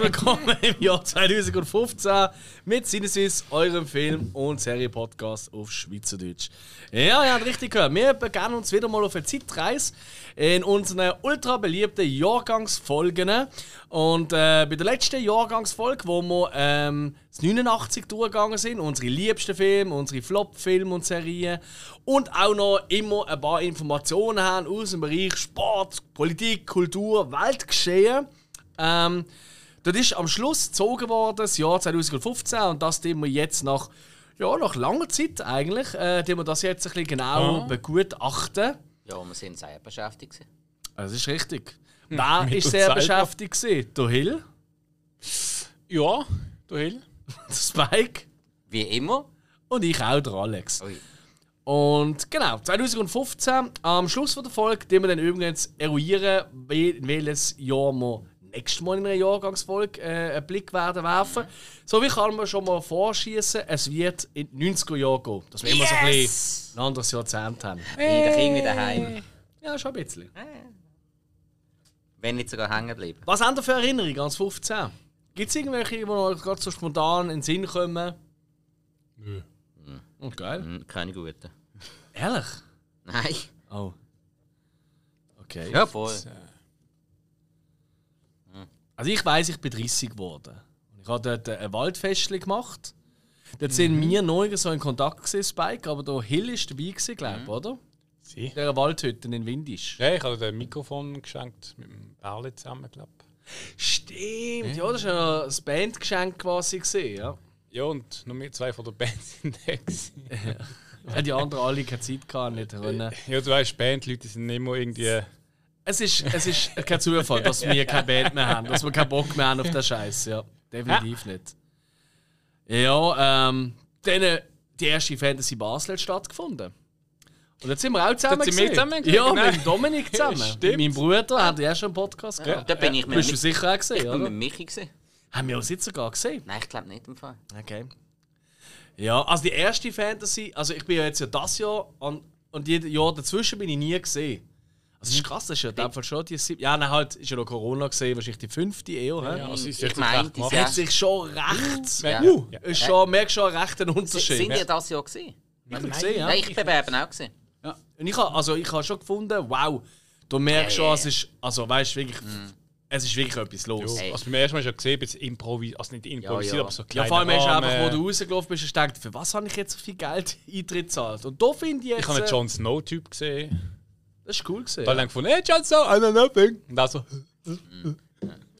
willkommen im Jahr 2015 mit Sinneswiss, eurem Film- und Serienpodcast auf Schweizerdeutsch. Ja, ihr habt richtig gehört. Wir begeben uns wieder mal auf eine Zeitreise in unseren ultra beliebten Jahrgangsfolgen. Und äh, bei der letzten Jahrgangsfolge, wo wir ähm, das 89 durchgegangen sind, unsere liebsten Filme, unsere Flop-Filme und Serien und auch noch immer ein paar Informationen haben aus dem Bereich Sport, Politik, Kultur, Weltgeschehen. Ähm, dort ist am Schluss gezogen worden, das Jahr 2015, und das tun wir jetzt nach, ja, nach langer Zeit eigentlich, äh, tun wir das jetzt ein bisschen genau Ah. begutachten. Ja, wir sind sehr beschäftigt. Das ist richtig. Wer mit ist uns sehr selber. beschäftigt? Der Hill, Ja, du Hill. der Spike Wie immer. und ich auch, der Alex. Ui. Und genau, 2015, am Schluss von der Folge, die wir dann übrigens eruieren, in welches Jahr wir nächstes Mal in einer Jahrgangsfolge äh, einen Blick werden werfen. So wie kann man schon mal vorschießen, es wird in die 90er Jahre gehen. Dass wir immer so ein, bisschen ein anderes Jahrzehnt haben. Wieder irgendwie daheim. Ja, schon ein bisschen. Wenn nicht sogar hängen bleiben. Was haben ihr für Erinnerungen ans 15? Gibt es irgendwelche, die euch gerade so spontan in den Sinn kommen? Nö. Oh, geil. Hm, keine guten. Ehrlich? Nein. Oh. Okay. Ja, voll. Also ich weiß, ich bin 30 geworden. Ich habe dort ein Waldfestchen gemacht. Dort sind wir neu so in Kontakt gewesen, Spike, aber der Hill ist dabei gewesen, glaube ich, oder? Sie? In dieser Waldhütte in Windisch. Ja, ich habe dir ein Mikrofon geschenkt mit dem Berle zusammen, glaube Stimmt, ja, das war ja das Bandgeschenk quasi gewesen, ja. Ja, und nur wir zwei von der Band sind da. Weil die anderen alle keine Zeit gehabt, nicht können. Ja, du weißt, Bandleute sind immer irgendwie. Es ist, es ist kein Zufall, dass wir keine Band mehr haben, dass wir keinen Bock mehr haben auf den Scheiß, ja. Definitiv nicht. Ja, ähm, dann die erste Fantasy Basel hat stattgefunden. Und jetzt sind wir auch zusammen. sind wir zusammen Ja, genau. mit Dominik zusammen. Stimmt. Mein Bruder hat ja schon einen Podcast gehabt. Da bin ich mit, Bist du sicher auch ich gesehen, bin oder? mit Michi. Gewesen. Haben wir uns jetzt sogar gesehen. Nein, ich glaube nicht im Fall. Okay. Ja, also die erste Fantasy, also ich bin ja jetzt ja das Jahr und, und jedes Jahr dazwischen bin ich nie gesehen. Also das ist krass, das ist ja in dem Fall schon die siebte. Ja, nein, halt ist ja noch Corona gesehen, wahrscheinlich die fünfte eher. hä? Ja, also ist Ich jetzt meine, die Hat sich schon recht. Ja. Uh, Ja. ist schon, merkst schon recht einen Unterschied. Sind ihr das Jahr gesehen? Ich habe gesehen, ja. Nein, ich bewerben auch gesehen. ja. Und ich habe also ich habe schon gefunden, wow, du merkst schon, es ist, also weißt wirklich, es ist wirklich etwas los. Ja, also beim ersten Mal schon gesehen, bisschen improvisiert, also nicht improvisiert, ja. aber so Ja, kleine vor allem hast du einfach, wo du rausgelaufen bist, hast du gedacht, für was habe ich jetzt so viel Geld Eintritt gezahlt? Und da finde ich jetzt, Ich habe einen äh, Jon Snow-Typ gesehen. Das ist cool gesehen. Da habe ich gefunden, hey Jon Snow, I know nothing. Und dann so,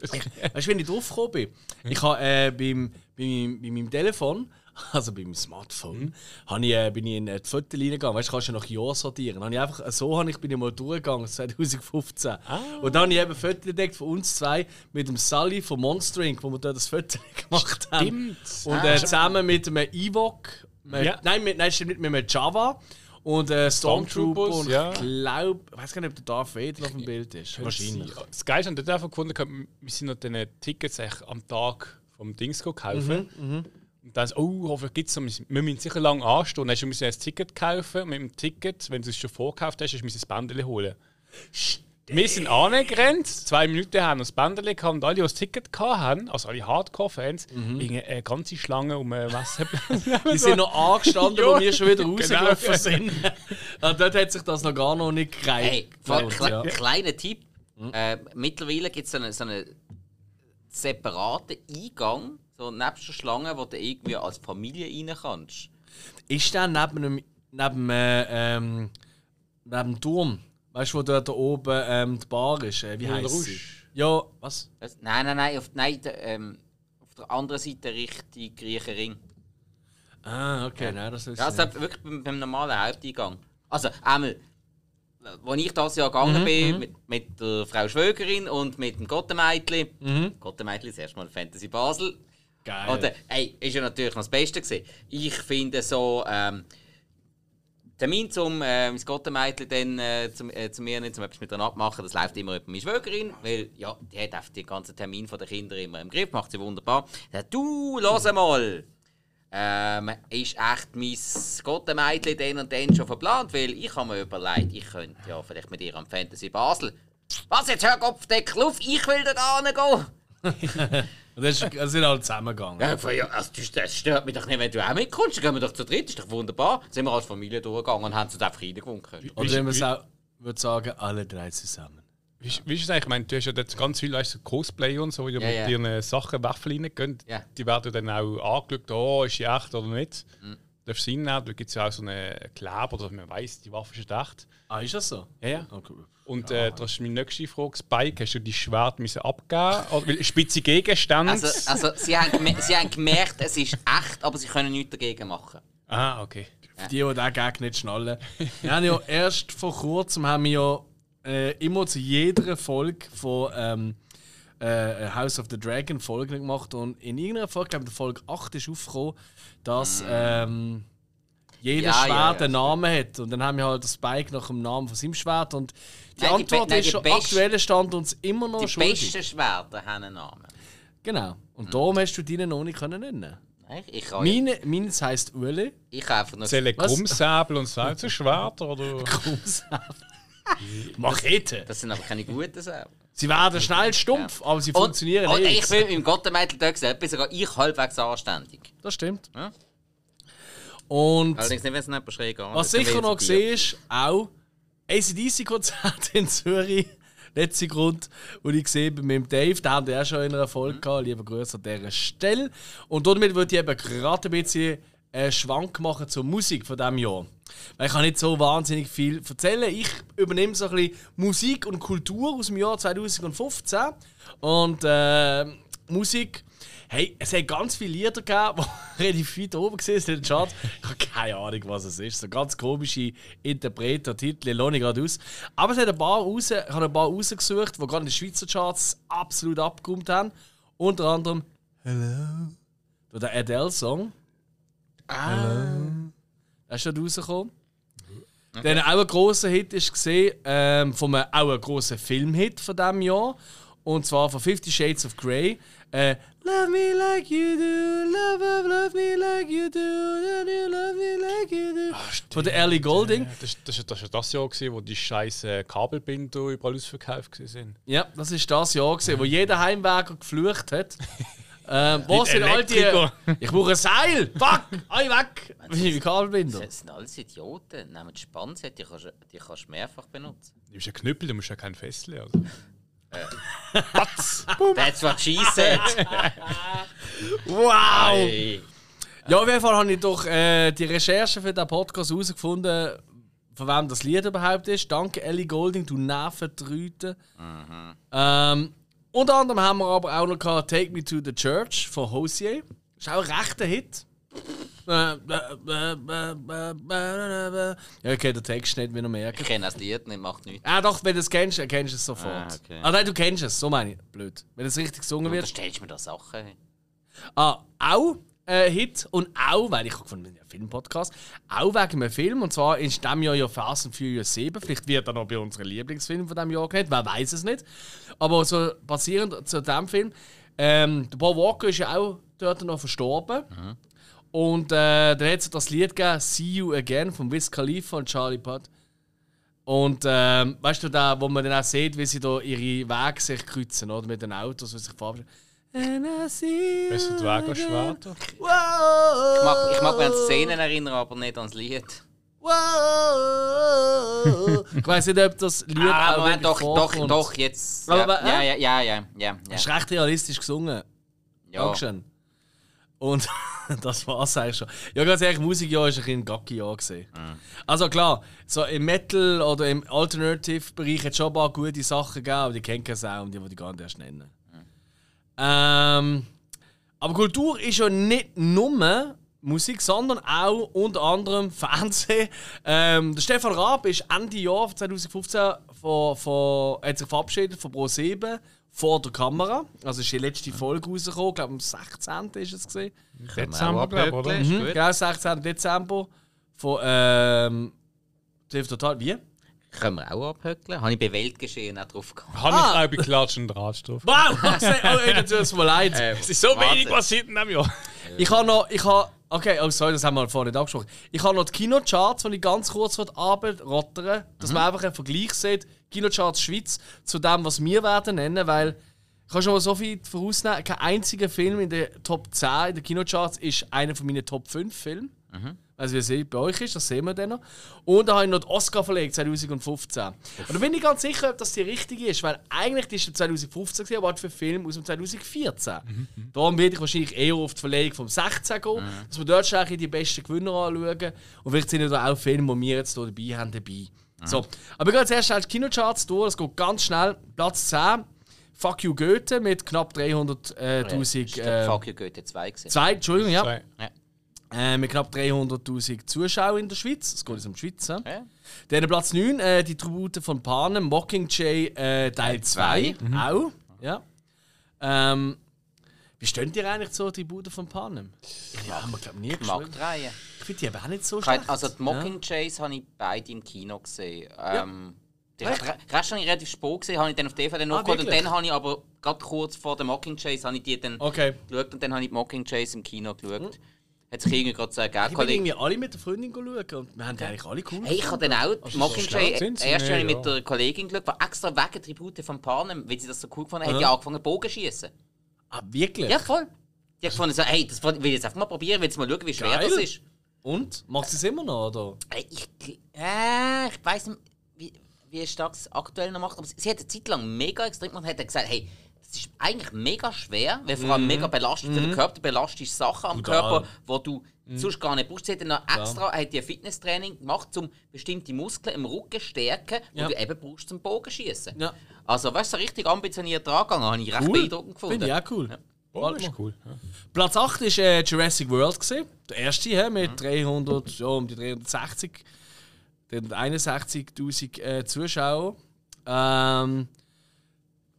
Weißt du, wenn ich drauf gekommen bin? Ich habe äh, beim, bei, meinem- bei meinem Telefon, also beim Smartphone, habe ich, äh, bin ich in äh, die Fotos reingegangen. Weißt du, kannst du nach Jahr sortieren. Ich einfach, so habe ich, bin ich mal durchgegangen, 2015. Und dann habe ich eben Fotos entdeckt von uns zwei mit dem Sully von Monster Inc., wo wir dort das Foto gemacht haben. Und äh, zusammen mit einem Ewok, mit, Ja. nein, mit, nein, stimmt nicht, mit einem Java. Und äh, Stormtrooper Stormtroopers, und ja. ich glaube, ich weiß gar nicht, ob der Darth Vader auf dem Bild ist. Wahrscheinlich. Das Geilste, und dort einfach gefunden, wir sind noch diese Tickets eigentlich am Tag vom Dings kaufen. Mhm, Und dann so, oh, hoffentlich gibt es noch, wir müssen sicher lange anstehen. Und dann müssen ein Ticket kaufen. Mit dem Ticket, wenn du es schon vorgekauft hast, müssen das Bändchen holen. Wir sind angerannt, zwei Minuten haben wir das Bändchen gehabt und alle, die das Ticket hatten, also alle Hardcore-Fans, Mhm. mhm. eine ganze Schlange um einen Messerplatz. Die sind noch angestanden, wo Ja, wir schon wieder genau. rausgelaufen sind. Und dort hat sich das noch gar noch nicht gereicht. Hey, voll, kle ja. kleiner Tipp. Äh, mittlerweile gibt es so einen so einen separaten Eingang, so nebst der Schlange, wo du irgendwie als Familie rein kannst. Ist der neben dem, neben, äh, ähm, neben dem Turm? Weißt du, wo dort da oben ähm, die Bar ist? Äh, wie heißt sie? Ja, was? Was? Nein, nein, nein, auf, nein der, ähm, auf der anderen Seite Richtung Griechen Ring. Ah, okay, nein, das ist. Ja, also wirklich beim, beim normalen Haupteingang. Also einmal, als ich das Jahr gegangen bin, mit, mit der Frau Schwögerin und mit dem Gottemeitli. Gottemeitli, das erste Mal Fantasy Basel. geil. Oder, ey, ist ja natürlich noch das Beste gewesen. Ich finde so, ähm, Termin zum äh, mein Gottemeitli dann äh, zum, äh, zu mir nicht, zum etwas mit ihr abmachen, das läuft immer über meine Schwögerin, weil ja, die hat einfach den ganzen Termin von der Kinder immer im Griff, macht sie wunderbar. Sagt, du, los mal! Ähm, ist echt mein Gottemeitli dann und dann schon verplant, weil ich habe mir überlegt, ich könnte ja vielleicht mit ihr am Fantasy Basel. Was jetzt, hör Kopfdeckel auf, ich will da gar nicht gehen! Und das, ist, das sind alle zusammengegangen. Ja, ja, also, das- das stört mich doch nicht, wenn du auch mitkommst. Dann gehen wir doch zu dritt, ist doch wunderbar. Dann sind wir als Familie durchgegangen und haben uns einfach reingewunken. Oder wenn man es auch würde sagen, alle drei zusammen. Wie, wie ist es eigentlich? Ich meine, du hast ja dort ganz viel weißt, Cosplay und so, die Ja, mit ja. ihren Sachen Waffen reingehen. Ja. Die werden dann auch angeschaut, oh, ist die echt oder nicht. Mhm. Darfst du hinnehmen? Da gibt es ja auch so einen Kleber, oder man weiß, die Waffe ist echt. Ah, ist das so? Ja, ja. Okay. Und äh, das ist meine nächste Frage. Spike, hast du die Schwert müssen abgeben? Weil spitze Gegenstände? Also, also sie, haben sie haben gemerkt, es ist echt, aber sie können nichts dagegen machen. ah, okay. Für die, die den Gag nicht schnallen. Wir haben ja erst vor kurzem haben wir ja äh, immer zu jeder Folge von ähm, äh, House of the Dragon Folgen gemacht und in irgendeiner Folge, glaube ich, in der Folge 8 ist aufgekommen, dass ähm, jeder. Ja, ja, Schwert ja, einen Namen hat. Und dann haben wir halt das Spike nach dem Namen von seinem Schwert und die Nein, die Antwort be- nein, ist die schon best- aktueller Stand uns immer noch Die schuldig. besten Schwerter haben einen Namen. Genau. Und darum hast du deinen noch nicht können nennen. Ich kann, Meine, meines heisst Ueli. ich kann einfach nur. Zählen? Krummsäbel und Salzschwerter? Oder? Machete. Das sind aber keine guten Säbel. Sie werden schnell stumpf, aber sie funktionieren und ewig. ich bin im Gottenmeitel da sogar ich halbwegs anständig. Das stimmt. Ja. Und Allerdings nicht, wenn es nicht schräg an was sicher noch gesehen ist, auch ACDC-Konzert in Zürich. Letzter Grund, wo ich gesehen bin mit dem Dave, da haben wir ja schon in einer Folge gehabt, lieber Grüße an dieser Stelle. Und damit würde ich eben gerade ein bisschen einen Schwank machen zur Musik von diesem Jahr. Weil ich kann nicht so wahnsinnig viel erzählen. Ich übernehme so ein bisschen Musik und Kultur aus dem Jahr 2015. Und äh, Musik, hey, es hat ganz viele Lieder gegeben, die relativ weit oben waren in den Charts. Ich habe keine Ahnung, was es ist. So ganz komische Interpreter, Titel, lohne ich gerade aus. Aber es hat ein paar raus, ich habe ein paar rausgesucht, die gerade in den Schweizer Charts absolut abgeräumt haben. Unter anderem Hello. Der Adele-Song. Er ist schon rausgekommen. Dann auch ein grosser Hit ist gesehen, ähm, von einem, auch ein grosser Filmhit von diesem Jahr. Und zwar von Fifty Shades of Grey. Äh, love me like you do, love, love, love me like you do, love you, love me like you do. von der Ellie Golding. Das, das, das war das Jahr, gewesen, wo die scheiß äh, Kabelbinder überall ausverkauft waren. Ja, das ist das Jahr gesehen, wo jeder Heimwerker geflucht hat. ähm, wo sind all die? Ich brauche ein Seil! Fuck! Ei weg! Wie Kabelbinder. Das sind alles Idioten. Nehmen die Spannset, die kannst, du- die kannst du mehrfach benutzen. Du bist ein Knüppel, du musst ja kein Fessel. Also. That's what she said. Wow! Hey. Ja, auf jeden Fall habe ich durch äh, die Recherche für diesen Podcast herausgefunden, von wem das Lied überhaupt ist. Danke, Ellie Golding, du Nerventrüte. Ähm, unter anderem haben wir aber auch noch gehabt, Take Me to the Church von Hosier. Ist auch ein rechter Hit. Ja, okay, der Text nicht mehr merken. Ich kenne das Lied nicht, macht nichts. Ah, doch, wenn du es kennst, dann kennst du es sofort. Ah, okay. Ah, nein, du kennst es, so meine ich. Blöd. Wenn es richtig gesungen wird. stellst du mir da Sachen. Ah, auch äh, Hit und auch, weil ich habe gefunden, ja, Filmpodcast, auch wegen einem Film. Und zwar ist diesem Jahr ja Fast and Furious 7. Vielleicht wird er noch bei unseren Lieblingsfilmen von diesem Jahr genannt, wer weiß es nicht. Aber so basierend zu diesem Film, ähm, der Paul Walker ist ja auch dort noch verstorben. Und äh, dann hat es das Lied gegeben, See You Again von Wiz Khalifa und Charlie Puth. Und ähm, weißt du, da, wo man dann auch sieht, wie sie da ihre Wege sich kreuzen, oder? Mit den Autos, die sich verabschieden. And I see you Besser die Wege als again. Schwerter. Wow. Ich mag, ich mag mich an die Szenen erinnern, aber nicht ans Lied. Wow. ich weiß nicht, ob das Lied Ah, auch Moment, doch, doch, vorkommt. doch, jetzt. Aber, Ja, äh? ja, ja, ja, ja, ja. Das ist ja. recht realistisch gesungen. ja. Dankeschön. Und das war's eigentlich schon. Ja, ganz ehrlich, Musikjahr war ein bisschen ein Gacki-Jahr. gewesen. Also klar, so im Metal- oder im Alternative-Bereich hat es schon ein paar gute Sachen gegeben, aber die kennen keine Sau und die wollte ich gar nicht erst nennen. Ähm, aber Kultur ist ja nicht nur Musik, sondern auch unter anderem Fernsehen. Ähm, der Stefan Raab ist Ende Jahr 2015 von, von, hat sich verabschiedet von Pro7 vor der Kamera. Also ist die letzte Folge rausgekommen, ich glaube am 16. ist es gesehen. Dezember, glaube ich, oder? Ist Mhm, genau, 16. Dezember von ähm, TV Total. Wie? Können wir auch abhöckeln? Habe ich bei Weltgeschehen auch drauf gehabt. Habe ich auch bei Klatsch und Draht drauf. Wow! oh, ey, das tut mir leid. Es ist so wenig passiert in diesem Jahr. Ich habe noch, ich habe, okay, oh sorry, das haben wir vorhin nicht angesprochen. Ich habe noch die Kinocharts, die ich ganz kurz heute Abend rottern, dass man einfach einen Vergleich sieht, Kinocharts Schweiz, zu dem, was wir werden nennen, weil Ich kann schon mal so viel vorausnehmen. Kein einziger Film in der Top 10 in den Kinocharts ist einer von meinen Top 5 Filmen. Also wie es bei euch ist, das sehen wir dann noch. Und da habe ich noch den Oscar verlegt, 2015. Und da bin ich ganz sicher, ob das die richtige ist, weil eigentlich ist 2015 gewesen, aber für Film aus dem 2014. Darum werde ich wahrscheinlich eher auf die Verlegung vom 16 gehen, dass wir dort schon die besten Gewinner anschauen. Und vielleicht sind ja da auch Filme, die wir jetzt hier dabei haben, dabei. So. Aber wir gehen jetzt erst die Kinocharts durch, das geht ganz schnell. Platz 10, Fuck You Goethe mit knapp 300.000. Äh, Äh, Fuck you Goethe 2 gesehen. zwei, Entschuldigung, ja. Zwei. Ja. Äh, mit knapp 300.000 Zuschauern in der Schweiz. Es geht jetzt um die Schweiz. Ja. Ja. Dann Platz 9, äh, die Tribute von Panem, Mockingjay äh, Teil 2. Auch. Ja. Ähm, wie stehen dir eigentlich so die Tribute von Panem? Ja, haben wir glaube nie Ich mag Reihe. Ich finde die aber auch nicht so schlecht. Also die Mockingjays habe ich beide im Kino gesehen. Ähm, Den Rest habe ich relativ spät gesehen, habe ich dann auf DVD noch geholt und dann habe ich aber gerade kurz vor den Mockingjays habe ich die dann Okay. geschaut und dann habe ich die Mockingjays im Kino geschaut. Hat sich irgendwie gerade so ergeben. Ich bin irgendwie alle mit der Freundin schauen und wir haben die eigentlich alle cool Hey, ich habe dann auch die so Mockingjay sie erst nicht, habe ich ja. mit der Kollegin geschaut, die extra wegen Tribute von Panem, weil sie das so cool gefunden hat, hat die angefangen Bogenschießen. Ah, wirklich? Ja, voll. Die hat gefunden, so, hey, das will ich jetzt einfach mal probieren, will jetzt mal schauen, wie schwer Geil. das ist. Und? Macht sie es immer noch, oder? Äh, Ich, äh, ich weiß nicht, wie, wie stark es aktuell noch macht, aber sie, sie hat eine Zeit lang mega extrem gemacht und hat dann gesagt, hey, das ist eigentlich mega schwer, weil vor allem mega belastend für den Körper, du belastest Sachen am Brutal. Körper, wo du sonst gar nicht brauchst. Sie hat dann noch extra hat die ein Fitnesstraining gemacht, um bestimmte Muskeln im Rücken zu stärken, die Ja. du eben brauchst zum Bogenschießen. Ja. Also, weißt du, so richtig ambitioniert angegangen, habe ich recht beeindruckend gefunden. Finde ich auch cool. Oh, das ist cool. Ja. Platz 8 war äh, Jurassic World. Gewesen. Der erste hä, mit 300, ja, um die 360, 361.000 äh, Zuschauer. Ähm,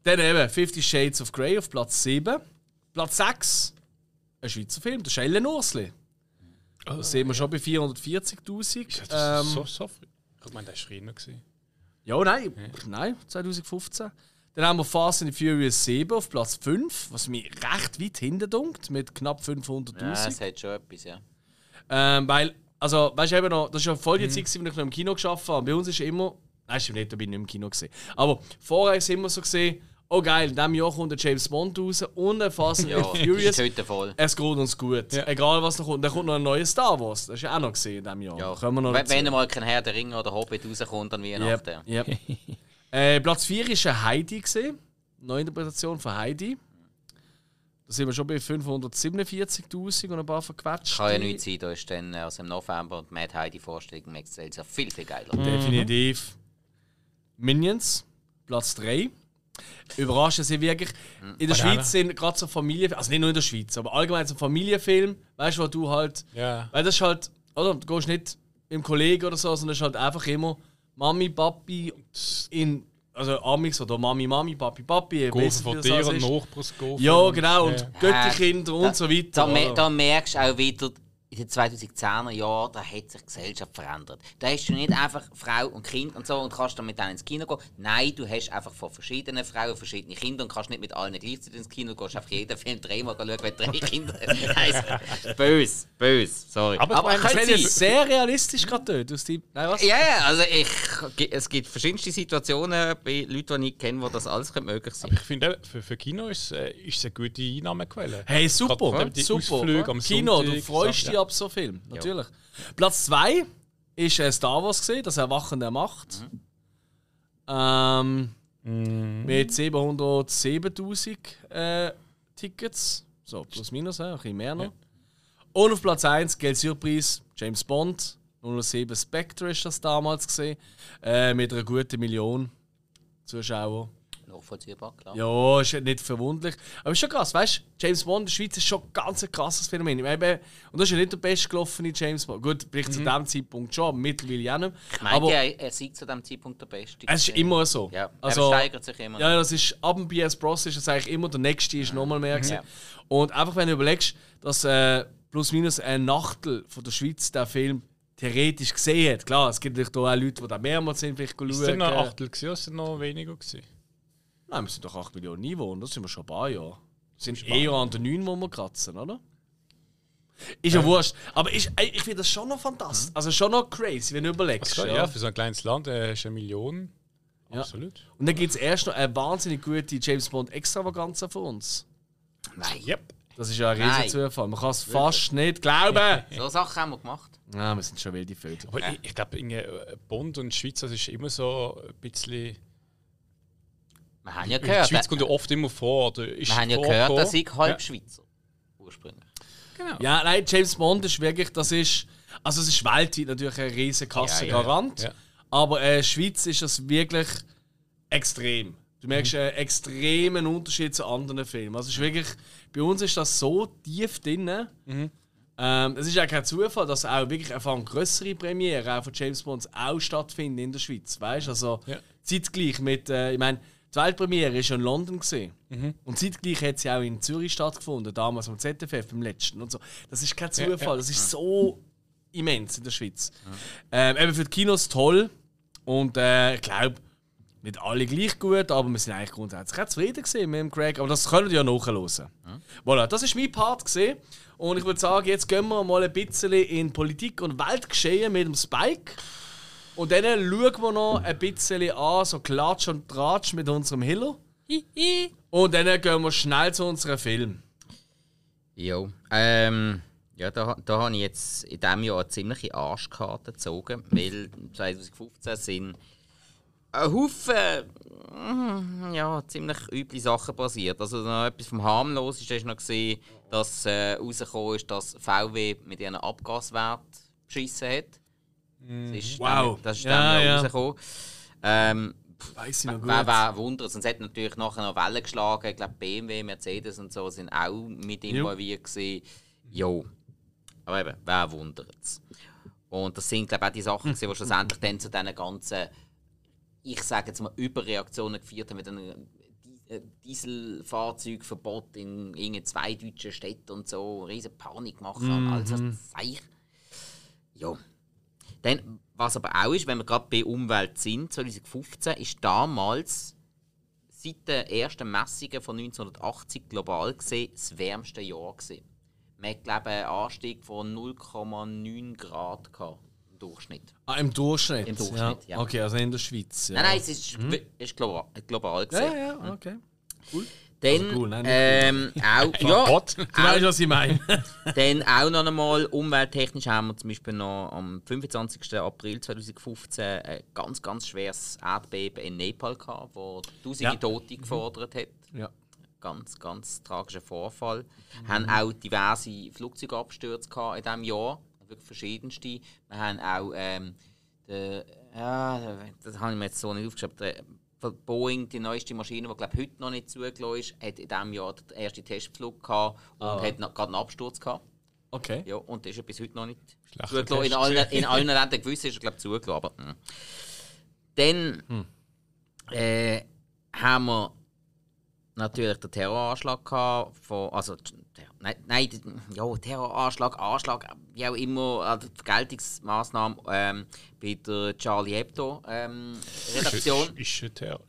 dann eben Fifty Shades of Grey auf Platz 7. Platz 6, ein Schweizer Film, der Schellen Ursli. Das sehen wir schon bei 440.000. Das ist Ähm, so, so früh. Ich meine, das war früher. gewesen. ja, nein, nein, 2015. Dann haben wir Fast and Furious 7 auf Platz 5, was mich recht weit hinten dunkt, mit knapp 500.000. Ja, es hat schon etwas, ja. Ähm, weil, also, weißt du, eben noch, das ist ja voll die Zeit, gewesen, wo ich noch im Kino geschafft habe. Bei uns ist immer, nein, stimmt nicht, da bin ich nicht im Kino gesehen. Aber vorher ist es immer so gesehen, oh geil, in diesem Jahr kommt der James Bond raus und ein Fast and Ja, Furious. ist heute voll. Es geht uns gut. Ja. Egal was noch kommt. Dann kommt noch ein neues Star Wars. Das ist ja auch noch gesehen in diesem Jahr. Ja. Können wir noch wenn, wenn mal kein Herr der Ringe oder Hobbit rauskommt, dann Weihnachten. Yep, yep. äh, Platz 4 war ein Heidi. Gewesen. Neuinterpretation von Heidi. Da sind wir schon bei 547.000 und ein paar verquetscht. Kann ja nichts sein, da ist dann äh, also im November und Mad Heidi Vorstellung im Excel ja viel, viel geiler. Definitiv. Minions, Platz 3. Überraschen sie wirklich. In der. Schweiz sind gerade so Familienfilme, also nicht nur in der Schweiz, aber allgemein so Familienfilm, weißt du, wo du halt. Ja. Weil das ist halt, oder? Du gehst nicht mit dem Kollegen oder so, sondern es ist halt einfach immer Mami, Papi in. Also Amix oder Mami, Mami, Papi, Papi. Gofen von dir und. Nachbarsgofen. Ja, genau. Und Ja. Götterkinder und so weiter. Da, da merkst du auch wieder, in den 2010er Jahren, da hat sich die Gesellschaft verändert. Da hast du nicht einfach Frau und Kind und so und kannst dann mit denen ins Kino gehen. Nein, du hast einfach von verschiedenen Frauen verschiedene Kinder und kannst nicht mit allen gleichzeitig ins Kino gehen. Du einfach jeden Film dreimal schauen, wenn du drei Kinder hast. bös, bös, sorry. Aber ich meine, Das könnte sehr realistisch gerade dort. Aus die, nein, was? Ja, ja, also ich, es gibt verschiedenste Situationen bei Leuten, die ich kenne, wo das alles könnte möglich sein Ich finde, für, für Kino ist, äh, ist es eine gute Einnahmequelle. Hey, super, Gerade die super. Ausflüge am Kino, du Sonntag, freust so, dich ab so Film, natürlich. Platz 2 ist äh, Star Wars gesehen, das Erwachen der Macht. Ähm, Mit 707.000 äh, Tickets, so plus minus, äh, ein bisschen mehr noch. Und auf Platz 1 Geld Surprise, James Bond, 007 Spectre ist das damals gesehen, äh, mit einer guten Million Zuschauer. Nachvollziehbar, klar. Ja, ist ja nicht verwunderlich. Aber ist schon krass, weißt du? James Bond in der Schweiz ist schon ein ganz ein krasses Phänomen. Meine, und das ist ja nicht der bestgelaufene James Bond. Gut, vielleicht zu dem Zeitpunkt schon, aber mittlerweile auch nicht. Ich meine, aber er, er sieht zu dem Zeitpunkt der Beste. es ist immer so. Ja, also, er steigert sich immer. ja, das ist ab dem BS Bros ist es eigentlich immer der nächste ist nochmal mehr gewesen. Ja. Und einfach wenn du überlegst, dass äh, plus minus ein Nachtel von der Schweiz der Film theoretisch gesehen hat. Klar, es gibt natürlich auch Leute, die da mehrmals sind, vielleicht Ist es schauen. noch ein Achtel gewesen, es noch weniger gewesen? Nein, wir sind doch 8 Millionen Einwohner, das sind wir schon ein paar Jahre. Wir sind eher an den 9, wo wir kratzen, oder? Ist ja wurscht. Aber ich, ey, ich finde das schon noch fantastisch. Also schon noch crazy, wenn du überlegst. Ja. Ja. für so ein kleines Land äh, ist eine Million Ja. Absolut. Und dann gibt es erst noch eine wahnsinnig gute James Bond Extravaganza von uns. Nein. Yep. Das ist ja ein Nein. riesen Zufall. Man kann es fast nicht glauben. So Sachen haben wir gemacht. Ja, wir sind schon wilde Vögel. Aber ich, ich glaube, irgendwie, äh, Bond und Schweiz, das ist immer so ein bisschen. Wir haben ja Die gehört, Schweiz äh, kommt ja oft immer vor. Oder ist wir haben ja gehört, dass ich halb Ja. Schweizer ursprünglich. Genau. Ja, nein, James Bond ist wirklich, das ist, also es ist weltweit natürlich ein riesen Kassengarant, Ja, ja, ja. aber äh, Schweiz ist das wirklich extrem. Du merkst einen extremen Unterschied zu anderen Filmen. Also es ist wirklich, bei uns ist das so tief drin. Ähm, es ist ja kein Zufall, dass auch wirklich einfach größere Premiere auch von James Bonds auch stattfinden in der Schweiz. Weißt also Ja. zeitgleich mit, äh, ich meine, die Weltpremiere ist ja in London gesehen. Und zeitgleich hat sie auch in Zürich stattgefunden, damals am ZFF, beim letzten und so. Das ist kein Zufall, ja. das ist so immens in der Schweiz. Ähm, eben für die Kinos toll. Und äh, ich glaube, nicht alle gleich gut, aber wir sind eigentlich grundsätzlich auch zufrieden gewesen mit dem Greg. Aber das können wir ja nachhören. Voilà, das ist mein Part gesehen. Und ich würde sagen, jetzt gehen wir mal ein bisschen in Politik und Weltgeschehen mit dem Spike. Und dann schauen wir noch ein bisschen an, so Klatsch und Tratsch mit unserem Hiller. Und dann gehen wir schnell zu unserem Film. Jo. Ähm, ja, da, da habe ich jetzt in diesem Jahr eine ziemliche Arschkarte gezogen, weil 2015 sind ein Haufen mm, ja, ziemlich üble Sachen passiert. Also noch etwas vom Harmloseste ist noch gesehen, dass äh, rausgekommen ist, dass VW mit ihren Abgaswert beschissen hat. Das ist Wow. Dann, das ist Ja, dann ja. rausgekommen. Ähm, Weiss ich noch gut. Wer, wer wundert, sonst hat natürlich nachher noch Wellen geschlagen. Ich glaube, BMW, Mercedes und so sind auch mit involviert. gewesen. Jo. Aber eben, wer wundert es? Und das sind, glaube ich, auch die Sachen, gewesen, die schlussendlich dann zu diesen ganzen, ich sage jetzt mal, Überreaktionen geführt haben mit einem äh, Dieselfahrzeugverbot in irgendeinen zwei deutschen Städten und so, riesen Panik machen und all so Zeich. Ja. Dann, was aber auch ist, wenn wir gerade bei Umwelt sind, 2015 ist damals seit den ersten Messungen von 1980 global gesehen das wärmste Jahr gewesen. Man hat, glaube ich, einen Anstieg von 0,9 Grad gehabt, im Durchschnitt. Ah, im Durchschnitt? Im Durchschnitt, ja. Okay, also in der Schweiz. Ja. Nein, nein, es ist, ist global, global Ja, gesehen. ja, okay. Dann, Also cool, nein, ähm, auch, ja, Gott. Du weißt, was ich meine. Dann auch noch einmal umwelttechnisch haben wir zum Beispiel noch am 25. April 2015 ein ganz, ganz schweres Erdbeben in Nepal gehabt, wo tausende Ja. Tote gefordert hat. ja. Ganz, ganz tragischer Vorfall. Haben auch diverse Flugzeugabstürze gehabt in diesem Jahr, wirklich verschiedenste. Wir haben auch ähm, der, ja, das habe ich mir jetzt so nicht aufgeschrieben. Von Boeing, die neueste Maschine, die glaube heute noch nicht zugelassen ist, hat in diesem Jahr den ersten Testflug gehabt und Ah. hat noch, gerade einen Absturz gehabt. Okay. Ja, und das ist bis heute noch nicht Schlechter zugelassen. In allen, in allen Ländern gewiss ist er, glaube zugelassen. Aber, hm. Dann äh, haben wir natürlich den Terroranschlag gehabt von, also nein, nein, ja, Terroranschlag, Anschlag, wie auch immer, also die Vergeltungsmaßnahme ähm, bei der Charlie Hebdo ähm, Redaktion. Ist, ist ein Terror.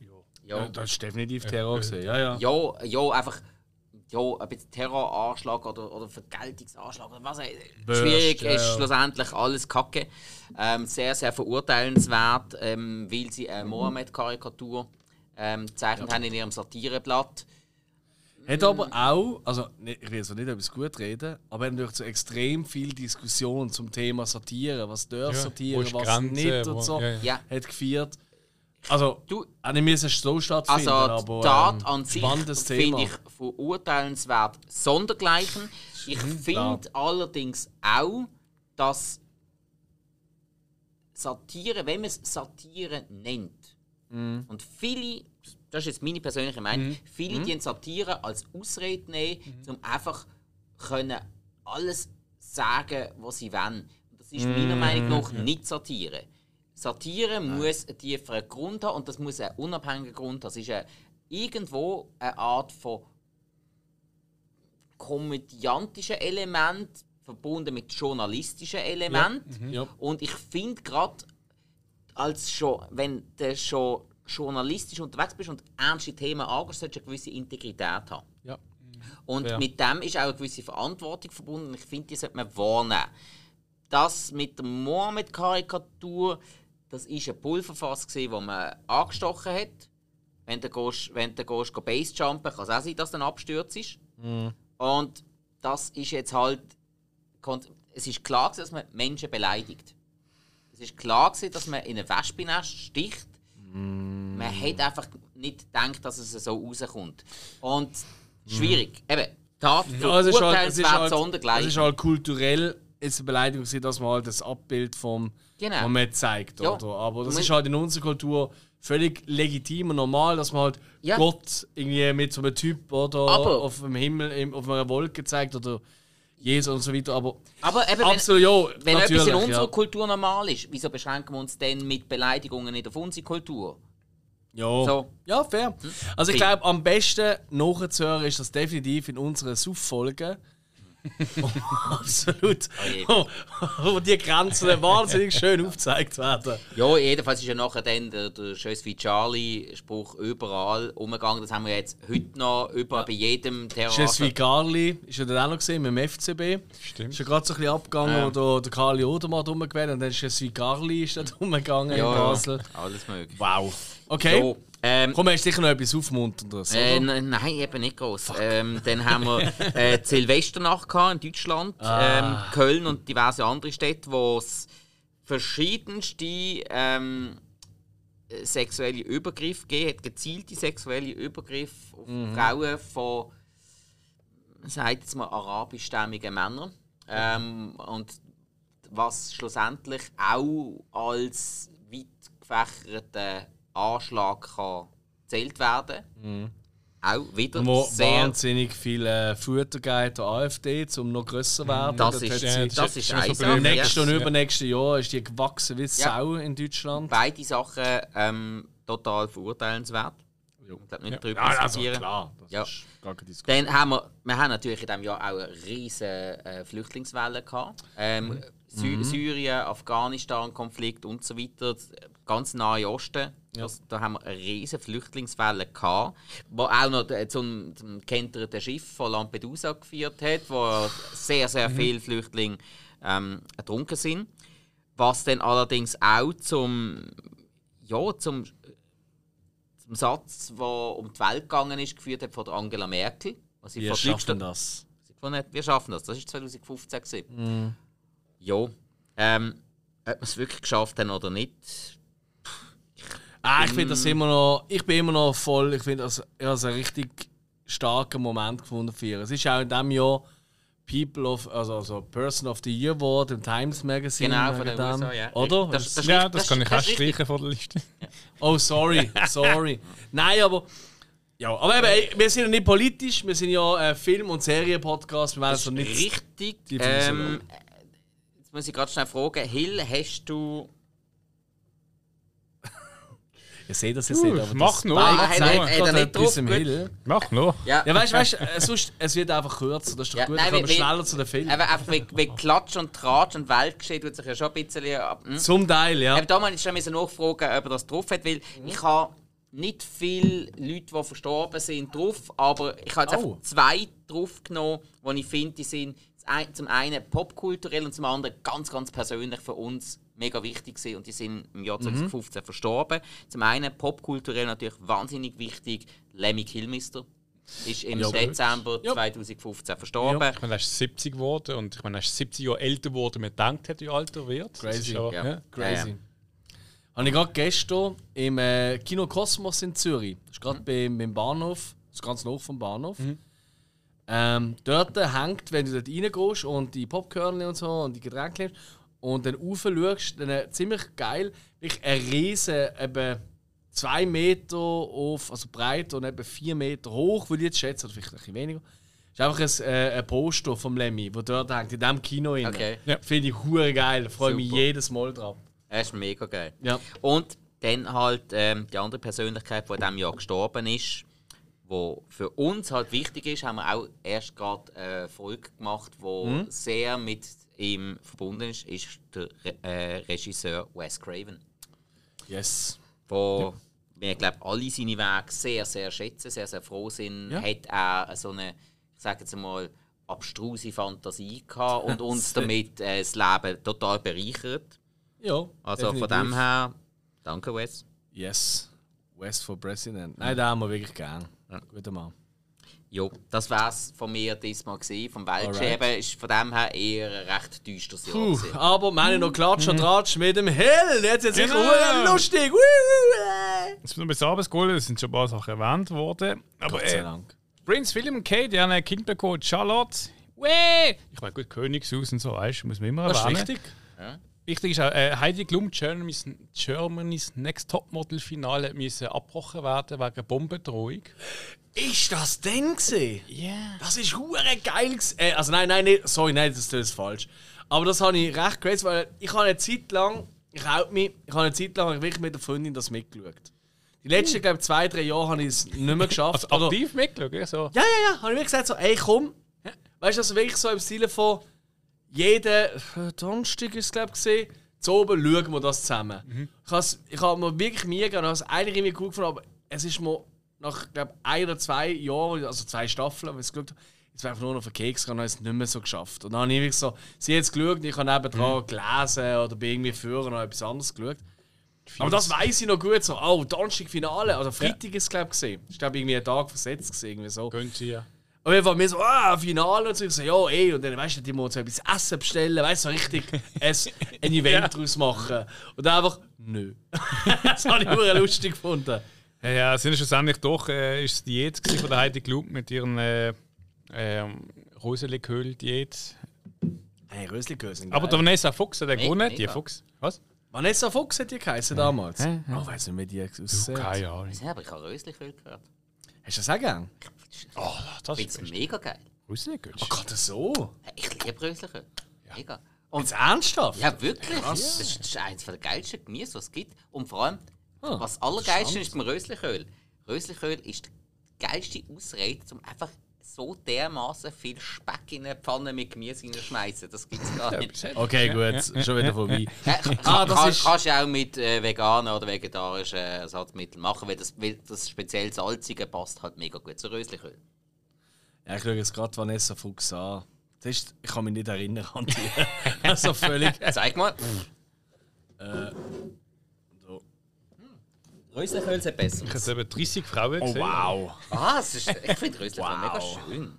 Ja. Ja, das ist definitiv Terror gesehen. Ja, ja. ja, ja, einfach ja, ein bisschen Terroranschlag oder, oder Vergeltungsanschlag oder was auch Schwierig ja, ist schlussendlich alles Kacke. Ähm, sehr, sehr verurteilenswert, ähm, weil sie eine Mohammed-Karikatur ähm, gezeichnet haben in ihrem Satireblatt. Hat aber auch, also ne- ich will jetzt nicht etwas gut reden, aber hat natürlich so extrem viel Diskussion zum Thema Satire, was darf Ja, Satire, was Grenze, nicht und so, ja, ja. Ja. hat geführt. Also, Du- nicht müssen so stattfinden, Also die aber Tat ähm, an sich finde ich verurteilenswert sondergleichen. Ich finde allerdings auch, dass Satire, wenn man es Satire nennt, Mhm. und viele, das ist jetzt meine persönliche Meinung, viele Mhm. die Satire als Ausrede nehmen, um einfach können alles sagen, was sie wollen. Und Das ist meiner Mhm. Meinung nach nicht Satire. Satire muss einen tieferen Grund haben und das muss einen unabhängigen Grund haben. Das ist eine, irgendwo eine Art von komödiantischen Element verbunden mit journalistischen Element. Ja. Und ich finde gerade, als schon, wenn du schon journalistisch unterwegs bist und ernste Themen angehst, solltest du eine gewisse Integrität haben. Ja. Und Ja. mit dem ist auch eine gewisse Verantwortung verbunden. und Ich finde, die sollte man wahrnehmen. Das mit der Mohammed-Karikatur, das ist ein Pulverfass, gewesen, das man angestochen hat. Wenn du, gehst, wenn du gehst, Basejumpen, kann es auch sein, dass dann abstürzt ist. Und das ist jetzt halt. Es ist klar, gewesen, dass man Menschen beleidigt. Es ist klar, gewesen, dass man in ein Wespennest sticht. Man hat einfach nicht gedacht, dass es so rauskommt. Und schwierig. Eben, Tat Ja, es ist halt, es ist halt, es ist halt kulturell ist eine Beleidigung, dass man halt das Abbild vom Genau. Moment zeigt. Ja. Oder? Aber das ist halt in unserer Kultur völlig legitim und normal, dass man halt Ja. Gott irgendwie mit so einem Typ oder Aber- auf dem Himmel, im- auf einer Wolke zeigt oder Jesus und so weiter. Aber Aber eben, wenn, absolut, ja, wenn etwas in unserer ja. Kultur normal ist, wieso beschränken wir uns denn mit Beleidigungen nicht auf unsere Kultur? Ja. So. ja, fair. Also ich glaube, am besten nachzuhören ist das definitiv in unseren Suff-Folgen. Absolut. je. Wo die Grenzen wahnsinnig schön aufgezeigt werden. Ja, jedenfalls ist ja nachher dann der, der «Scheiß wie Charlie»-Spruch überall umgegangen. Das haben wir jetzt heute noch überall bei jedem Je suis Theater. Carli, ist ja dann auch noch gesehen mit dem FCB. Stimmt. Ist ja gerade so ein bisschen abgegangen, Ja. wo der, der Carli Odermatt rumgewählt und dann ist Je suis Carli ist dann rumgegangen in Ja, Basel. alles möglich. Wow. Okay. So, ähm, Komm, hast sicher noch etwas Aufmunterndes, Äh, nein, eben nicht groß. Ähm, dann haben wir äh, die Silvesternacht gehabt in Deutschland, ähm, Köln und diverse andere Städte, wo es verschiedenste ähm, äh, sexuelle Übergriffe gegeben hat, gezielte sexuelle Übergriffe auf Frauen von, sagt jetzt mal, arabischstämmigen Männern. Ähm, und was schlussendlich auch als weit gefächerter Anschlag kann gezählt werden. Auch wieder Wo sehr. wahnsinnig viel äh, Futter geht der AfD, um noch grösser zu werden. Das Dort ist, ja, das das ist eine. Sache. Im nächsten und Ja. übernächsten Jahr ist die gewachsen wie Sau in Deutschland. Beide Sachen ähm, total verurteilenswert. Ich glaube nicht drüber Ja, also diskutieren. klar. Das Ja. ist gar keine Diskussion. Dann haben wir, wir haben natürlich in diesem Jahr auch eine riesige äh, Flüchtlingswelle gehabt. Ähm, Sy Syrien, Afghanistan-Konflikt und so weiter, das ganz nahe Osten. Das, da haben wir eine riesige Flüchtlingswelle gehabt, wo auch noch äh, zum, zum kenterten Schiff von Lampedusa geführt hat, wo sehr, sehr viele Flüchtlinge ähm, ertrunken sind. Was dann allerdings auch zum, ja, zum zum Satz, der um die Welt gegangen ist, geführt hat von Angela Merkel. Was sie Wir schaffen das. sie gefunden wir schaffen das. Das war 2015. gewesen. Mhm. Ja. Ähm, ob wir es wirklich geschafft haben oder nicht. Ah, ich finde das immer noch. Ich bin immer noch voll. Ich finde das, ich es einen richtig starken Moment gefunden für ihr. Es ist auch in diesem Jahr People of, also, also Person of the Year Award im Times Magazine. Genau, von den dem. USA, ja. Oder? Das- das- Ja, das- das kann ich auch das streichen von der Liste. oh, sorry, sorry. Nein, aber. Ja, aber eben, wir sind ja nicht politisch, wir sind ja ein Film- und Serien-Podcast. Wir werden Das ist nicht. richtig. so Ähm, jetzt muss ich gerade schnell fragen. Hill, hast du. Ihr seht das jetzt nicht, aber mach das mach zeigt nur. Hat er gerade nicht etwas im drauf? Hill. Mach nur. Ja, Ja, weißt du, weißt, äh, sonst, es wird einfach kürzer. Das ist doch Ja, gut, nein, dann kommen wir schneller zu den Filmen. Aber einfach mit, mit Klatsch und Tratsch und Weltgeschehen tut sich ja schon ein bisschen ab. Hm? Zum Teil, ja. Aber da muss ich schon nachfragen, ob er das drauf hat, weil ich habe nicht viele Leute, die verstorben sind, drauf, aber ich habe jetzt Oh. einfach zwei drauf genommen, die ich finde, die sind zum einen popkulturell und zum anderen ganz, ganz persönlich für uns mega wichtig sind und die sind im Jahr 2015 verstorben. Zum einen popkulturell natürlich wahnsinnig wichtig, Lemmy Kilmister ist im Ja. Dezember Ja. 2015 verstorben. Ich meine, er ist 70 geworden und ich meine, er ist 70 Jahre älter geworden, man denkt hat, wie alt er wird. Crazy. ist ja, Ja. ja. Crazy. Ja, Habe ich gerade gestern im äh, Kino Kosmos in Zürich. Das ist gerade beim, beim Bahnhof. Das ist ganz nah vom Bahnhof. Ähm, dort hängt, wenn du dort reingehst und die Popcorn und so und die Getränke nimmst und dann rauf schaust, dann äh, ziemlich geil, wirklich ein riesen, eben zwei Meter auf, also breit und eben vier Meter hoch, würde ich jetzt schätzen, oder vielleicht ein bisschen weniger. ist einfach ein, äh, ein Poster vom Lemmy, wo dort hängt, in diesem Kino. Okay. Ja. Finde ich hure geil, freue mich jedes Mal drauf. Er ist mega geil. Ja. Und dann halt ähm, die andere Persönlichkeit, die in diesem Jahr gestorben ist, wo für uns halt wichtig ist, haben wir auch erst gerade eine Folge gemacht, wo Mhm. sehr mit ihm verbunden ist, ist der äh, Regisseur Wes Craven, Yes. wo wir glaube alle seine Wege sehr sehr schätzen, sehr sehr froh sind, Ja. hat er so eine, ich sage jetzt mal abstruse Fantasie gehabt und uns damit äh, das Leben total bereichert. Ja. Also von definitiv. dem her Danke, Wes. Yes. West for President. Nein, den haben wir wirklich gern. Guter Mann. Jo, das wär's von mir diesmal gewesen. Vom Weltschäben ist von dem her eher ein recht düsteres Jahr. Puh, gewesen. aber wir haben noch Klatsch und Ratsch mit dem Hell. Jetzt ist sicher Genau. verdammt lustig. Jetzt noch bis abends geholt, es sind schon ein paar Sachen erwähnt worden. Aber Gott sei äh, Dank. Prince William und Kate, die haben ein Kind bekommen, Charlotte. Weh! Ich meine, gut, Königshaus und so, weißt du, muss man immer Das ist erwähnen. richtig. Wichtig ist auch, äh, Heidi Klum, Germany's, Germany's Next Topmodel-Finale müssen abgebrochen werden wegen Bombendrohung. Ist das denn gesehen? Ja. Das ist hure geil. Äh, also nein, nein, nein, sorry, nein, das ist falsch. Aber das habe ich recht crazy, weil ich habe eine Zeit lang, ich haut mich, ich habe eine Zeit lang wirklich mit der Freundin das mitgeschaut. Die letzten, glaube ich, zwei, drei Jahre habe ich es nicht mehr geschafft. Also aktiv mitgeschaut, ja, so. Ja, ja, ja. Habe ich wirklich gesagt, so, ey, komm. Weißt du, also wirklich so im Stile von jeden äh, Donnerstag ist es, glaube ich, zu oben schauen wir das zusammen. Ich habe ich habe mir wirklich Mühe gegeben, ich habe es eigentlich irgendwie gut gefunden, aber es ist mir nach, glaube ein oder zwei Jahren, also zwei Staffeln, wenn ich es geschaut habe, jetzt wäre einfach nur noch auf den Keks gegangen und habe es nicht mehr so geschafft. Und dann habe ich so, sie hat jetzt geschaut und ich habe nebendran gelesen oder bin irgendwie früher noch etwas anderes geschaut. Aber das weiß ich noch gut, so, oh, Donnerstag Finale, oder Freitag ist es, glaube ich, gesehen. Ich glaube, irgendwie einen Tag versetzt gesehen, irgendwie so. Gönnt ja. Auf jeden Fall mir so, ah, Finale und so. Ich so, ja, ey. Und dann, weißt du, die muss so etwas Essen bestellen, weißt du, so richtig ein, ein Event daraus machen. Und dann einfach, nö. das habe ich immer lustig gefunden. Ja, ja, es sind schlussendlich doch äh, ist es die Diät von der Heidi Klum mit ihren äh, ähm, Rosenliköl-Diät. Hey, Röslikösen. Aber der Vanessa Fuchs hat ja Mega, gewonnen, die. Fuchs. Was? Vanessa Fuchs hat die geheißen damals. Hä? Oh, weiß nicht, wie die aussieht. Keine Ahnung. Ja, aber ich habe Röslichöl gehört. Hast du das auch gern? Oh, das Ich ist finde es mega geil. Rosenliköl. Oh Gott, so? Ich liebe Röslichöl. Mega. Und Jetzt ernsthaft? Ja, wirklich. Das ist, das ist eines der geilsten Gemüse, was es gibt. Und vor allem, was allergeilste ist beim Röslichöl. Röslichöl ist die geilste Ausrede, um einfach so dermaßen viel Speck in eine Pfanne mit Gemüse reinschmeißen. Das gibt es gar nicht. Okay, gut, schon wieder vorbei. Ah, das kann, ist- kannst du auch mit äh, veganen oder vegetarischen Ersatzmitteln machen, weil das, weil das speziell salzige passt halt mega gut zu Röslichöl. Ja, ich schaue jetzt gerade Vanessa Fuchs an. Das ist, ich kann mich nicht erinnern an die. also völlig. Zeig mal. So. Röslichöl sind besser. Ich habe eben 30 Frauen Oh, gesehen. wow. Ah, es ist, ich finde Röslichöl Wow. mega schön.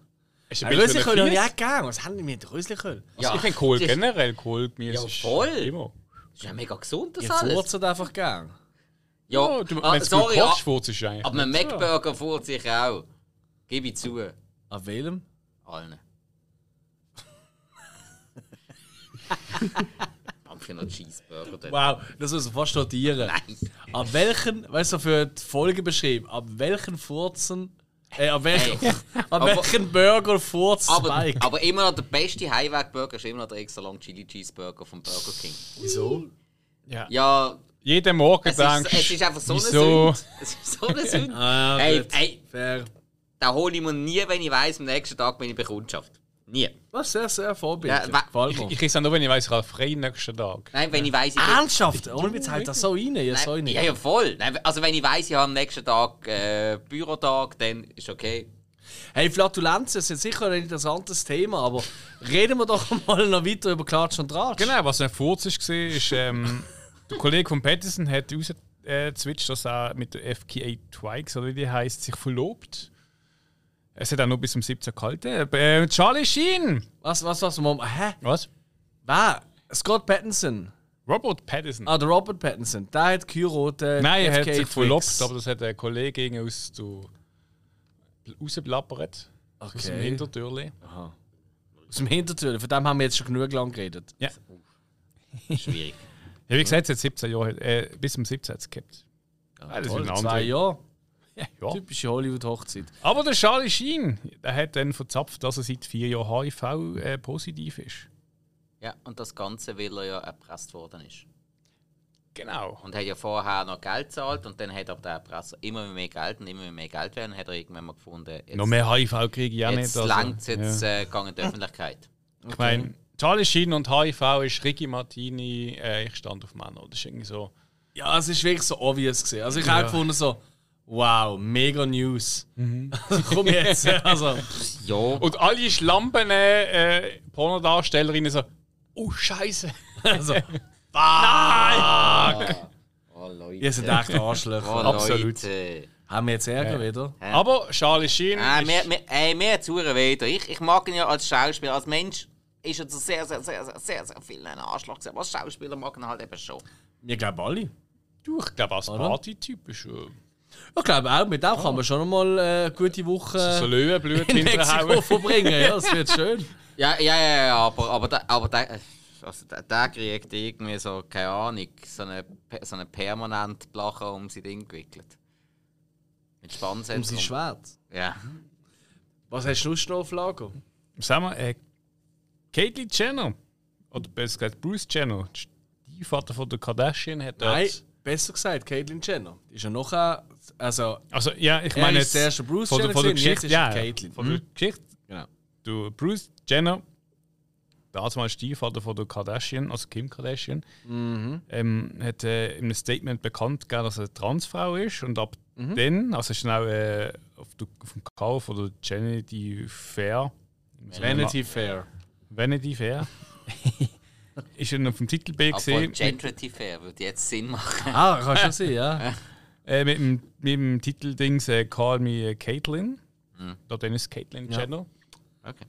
Ist Ja, ein Röslichöl habe ich auch gern. Was haben die mit Röslichöl? Ja, Ich finde Kohl generell, Kohlgemüse Ja, ist voll. immer. Das ist ja mega gesund, das Ihr alles. furzt einfach gern. Ja, Oh, du, ah, wenn sorry, gut ah, kochst, furzt es eigentlich. aber ein. Macburger furzt sich auch. Gebe ich zu. An welchem? Allen. Wir noch Cheeseburger? Wow, das muss man fast notieren. Nein. Ab welchen, weißt du, für die Folge beschrieben, ab welchen Furzen, äh, ab welchen, Hey. ab Aber- welchen Burger furzt Aber, Spike? aber immer noch der beste Highweg-Burger ist immer noch der extra long Chili Cheeseburger vom Burger King. Wieso? Ja. Ja, Jeden Morgen es denkst ist, es ist einfach so eine wieso? Sünde. Es ist so eine Sünde. Ah, hey, gut. hey, Fair. da hole ich mir nie, wenn ich weiß, am nächsten Tag bin ich bei Kundschaft. Nie. Das ist sehr, sehr vorbildlich. Ja, wa- Ich, ich kriege es auch nur, wenn ich weiß, ich habe frei nächsten Tag. Nein, wenn ich weiß, ich Ernsthaft? Ohne Witz, halt das so rein? Ja, so rein. ja, ja, voll. Nein, also wenn ich weiß, ich habe am nächsten Tag äh, Bürotag, dann ist okay. Hey, Flatulenzen ist jetzt sicher ein interessantes Thema, aber reden wir doch mal noch weiter über Klatsch und Tratsch. Genau, was ein Furz war, ist, ähm, der Kollege von Patterson hat rausgezwitscht, dass er mit der FKA Twigs, oder wie die heißt, sich verlobt. Es hat auch noch bis zum 17 gehalten. Äh, Charlie Sheen! Was, was, was? Moment, hä? Was? Wer? Scott Pattinson. Robert Pattinson. Ah, der Robert Pattinson. Der hat geheiratet. Nein, er hat sich verlobt, aber das hat ein Kollege aus so rausblappert. Aus dem Okay. Hintertürli. Aus dem Hintertür. Von dem haben wir jetzt schon genug lang geredet. Ja. Schwierig. ja, wie gesagt, seit 17 Jahren, äh, bis zum 17 hat es gehabt. Ah, das Toll, ist ein zwei. Jahre. Ja, ja. Typische Hollywood-Hochzeit. Aber der Charlie Sheen, der hat dann verzapft, dass er seit vier Jahren HIV äh, positiv ist. Ja, und das Ganze, weil er ja erpresst worden ist. Genau. Und hat ja vorher noch Geld gezahlt und dann hat aber der Erpresser immer mehr Geld und immer mehr Geld werden, hat er irgendwann mal gefunden, jetzt, Noch mehr HIV kriege ich auch jetzt nicht. Also, langt es jetzt ja. äh, in die Öffentlichkeit. Ich meine, Charlie Sheen und HIV ist Ricky Martini, äh, ich stand auf Männer. Das ist irgendwie so. Ja, es ist wirklich so obvious gesehen. Also ich habe gefunden so, wow, mega News. Also komm jetzt. Also, Ja, Und alle Schlampen äh, Pornodarstellerinnen so, oh Scheiße. also Nein! oh Leute. Ihr seid echt Arschlöcher. Oh, Absolut. Leute. Haben wir jetzt Ärger wieder? Aber Charlie Sheen. Ah, ist- mir, ey, mir hat's verdammt weh. Ich, ich mag ihn ja als Schauspieler, als Mensch ist er zu sehr, sehr, sehr, sehr, sehr, sehr viel ein Arschloch gewesen. Aber als Schauspieler mag ihn halt eben schon. Wir glauben alle. du, ich glaube, als? Partytyp ist er Ich glaube auch, mit dem kann man schon mal äh, eine gute Woche so Löwenblut in Mexiko verbringen. Ja, das wird schön. Ja, ja, ja, ja aber, aber, der, aber der, also der, der kriegt irgendwie so, keine Ahnung, so eine, so eine permanent Blache um sein Ding gewickelt. Mit Spannsätzen. Um sein Schwert. Ja. Was hast du noch auf Lager? Sag mal, äh, Caitlyn Jenner, oder besser gesagt Bruce Jenner, die Vater von der Kardashian, hat Nein, besser gesagt, Caitlyn Jenner. Ist ja noch also Also, ja, ich Er meine ist der erste Bruce von der, Jenner von der jetzt Geschichte, ist ja, Caitlyn. von der Mhm. Geschichte. genau. Du, Bruce Jenner, damals Stiefvater von der Kardashian, also Kim Kardashian, Mhm. ähm, hat äh, in einem Statement bekannt gegeben, dass er eine Transfrau ist und ab Mhm. dann, also ist dann auch äh, auf, der, auf dem Cover von der Vanity Fair, Vanity Fair. Vanity Fair, ist er auf dem Titelbild Aber gesehen Gentrity Fair würde jetzt Sinn machen. Ah, kann schon sein, ja. äh, mit, dem, mit dem Titeldings äh, Call Me Caitlyn. Da dann ist Caitlyn Ja. Jenner. Okay.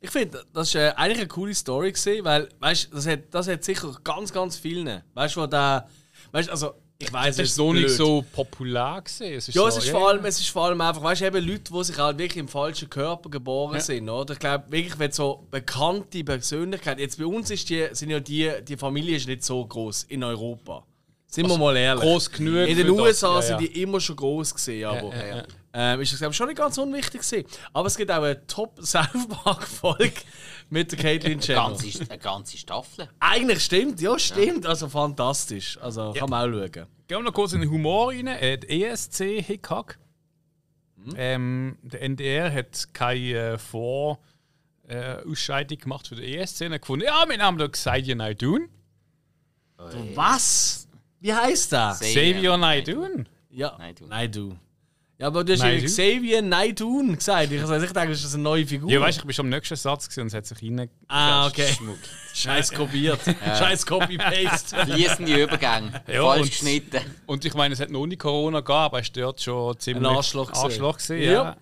Ich finde, das war äh, eigentlich eine coole Story, gewesen, weil, weißt das hat, das hat sicher ganz, ganz vielen. Weißt du, wo der. Weißt also, ich weiß Das ist so nicht so populär gesehen. Es ist Ja, so, es ist, vor allem, es ist vor allem einfach, weißt du, eben Leute, die sich halt wirklich im falschen Körper geboren sind, oder? Ich glaube, wirklich, wenn so bekannte Persönlichkeiten, jetzt bei uns ist die, sind ja die, die Familie ist nicht so groß in Europa. Sind wir mal ehrlich. groß genug In den das. USA Ja, sind ja. die immer schon groß gesehen, aber ja, ja. Ähm, ist das glaube ich schon nicht ganz unwichtig gewesen. Aber es gibt auch eine Top South Park Folge mit der Caitlyn Jenner. Ganze, eine ganze Staffel. Eigentlich stimmt, ja stimmt, also fantastisch. Also kann man auch schauen. Gehen wir noch kurz in den Humor rein. Äh, die ESC Hickhack. Mhm. Ähm, der NDR hat keine äh, Vor- äh, gemacht für die ESC. Und hat gefunden, ja, wir haben doch Xavier Naidun. Was? Wie heißt das? Xavier Naidun? Ja, Naidu. Naidu. Ja, aber du hast ja? Xavier Naidun gesagt. Ich, also, ich denke, das ist eine neue Figur. Ja, weißt du, ich bin schon am nächsten Satz gewesen und es hat sich rein. Ah, okay. Scheiß kopiert. Scheiß Copy-Paste. Fließende Übergänge. Ja, falsch und- geschnitten. Und ich meine, es hat noch nie Corona gegeben, aber er ist dort schon ziemlich Ein Arschloch gewesen. Arschloch gewesen, Ja. ja.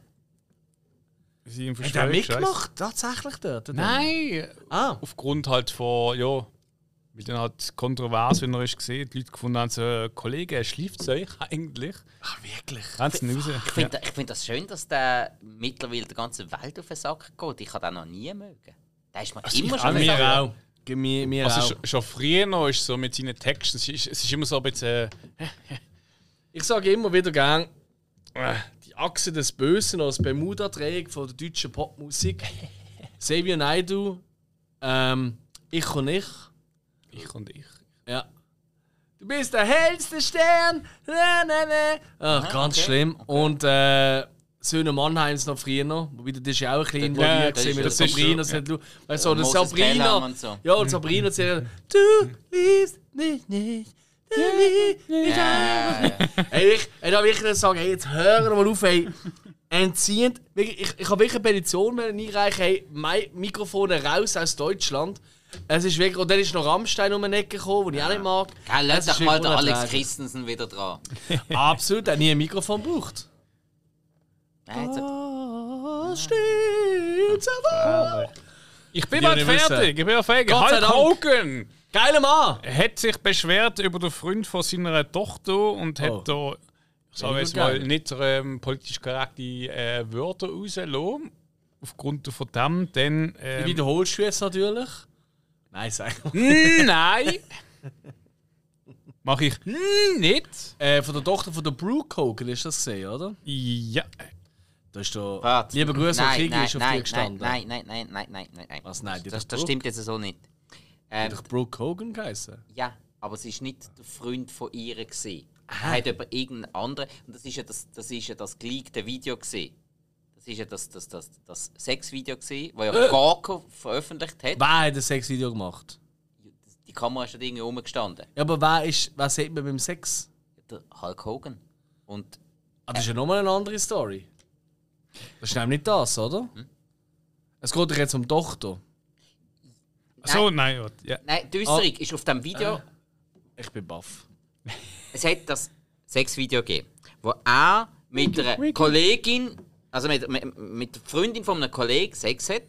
Sie Hat er mitgemacht? Tatsächlich dort? oder? Nein, Ah. aufgrund halt von, ja, weil dann halt kontrovers, wenn er ist gesehen, die Leute gefunden haben, so, äh, Kollege, er schläft euch eigentlich. Ach, wirklich? Haben sie raus. Ich finde ich find das schön, dass der mittlerweile der ganzen Welt auf den Sack geht. Ich habe den noch nie mögen. Der ist mir immer ich schon Mir auch. Mir, mir Also auch. schon, früher noch ist so mit seinen Texten, es ist, es ist immer so ein bisschen, äh, Ich sage immer wieder gern, äh, die Achse des Bösen als Bermuda-Dreieck von der deutschen Popmusik. Xavier Naidoo, ähm, ich und ich. Ich und ich. Ja. Du bist der hellste Stern. Na, na, na. Ach, ganz okay, schlimm. Und äh, Söhne Mannheims noch früher noch. Wobei das ist ja auch ein bisschen Ja, involviert mit der Sabrina. so, Ja. Du, weißt du, so, Pelham Sabrina. und so. Ja, und Sabrina sagt, du liebst mich nicht. Du liebst mich Ja, ja, ja. Ey, ich, ey, da will ich nicht sagen, hey, jetzt hören wir mal auf, ey. Entziehend. Wirklich, Ich, ich habe wirklich eine Petition einreichen, hey, mein Mikrofon raus aus Deutschland. Es ist wirklich, und dann ist noch Rammstein um eine Ecke gekommen, den ich auch nicht mag. Gell, lass doch mal den Alex. Christensen wieder dran. Absolut, der hat nie ein Mikrofon gebraucht. Nein, jetzt- Ah, steht's aber. Ich bin bald fertig, ich bin ja fertig. Gott sei Hulk Dank. Hogan Geiler Mann! hat sich beschwert über den Freund von seiner Tochter und hat Oh. da, ich sage Mega jetzt mal, nicht ähm, politisch korrekte äh, Wörter rausgelassen. Aufgrund von dem, dann. Wie Ähm, wiederholst du jetzt natürlich? Nein, sag mal. Mm, Nein! Mach ich mm, nicht. Äh, von der Tochter von der Brooke Hogan ist das gesehen, oder? Ja. Da ist da. Warte. Lieber Grüße Nein, Krieg nein, ist auf nein, dir gestanden. Nein, nein, nein, nein, nein, nein, nein. Was, nein, die das, das doch stimmt jetzt so nicht. Ähm, Hat doch Brooke Hogan geheißen? ja, aber es ist nicht der Freund von ihr gesehen. Ah. Er hat über irgendeinen anderen und das ist ja das, das ist ja das geleakte Video gesehen. Das ist ja das, das, das, das Sexvideo gesehen, das ja Gago veröffentlicht hat. Wer hat ein Sexvideo gemacht? Die Kamera ist dort irgendwie rumgestanden. Ja, aber wer, ist, wer sieht man beim Sex? Der Hulk Hogan. Und Ah, das ist ja nochmal eine andere Story. Das ist nämlich nicht das, oder? Es geht doch jetzt um die Tochter. So, nein, ja. nein, die Äußerung ist auf dem Video. Ich bin baff. es hat das Sexvideo gegeben, wo er mit einer Kollegin, also mit, mit, mit der Freundin von einem Kollegen Sex hat.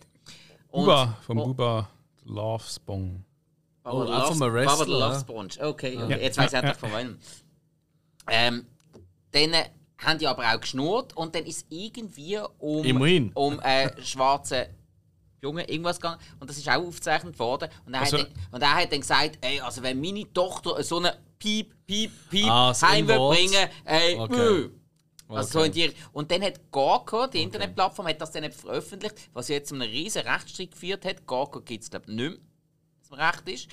Und- Buba, vom oh, Buba Love Spong. Baba Oh, the auch Love- vom Wrestler, Baba Love. Sponge. Okay, okay. Ja. jetzt weiß ich Ja, von wem. Ähm, dann haben die aber auch geschnurrt und dann ist irgendwie um, Immerhin. um äh, schwarzen Junge irgendwas gegangen und das ist auch aufgezeichnet worden und er, Also- hat, dann, und er hat dann gesagt, ey, also wenn meine Tochter so eine Piep, Piep, Piep Ah, heim bringen, ey, Okay. Mö. Also so Okay. in die, und dann hat Gorko, die Internetplattform, hat das dann veröffentlicht, was jetzt zu einem riesen Rechtsstreit geführt hat. Gorko gibt es glaube ich nicht mehr, was mir recht ist.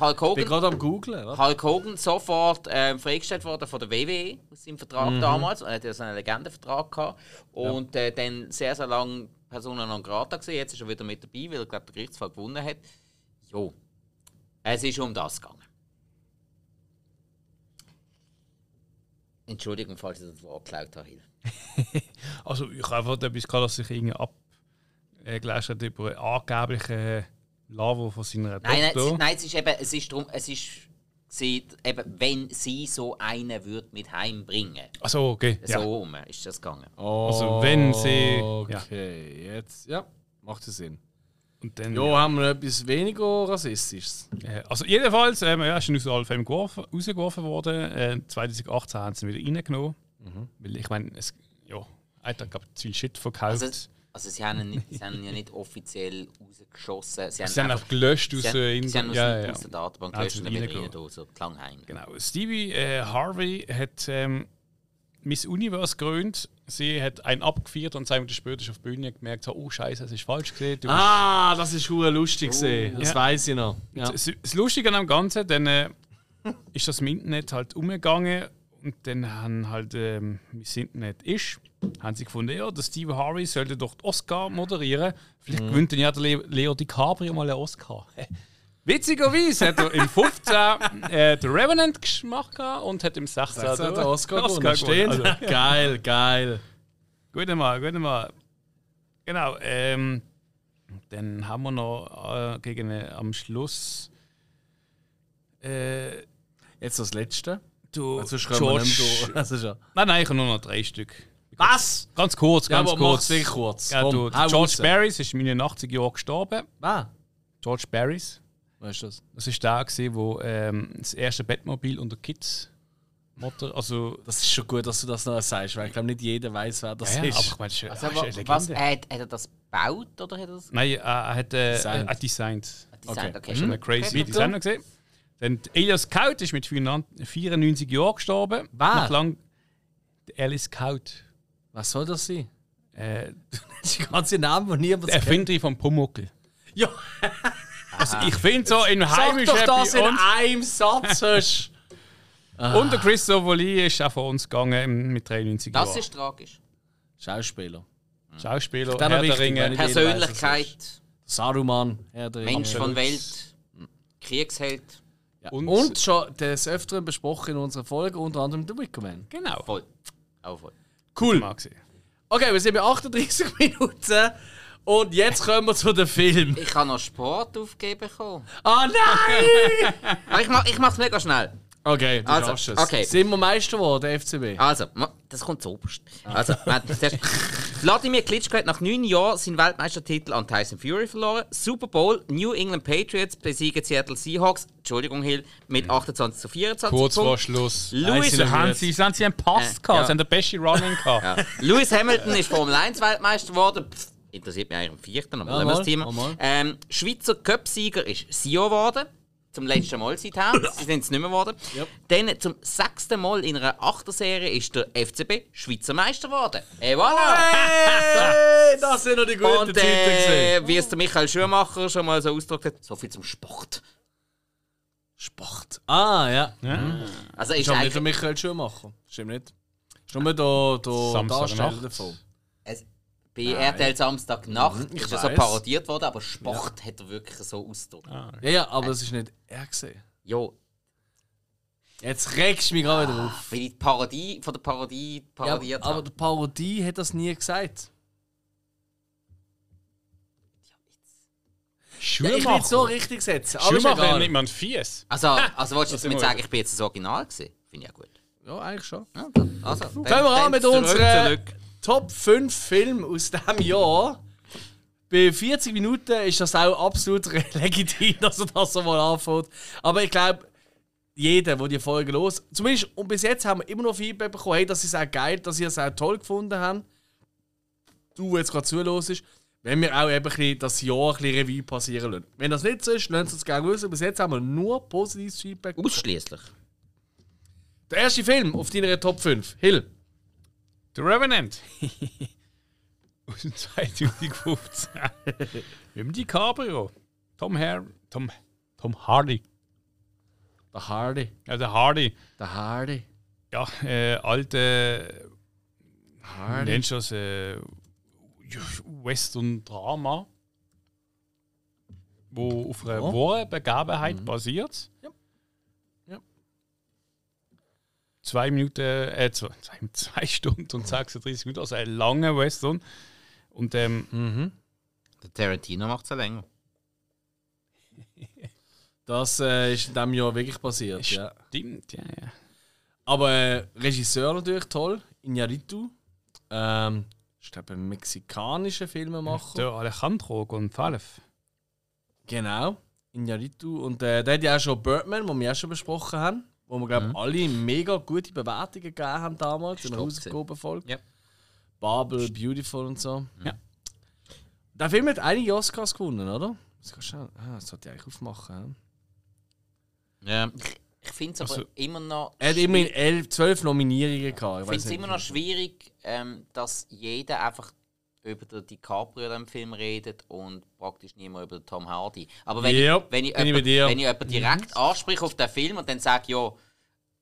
Hulk Ich bin Hogan, gerade am googlen. was? Hulk Hogan sofort ähm, freigestellt worden von der WWE aus seinem Vertrag Mhm. damals. Er hat ja so einen Legendenvertrag gehabt. Und äh, dann sehr, sehr lange Persona non grata gesehen. Jetzt ist er wieder mit dabei, weil er glaub, den Gerichtsfall gewonnen hat. Jo. Es ist um das gegangen. Entschuldigung, falls ich das Wort geklaut habe. Hill. Also ich habe einfach etwas gehabt, dass sich irgendwie abgelesen hat über einen angeblichen Lavo von seiner Nein, nein, Tochter. es, nein, es ist eben, es ist drum, es ist sie, eben, wenn sie so einen würde mit heimbringen. Achso, okay. So Ja. rum ist das gegangen. Also, wenn sie- ja. Okay, jetzt. Ja, macht das Sinn. Und dann, Jo, haben wir etwas weniger Rassistisches. Äh, Also jedenfalls, ähm, ja, ist aus Fame geworfen, rausgeworfen worden. Äh, 2018 haben sie ihn wieder reingenommen. Mhm. Weil ich meine, es ja, hat glaube zu viel Shit verkauft. Also, also sie, haben ihn nicht, sie haben ja nicht offiziell rausgeschossen. Sie haben, sie haben einfach- gelöscht aus sie haben, der sie haben aus, ja, der- ja. aus der Datenbank gelöscht sie und dann wieder rein, da, so Klangheim. Genau. Stevie äh, Harvey hat ähm, Miss Universe gegründet. Sie hat einen abgefeiert und zwei Minuten später ist auf die Bühne gemerkt, oh Scheiße, es ist falsch gesehen. Ah, das ist hure lustig gesehen. Das Ja. weiß ich noch. Ja. Das, das Lustige an dem Ganzen, dann äh, ist das im Internet halt umgegangen und dann haben halt, ähm, das Internet ist, haben sie gefunden, ja, der Steve Harvey sollte doch den Oscar moderieren. Vielleicht Mhm. gewinnt dann ja der Le Leo DiCaprio mal einen Oscar. Witzigerweise hat er im 15 äh, den Revenant gemacht und hat im 16 Das hat der Oscar, Oscar gewonnen. Stehen. gewonnen. Also, geil, geil. Gut mal, gut mal. Genau, ähm, dann haben wir noch äh, gegen äh, am Schluss äh, Jetzt das letzte. du, Also mehr durch. Also schon. Nein, nein, ich habe nur noch drei Stück. Was? Ganz kurz, Ja, ganz macht's kurz. wirklich kurz. Ja, du, George raus. Barris ist in 89 Jahren gestorben. Ah, George Barris. Weißt du das? Das ist der, gewesen, wo ähm, das erste Bettmobil unter Kids Motor, also Das ist schon gut, dass du das noch sagst, weil ich glaube, nicht jeder weiß, wer das ja, ist. aber ich meine, das ist, Also, das ist was, hat, hat er das gebaut oder hat er das Nein, äh, er hat äh, Designt. er hat designt. designt? Okay, Das ist eine crazy Okay. Designer gesehen. Dann Elias Kaut ist mit 94 Jahren gestorben. Wer? Nach lang der Alice Kaut. Was soll das sein? Äh, Die ganze Namen, die niemand der Erfinder vom Pumuckl. Ja, Also ich finde so in sag heimischen doch das in einem Satz. hast. und der Christopher Lee ist auch von uns gegangen mit 93 Das Jahren. ist tragisch. Schauspieler. Schauspieler, Herr der Ringe. Persönlichkeit, Saruman, Herr der Ringe. Mensch von Welt, Kriegsheld. Ja. Und- Und, schon des Öfteren besprochen in unserer Folge, unter anderem The Wicker Man. Genau. Voll. Auch voll. Cool. Okay, wir sind bei 38 Minuten. Und jetzt kommen wir zu dem Film. Ich habe noch Sport aufgegeben. bekommen. Ah nein! Aber ich, mach, ich mach's mega schnell. Okay, du Also, schaffst es. okay. Sind wir Meister geworden, FCB? Also, das kommt zu oberst. Also, Wladimir Klitschko hat nach neun Jahren seinen Weltmeistertitel an Tyson Fury verloren. Super Bowl, New England Patriots besiegen Seattle Seahawks, Entschuldigung Hill, mit 28 zu 24 Kurz vor Punkten. Schluss. Louis, sie Da noch haben sie haben sie einen Pass Äh, gehabt, ja. sie haben den besten Running gehabt. ja. Lewis Hamilton ist Formel 1 Weltmeister geworden. Pff, interessiert mich eigentlich im vierten, aber Ja, wir das mal, Thema. mal. Ähm, Schweizer Cup-Sieger ist Sio geworden. Zum letzten Mal seither. Sie sind es nicht mehr geworden. Yep. Dann zum sechsten Mal in einer Achterserie ist der FCB Schweizer Meister geworden. Et voilà! Hey, das sind noch die guten Und Zeiten äh, gesehen. wie es der Michael Schumacher schon mal so ausgedrückt hat, so viel zum Sport. Sport. Ah, ja. Also ist Ist aber nicht der eigentlich, Michael Schumacher. Stimmt nicht. Ist nur der, der Samstag Darsteller davon. Es, bei RTL Samstag Nacht ich ist er so parodiert worden, aber Sport hat er wirklich so ausgedrückt. Ja, ja, aber das ist nicht er gesehen. Jo, Jetzt regst du mich gerade wieder auf. Weil die Parodie von der Parodie Ja, parodiert aber haben. der Parodie hat das nie gesagt. Ja, ich will es so richtig setzen. Ja Schumacher egal. nimmt man Fies. Also, also wolltest du jetzt wir sagen, ich bin jetzt das Original gewesen? Finde ich auch gut. Ja, eigentlich schon. Ja, also, Fangen wir an mit zurück. Top 5 Filmen aus diesem Jahr. Bei 40 Minuten ist das auch absolut legitim, dass er das so mal anfängt. Aber ich glaube, jeder, der die Folge los. Zumindest, und bis jetzt haben wir immer noch Feedback bekommen, hey, das ist auch geil, dass ihr es auch toll gefunden habt. Du, der jetzt gerade zuhörst, wenn wir auch eben ein das Jahr ein bisschen Revue passieren lassen. Wenn das nicht so ist, lasst uns gerne wissen. Bis jetzt haben wir nur positives Feedback. Ausschließlich. Der erste Film auf deiner Top 5. Hill. The Revenant. Aus dem 2015. Mit dem DiCaprio. Tom, Har Tom, Tom Hardy. Der Hardy. Ja, der Hardy. Der Hardy. Ja, äh, alte. Hardy. Nennst du das? Äh, Western-Drama. Wo auf einer Ja. wahren Begebenheit basiert. Ja. Ja. Zwei Minuten, äh, zwei, zwei, Stunden und 36 Minuten, also ein langer Western. Und ähm, Der Tarantino macht es ja länger. Das äh, ist in diesem Jahr wirklich passiert, ja. stimmt, ja, ja. Aber äh, Regisseur natürlich toll, Iñárritu. Ähm, ich glaube, ein mexikanischer Filmemacher. Der Alejandro González. Genau, Iñárritu. Und äh, der hat ja auch schon Birdman, den wir auch schon besprochen haben. Wo wir, glaube ich, alle mega gute Bewertungen gegeben haben damals in der Hausaufgabenfolge. Ja. Babel, Beautiful und so. Ja. Der Film hat einige Oscars gewonnen, oder? Das, kannst du- ah, das sollte ich eigentlich aufmachen. Ja. Ich, ich finde es aber Also- immer noch. Er hat immerhin elf, zwölf Nominierungen gehabt. Ich finde es immer noch schwierig, ähm, dass jeder einfach über den DiCaprio in dem Film redet und praktisch niemand über den Tom Hardy. Aber wenn, Ja, ich, wenn, ich, ich jemand, dir. wenn ich jemanden direkt anspreche auf den Film und dann sage, ja,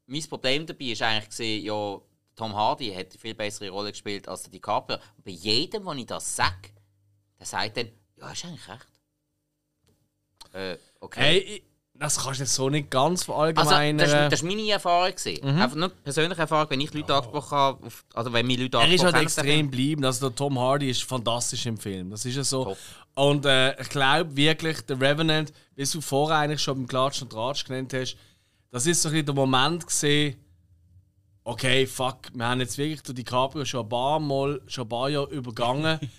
mein Problem dabei ist eigentlich gesehen, ja, Tom Hardy hat eine viel bessere Rolle gespielt als der DiCaprio. Und bei jedem, wo ich das sage, der sagt dann, ja, ist eigentlich recht. Äh, okay. Hey, ich- das kannst du jetzt so nicht ganz Also, verallgemeinern. das, ist, das ist meine Erfahrung. gewesen. Einfach nur persönliche Erfahrung, wenn ich Leute angesprochen habe, auf, also wenn mich Leute er ist halt extrem geblieben. Also der Tom Hardy ist fantastisch im Film. Das ist ja so. Top. Und äh, ich glaube wirklich, der Revenant, wie du vorher eigentlich schon beim Klatsch und Tratsch genannt hast, das ist so ein bisschen der Moment gesehen. Okay, fuck, wir haben jetzt wirklich den DiCaprio schon ein paar Mal, schon ein paar Jahre übergangen.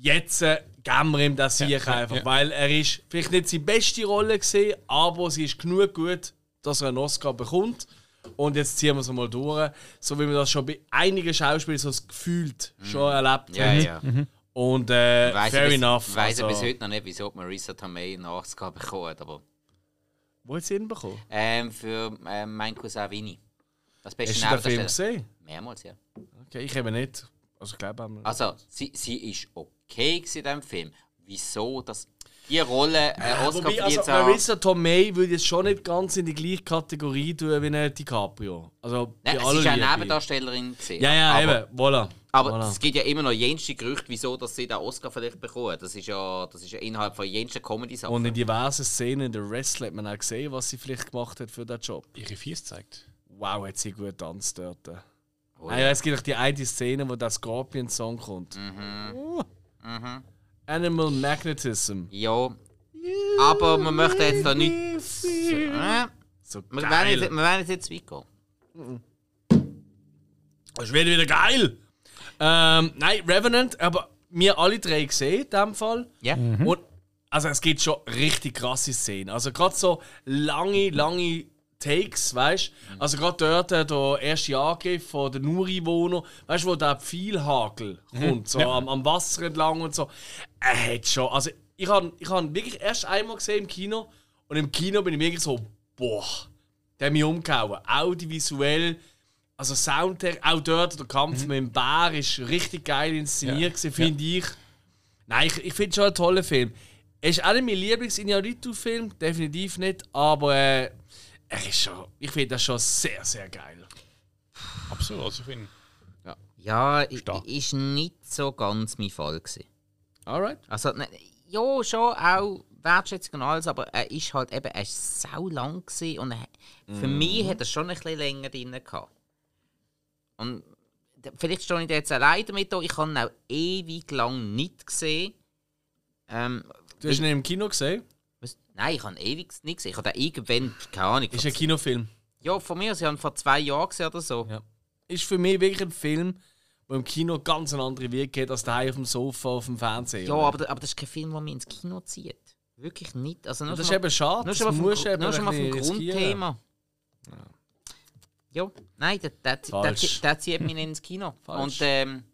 Jetzt äh, geben wir ihm das Sieg einfach, ja. weil er ist vielleicht nicht seine beste Rolle gesehen, aber sie ist genug gut, dass er einen Oscar bekommt. Und jetzt ziehen wir es mal durch, so wie man das schon bei einigen Schauspielern so gefühlt schon erlebt Ja, hat. ja. Und äh, Weiss fair ich bis, enough. Weiss also, ich bis heute noch nicht, wieso die Marissa Tomei einen Oscar bekommen hat, aber Wo hat sie ihn bekommen? ähm, für ähm, mein Cousin Vinny. Das beste Hast du den Film gesehen? Mehrmals, ja. Okay, ich eben nicht. Also ich glaube einmal. Also, sie, sie ist okay gewesen in diesem Film. Wieso, dass die Rolle äh, Oscar Wobei, also? Marissa Tomei würde jetzt schon nicht ganz in die gleiche Kategorie tun wie ein DiCaprio. Also Nein, sie ist ja Liebe. Nebendarstellerin gewesen. Ja, ja, aber, eben. Voilà. Aber voilà. es gibt ja immer noch jenste Gerüchte, wieso dass sie den Oscar vielleicht bekommen. Das ist ja, das ist ja innerhalb von jensten Comedy-Sachen. Und in diversen Szenen in der Wrestling hat man auch gesehen, was sie vielleicht gemacht hat für den Job. Ihre Fies zeigt. Wow, hat sie gut getanzt dort. Oh, Ah, ja, es gibt auch die eine Szene, wo der Scorpion-Song kommt. Uh. Animal Magnetism. Ja. Aber man möchte jetzt da nicht. Äh, So wir, werden jetzt, wir werden jetzt jetzt weit gehen. Das ist wieder, geil. Ähm, nein, Revenant, aber wir alle drei gesehen in dem Fall. Ja. Und also es gibt schon richtig krasse Szenen. Also gerade so lange, lange Takes, weißt du? Also gerade dort äh, der erste Angriff von den Ureinwohnern, weißt du, wo der Pfeilhagel kommt, so am, am Wasser entlang und so. Er hat schon, also ich habe ich hab wirklich erst einmal gesehen im Kino und im Kino bin ich wirklich so, boah, der hat mich umgehauen. Audiovisuell, also Soundtrack, auch dort der Kampf mit dem Bär ist richtig geil inszeniert, gewesen, finde ich. Nein, ich, ich finde schon einen tollen Film. Er ist auch nicht mein Lieblings-Inarritu-Film, definitiv nicht, aber äh, er ist schon, ich finde das schon sehr, sehr geil. Absolut, also ich finde. Ja, i- Stark. ist nicht so ganz mein Fall gewesen. Alright. Also, ne, ja, schon auch Wertschätzung und alles, aber er ist halt eben, er ist sau lang gewesen und er, für mich hat er schon ein bisschen länger drin gehabt. Und vielleicht stehe ich da jetzt allein damit da. Ich habe ihn auch ewig lang nicht gesehen. Ähm, Du hast ihn im Kino gesehen? Nein, ich habe ewig nicht gesehen. Ich habe den irgendwann, keine Ahnung, Ist ein Kinofilm. Ja, von mir, sie haben vor zwei Jahren gesehen oder so. Ja. Ist für mich wirklich ein Film, der im Kino ganz eine andere Wirkung hat als daheim auf dem Sofa, auf dem Fernseher. Ja, aber, aber das ist kein Film, der mich ins Kino zieht. Wirklich nicht. Also nur das ist mal- eben schade. nur Das schon mal vom. Grundthema. Ja, nein, der, der, der, der zieht mich nicht ins Kino. Falsch. Und ähm,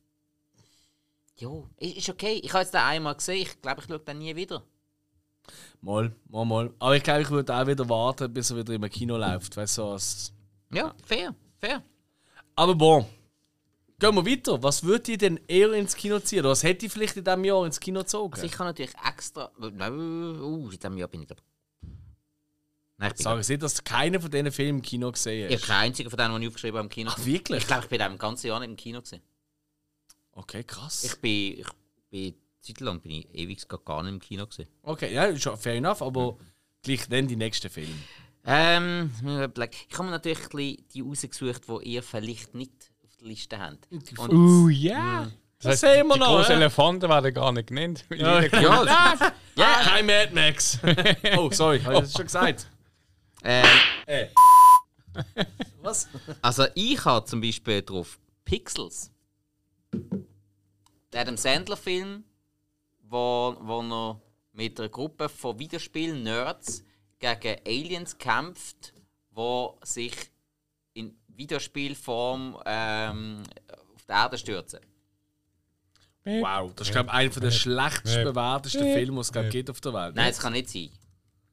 ja, ist, ist okay. Ich habe jetzt den einmal gesehen. Ich glaube, ich schaue den nie wieder. Mal, mal, mal. Aber ich glaube, ich würde auch wieder warten, bis er wieder im Kino läuft. Weißt du, als Ja, fair, fair. Aber bon. Gehen wir weiter. Was würde ich denn eher ins Kino ziehen? Oder was hätte ich vielleicht in diesem Jahr ins Kino gezogen? Also ich habe natürlich extra. Nein, uh, in diesem Jahr bin ich glaube Nein, ich bin Sag ich nicht, dass du keinen von diesen Filmen im Kino gesehen ich hast. kein einziger von denen, die ich aufgeschrieben habe im Kino. Ach, wirklich? Ich glaube, ich bin im ganzen Jahr nicht im Kino gewesen. Okay, krass. Ich bin, ich bin Zeit lang bin ich ewig gar- nicht im Kino gewesen. Okay, ja, schon fair enough, aber gleich dann die nächsten Filme. Ähm, ich habe mir natürlich die rausgesucht, die ihr vielleicht nicht auf der Liste habt. Und, Oh ja! Das sehen wir die noch, großen hä? Elefanten werden gar nicht genannt. Ja, ja, Ja, kein Mad Max. oh, sorry, habe ich das schon gesagt? ähm, Äh. Was? also ich habe zum Beispiel drauf Pixels. Der Adam Sandler Film, wo, wo er mit einer Gruppe von Videospiel-Nerds gegen Aliens kämpft, wo sich in Videospielform ähm, auf die Erde stürzen. Wow, das ist, glaube ich, einer der schlechtest bewertesten Filme, die es glaub, gibt auf der Welt. Nein, das kann nicht sein.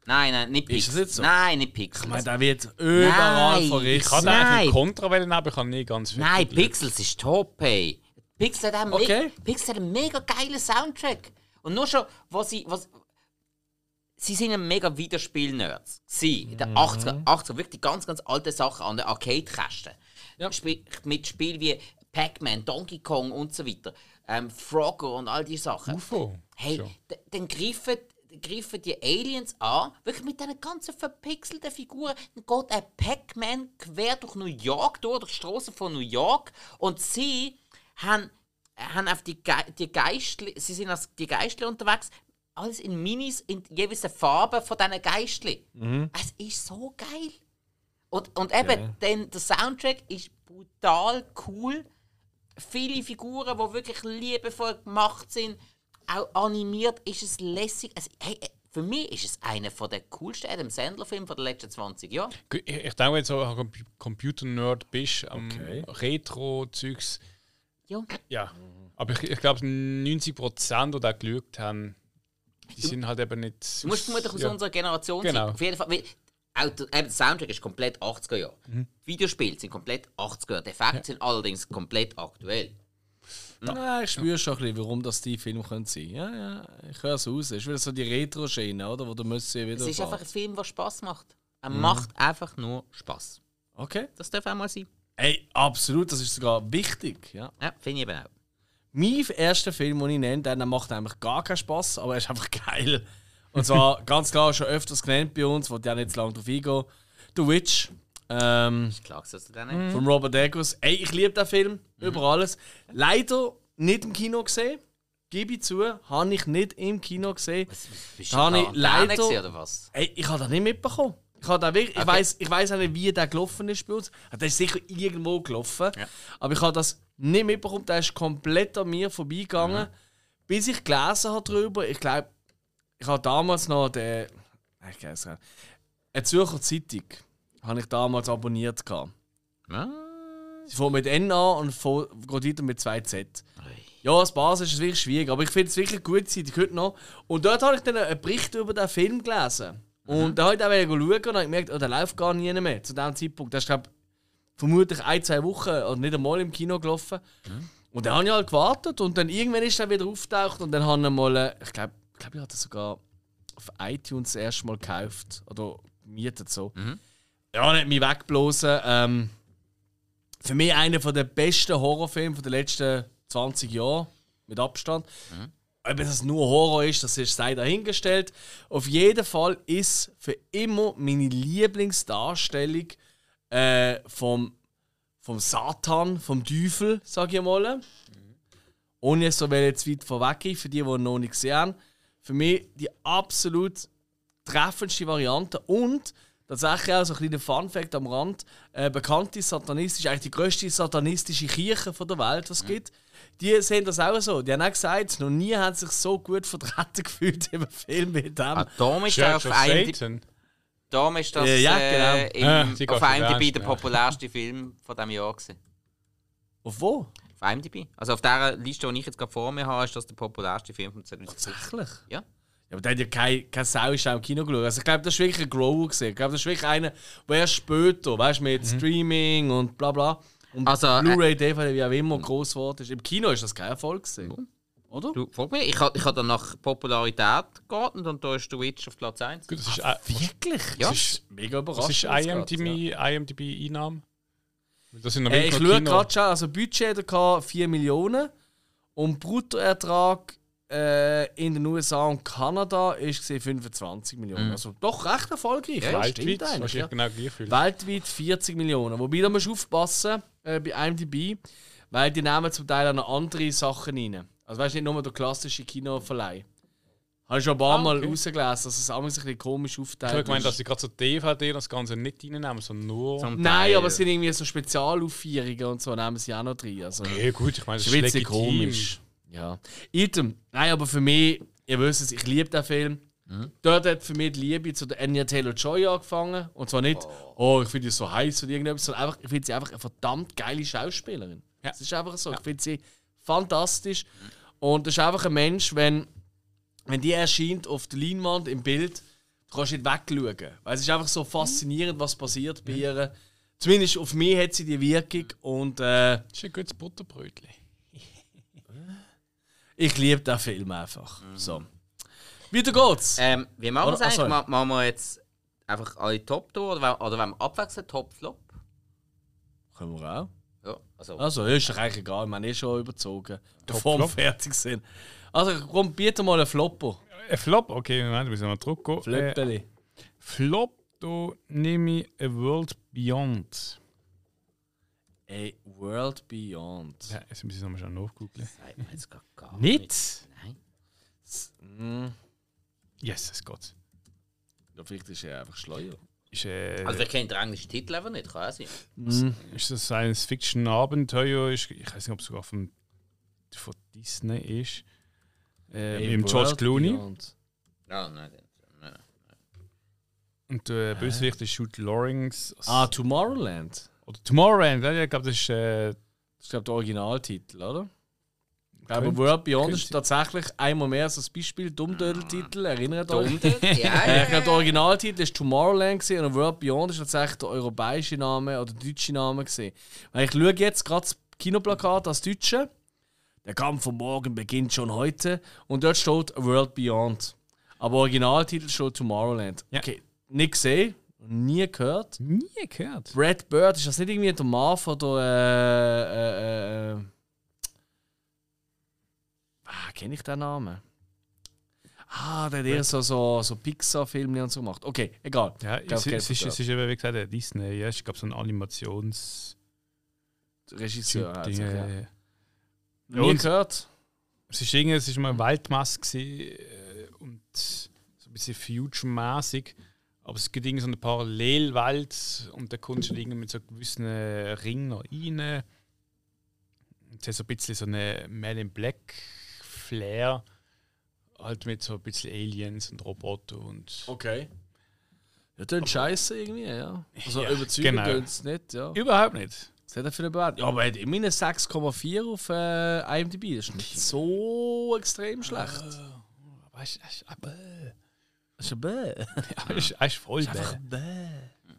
Nein, nein, nicht Ist Pixels. das nicht so? Nein, nicht Pixels. Ich meine, der wird überall Nein, Ich verrissen. hatte eigentlich Nein. einen Kontra wählen, aber ich habe nie ganz Nein, wirklich Pixels ist top, hey. Pixels hat, einen Okay. mega, Pixels hat einen mega geilen Soundtrack. Und nur schon, was sie. Was, sie sind ein mega Videospiel-Nerds. Sie, in den 80er, 80er, wirklich ganz, ganz alte Sachen an den Arcade-Kästen. Ja. Mit Spielen wie Pac-Man, Donkey Kong und so weiter. Ähm, Frogger und all diese Sachen. UFO. Hey, d- dann greifen, greifen die Aliens an, wirklich mit diesen ganzen verpixelten Figuren. Dann geht ein Pac-Man quer durch New York, durch, durch die Straßen von New York. Und sie haben, haben auf die, Ge die Geistli, sie sind als die Geistli unterwegs, alles in Minis, in jeweils der Farbe von diesen Geistli. Es ist so geil. Und, und eben, denn der Soundtrack ist brutal cool. Viele Figuren, die wirklich liebevoll gemacht sind, auch animiert, ist es lässig. Also, hey, für mich ist es einer von der coolsten Adam Sandler-Filme der letzten 20 Jahre. Ich, ich denke, wenn du so ein Compu- Computer-Nerd bist, am Okay. Retro-Zeugs. Ja. Ja. Aber ich, ich glaube, 90%, die da geschaut haben, die sind halt eben nicht. Du musst vermutlich aus ja. unserer Generation Genau. sein. Auf jeden Fall. Weil, auch der, eben der Soundtrack ist komplett 80er Jahre. Mhm. Videospiele sind komplett 80er Jahre. Die Effekte sind allerdings komplett aktuell. Ja, ich spüre schon ein bisschen, warum das die Filme können sein Ja, ja, ich höre es raus. Es ist wieder so die Retro-Schiene, oder? Wo du musst sie wieder Es ist fahren. einfach ein Film, der Spaß macht. Er Mhm. macht einfach nur Spaß. Okay. Das darf auch mal sein. Ey, absolut, das ist sogar wichtig. Ja. Ja, finde ich eben auch. Mein erster Film, den ich nenne, der macht eigentlich gar keinen Spaß, aber er ist einfach geil. Und zwar ganz klar schon öfters genannt bei uns, wo auch nicht zu lange drauf eingehen. The Witch. Ähm, Ist klar, dass du den nicht. von Robert Eggers. Ey, ich liebe den Film über alles. Leider nicht im Kino gesehen. Gebe ich zu, habe ich nicht im Kino gesehen. Bist Da habe ich leider- gewesen, oder was? Ey, ich habe das nicht mitbekommen. Ich, habe das wirklich, ich, ich weiss auch nicht, wie der gelaufen ist bei uns. Der ist sicher irgendwo gelaufen. Ja. Aber ich habe das nicht mitbekommen. Der ist komplett an mir vorbeigegangen. Bis ich gelesen habe darüber. Ich glaube, ich habe damals noch den. Ich weiß nicht. Eine Zürcher Zeitung habe ich damals abonniert. Gehabt. Sie fängt mit N an und fährt- geht weiter mit 2Z. Ja, als Basis ist es wirklich schwierig, aber ich finde es wirklich gut, Zeitung heute noch. Und dort habe ich dann einen Bericht über den Film gelesen. Und da habe ich wollte schauen und habe gemerkt, oh, der läuft gar nie mehr zu diesem Zeitpunkt. Der ist, glaube vermutlich ein, zwei Wochen oder nicht einmal im Kino gelaufen. Und dann habe ich halt gewartet und dann irgendwann ist er wieder auftaucht und dann habe ich mal, äh, ich glaube, ich, glaub, ich habe das sogar auf iTunes das erste Mal gekauft oder gemietet so. Ja, nicht mich wegblasen. Ähm, für mich einer der besten Horrorfilme der letzten 20 Jahre. Mit Abstand. Ob das nur Horror ist, das ist sei dahingestellt. Auf jeden Fall ist für immer meine Lieblingsdarstellung äh, vom, vom Satan, vom Teufel, sage ich mal. Ohne es so will jetzt weit vorweg für die, die noch nicht gesehen haben. Für mich die absolut treffendste Variante. Und tatsächlich auch so ein kleiner Fun-Fact am Rand: äh, bekannte satanistische, eigentlich die grösste satanistische Kirche von der Welt, was es gibt. Die sehen das auch so. Die haben auch gesagt, noch nie sie sich so gut vertreten gefühlt im Film wie dem. Ah, darum ist Church auf Satan. darum ist das Ja, ja, äh, genau. Ah, im, sie auf geht schon IMDb der ja. populärste Film von diesem Jahr gewesen. Auf wo? Auf IMDb. Also auf der Liste, die ich jetzt gerade vor mir habe, ist das der populärste Film von 2012. Tatsächlich? Ja. Ja, aber der hat ja kein, kein Sau ist auch im Kino geschaut. Also ich glaube, das ist wirklich ein Grower gesehen. Ich glaube, das ist wirklich einer, der erst später, weißt du, mit Streaming und bla bla. Und Also, äh, Blu-ray, DVD, wie auch immer, groß geworden ist. Im Kino ist das kein Erfolg gesehen. Oder? Du, frag mich, ich habe ich hab dann nach Popularität geraten und da ist The Witch auf Platz 1. Gut, das ist, äh, Wirklich? Ja. Das ist mega überraschend. ist IMDb, IMDb-Einnahme? Das sind noch Äh, ich schaue gerade schon, also Budget hat er 4 Millionen und Bruttoertrag äh, in den USA und Kanada ist gesehen 25 Millionen. Also doch recht erfolgreich. Ja, Weltweit, eigentlich. Ja. genau. Weltweit 40 Millionen. Wobei da musst du aufpassen äh, bei IMDb, weil die nehmen zum Teil auch noch andere Sachen rein. Also weißt du, nicht nur der klassische Kinoverleih. Habe ich schon ein paar Ah, Mal okay. rausgelesen, dass es alles ein bisschen komisch Ich aufteilt habe gemeint, ist. dass sie gerade so DVD das Ganze nicht reinnehmen, sondern nur. Zum Nein, aber es sind irgendwie so Spezialaufführungen und so, nehmen sie auch noch drin. Also, Okay, gut, ich meine, das ist ist ein bisschen legitim. komisch. Ja. Item. Nein, aber für mich, ihr wisst es, ich liebe den Film. Mhm. Dort hat für mich die Liebe zu der Anya Taylor-Joy angefangen. Und zwar nicht, oh, ich finde sie so heiß oder irgendetwas, sondern einfach, ich finde sie einfach eine verdammt geile Schauspielerin. Ja. Es ist einfach so. Ich finde sie fantastisch. Und das ist einfach ein Mensch, wenn, wenn die erscheint auf der Leinwand im Bild, du kannst nicht wegschauen. Weil es ist einfach so faszinierend, was passiert bei ihr. Zumindest auf mich hat sie die Wirkung. Und äh, Das ist ein gutes Butterbrötchen. Ich liebe den Film einfach. So. Weiter geht's. Ähm, wie machen wir es Oder- eigentlich? Ma- Machen wir jetzt einfach alle Top durch oder, wollen- oder wollen wir abwechseln Top-Flop? Können wir auch. Ja, also. Also, ist doch eigentlich egal, wir haben eh schon überzogen, bevor wir Flop. fertig sind. Also, komm, biete mal einen Flopper. Ein Flop, okay, Moment, müssen wir mal zurückgehen. Äh, Flöppeli. Flop, da nehme ich A World Beyond. A World Beyond. Ja, jetzt muss ich nochmal schnell nachgoogeln. Sagt jetzt gar, gar Nicht? Nein. Hm, Yes, es geht. ja, vielleicht ist er einfach Schleuer. Ist, äh, Also, wir kennen den englischen Titel einfach nicht, kann auch sein. ist das Science-Fiction-Abenteuer? Ich weiß nicht, ob es sogar von, von Disney ist. Äh, A mit George Clooney. Beyond. Ja, nein. nein. Und der Bösewicht ist Jude Lawrence. Ah, Tomorrowland. Oder Tomorrowland, ja, ich glaube, das ist. Äh, Das ist, glaube ich, der Originaltitel, oder? Ich glaube, World Beyond könnte ist tatsächlich einmal mehr so ein Beispiel. Dummdödel-Titel, erinnert euch? Dumm, ja, ja, ich glaube, der Originaltitel ist Tomorrowland gewesen, und World Beyond ist tatsächlich der europäische Name oder der deutsche Name. Weil ich schaue jetzt gerade das Kinoplakat als Deutsche. Der Kampf von morgen beginnt schon heute und dort steht World Beyond. Aber Originaltitel steht Tomorrowland. Ja. Okay, nicht gesehen, nie gehört. nie gehört. Brad Bird ist das nicht irgendwie der Mann von der äh, äh, äh, ah, kenne ich den Namen? Ah, der hat eher so, so, so Pixar-Filme und so gemacht. Okay, egal. Ja, Ich glaub, es, es, ist, es ist eben, wie gesagt, äh, Disney. Ja, ich glaube, so ein Animations. Regisseur. Also, Ding, ja. äh, Nie Und- gehört. Es ist irgendwie, es ist mal eine Weltmasse gewesen, äh, und so ein bisschen future-mäßig. Aber es gibt irgendwie so eine Parallelwelt und da kommst du irgendwie mit so gewissen äh, Ringen noch rein. Es hat so ein bisschen so eine Man in Black Flair. Halt mit so ein bisschen Aliens und Roboter und. Okay. Ja, tönt scheiße irgendwie, ja. Also Ja, überzeugend genau. es nicht, ja. Überhaupt nicht. Was hat er für eine Bewertung? Ja, aber er hat immerhin eine 6,4 auf äh, IMDb. Das ist nicht so extrem schlecht. Aber es ist, aber, Das ist ein Bäh. ja, ist, es ist voll Einfach bäh. bäh.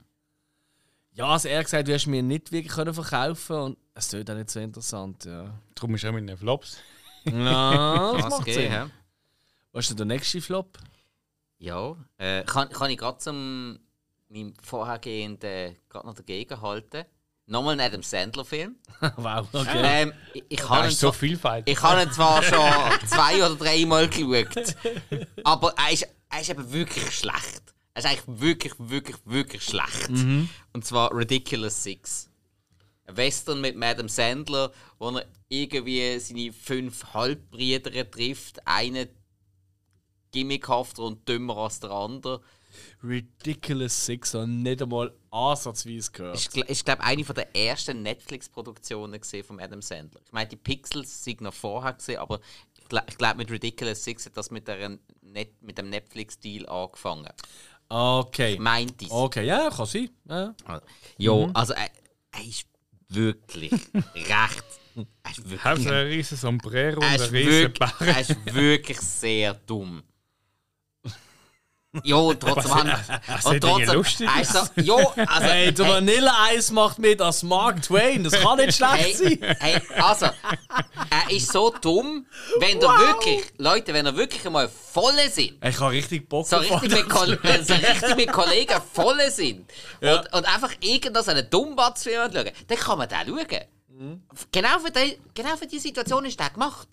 Ja, also er hat gesagt, du hast mir nicht wirklich können verkaufen und es tut auch nicht so interessant, ja. Darum ist er mit den Flops. Ja, das Was macht Sinn. Was ist denn der nächste Flop? Ja, äh, kann, kann ich gerade zum meinem vorhergehenden gerade noch dagegen halten. Nochmal ein Adam Sandler-Film. wow, okay. Ähm, ich, ich habe ist so zwar- vielfältig. ich habe ihn zwar schon zwei oder dreimal geschaut, aber er ist, er ist eben wirklich schlecht. Er ist eigentlich wirklich, wirklich, wirklich schlecht. Und zwar Ridiculous Six. Ein Western mit Madame Sandler, wo er irgendwie seine fünf Halbbrüder trifft. Einen gimmickhafter und dümmer als der andere. Ridiculous Six und nicht einmal ansatzweise gehört. Ich, ich glaube, eine von der ersten Netflix-Produktionen von Adam Sandler. Ich meine, die Pixels sind noch vorher gesehen, aber ich glaube, glaub, mit Ridiculous Six hat das mit, Net, mit dem Netflix-Deal angefangen. Okay. Meint ich. Okay, ja, kann sein. Ja. Ja, also er, er ist wirklich recht. Er ist wirklich, Hat ein riesen Sombrero und er ein ist riesen er ist wirklich sehr dumm. Ja, trotzdem haben Dinge trotzdem, lustig er ist so, ja, also, Hey, der Vanilleeis macht mit als Mark Twain. Das kann nicht schlecht Hey, sein. hey, also, er ist so dumm, wenn er wirklich, Leute, wenn er wirklich einmal volle sind, Ich habe richtig Bock so richtig, mit, Koll- so richtig mit Kollegen volle sind Ja. und, und einfach irgendwas einen Dummbatzfilm schauen, dann kann man den schauen. Genau, für die, genau für die Situation ist der gemacht.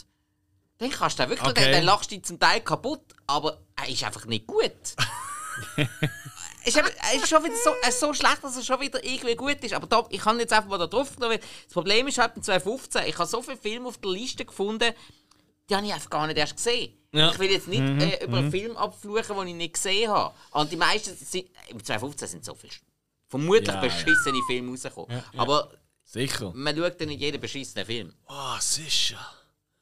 Dann kannst du den wirklich Okay. schauen, dann lachst du dich zum Teil kaputt, aber er ist einfach nicht gut. ist eben, ist schon wieder so, so schlecht, dass er schon wieder irgendwie gut ist. Aber da, ich kann jetzt einfach mal da drauf genommen, das Problem ist halt mit 2015, ich habe so viele Filme auf der Liste gefunden, die habe ich einfach gar nicht erst gesehen. Ja. Ich will jetzt nicht äh, über einen Film abfluchen, den ich nicht gesehen habe. Und die meisten sind, im 2015 sind so viele vermutlich Ja, ja. beschissene Filme rausgekommen. Aber Sicher. man schaut ja nicht jeden beschissenen Film. Oh, sicher.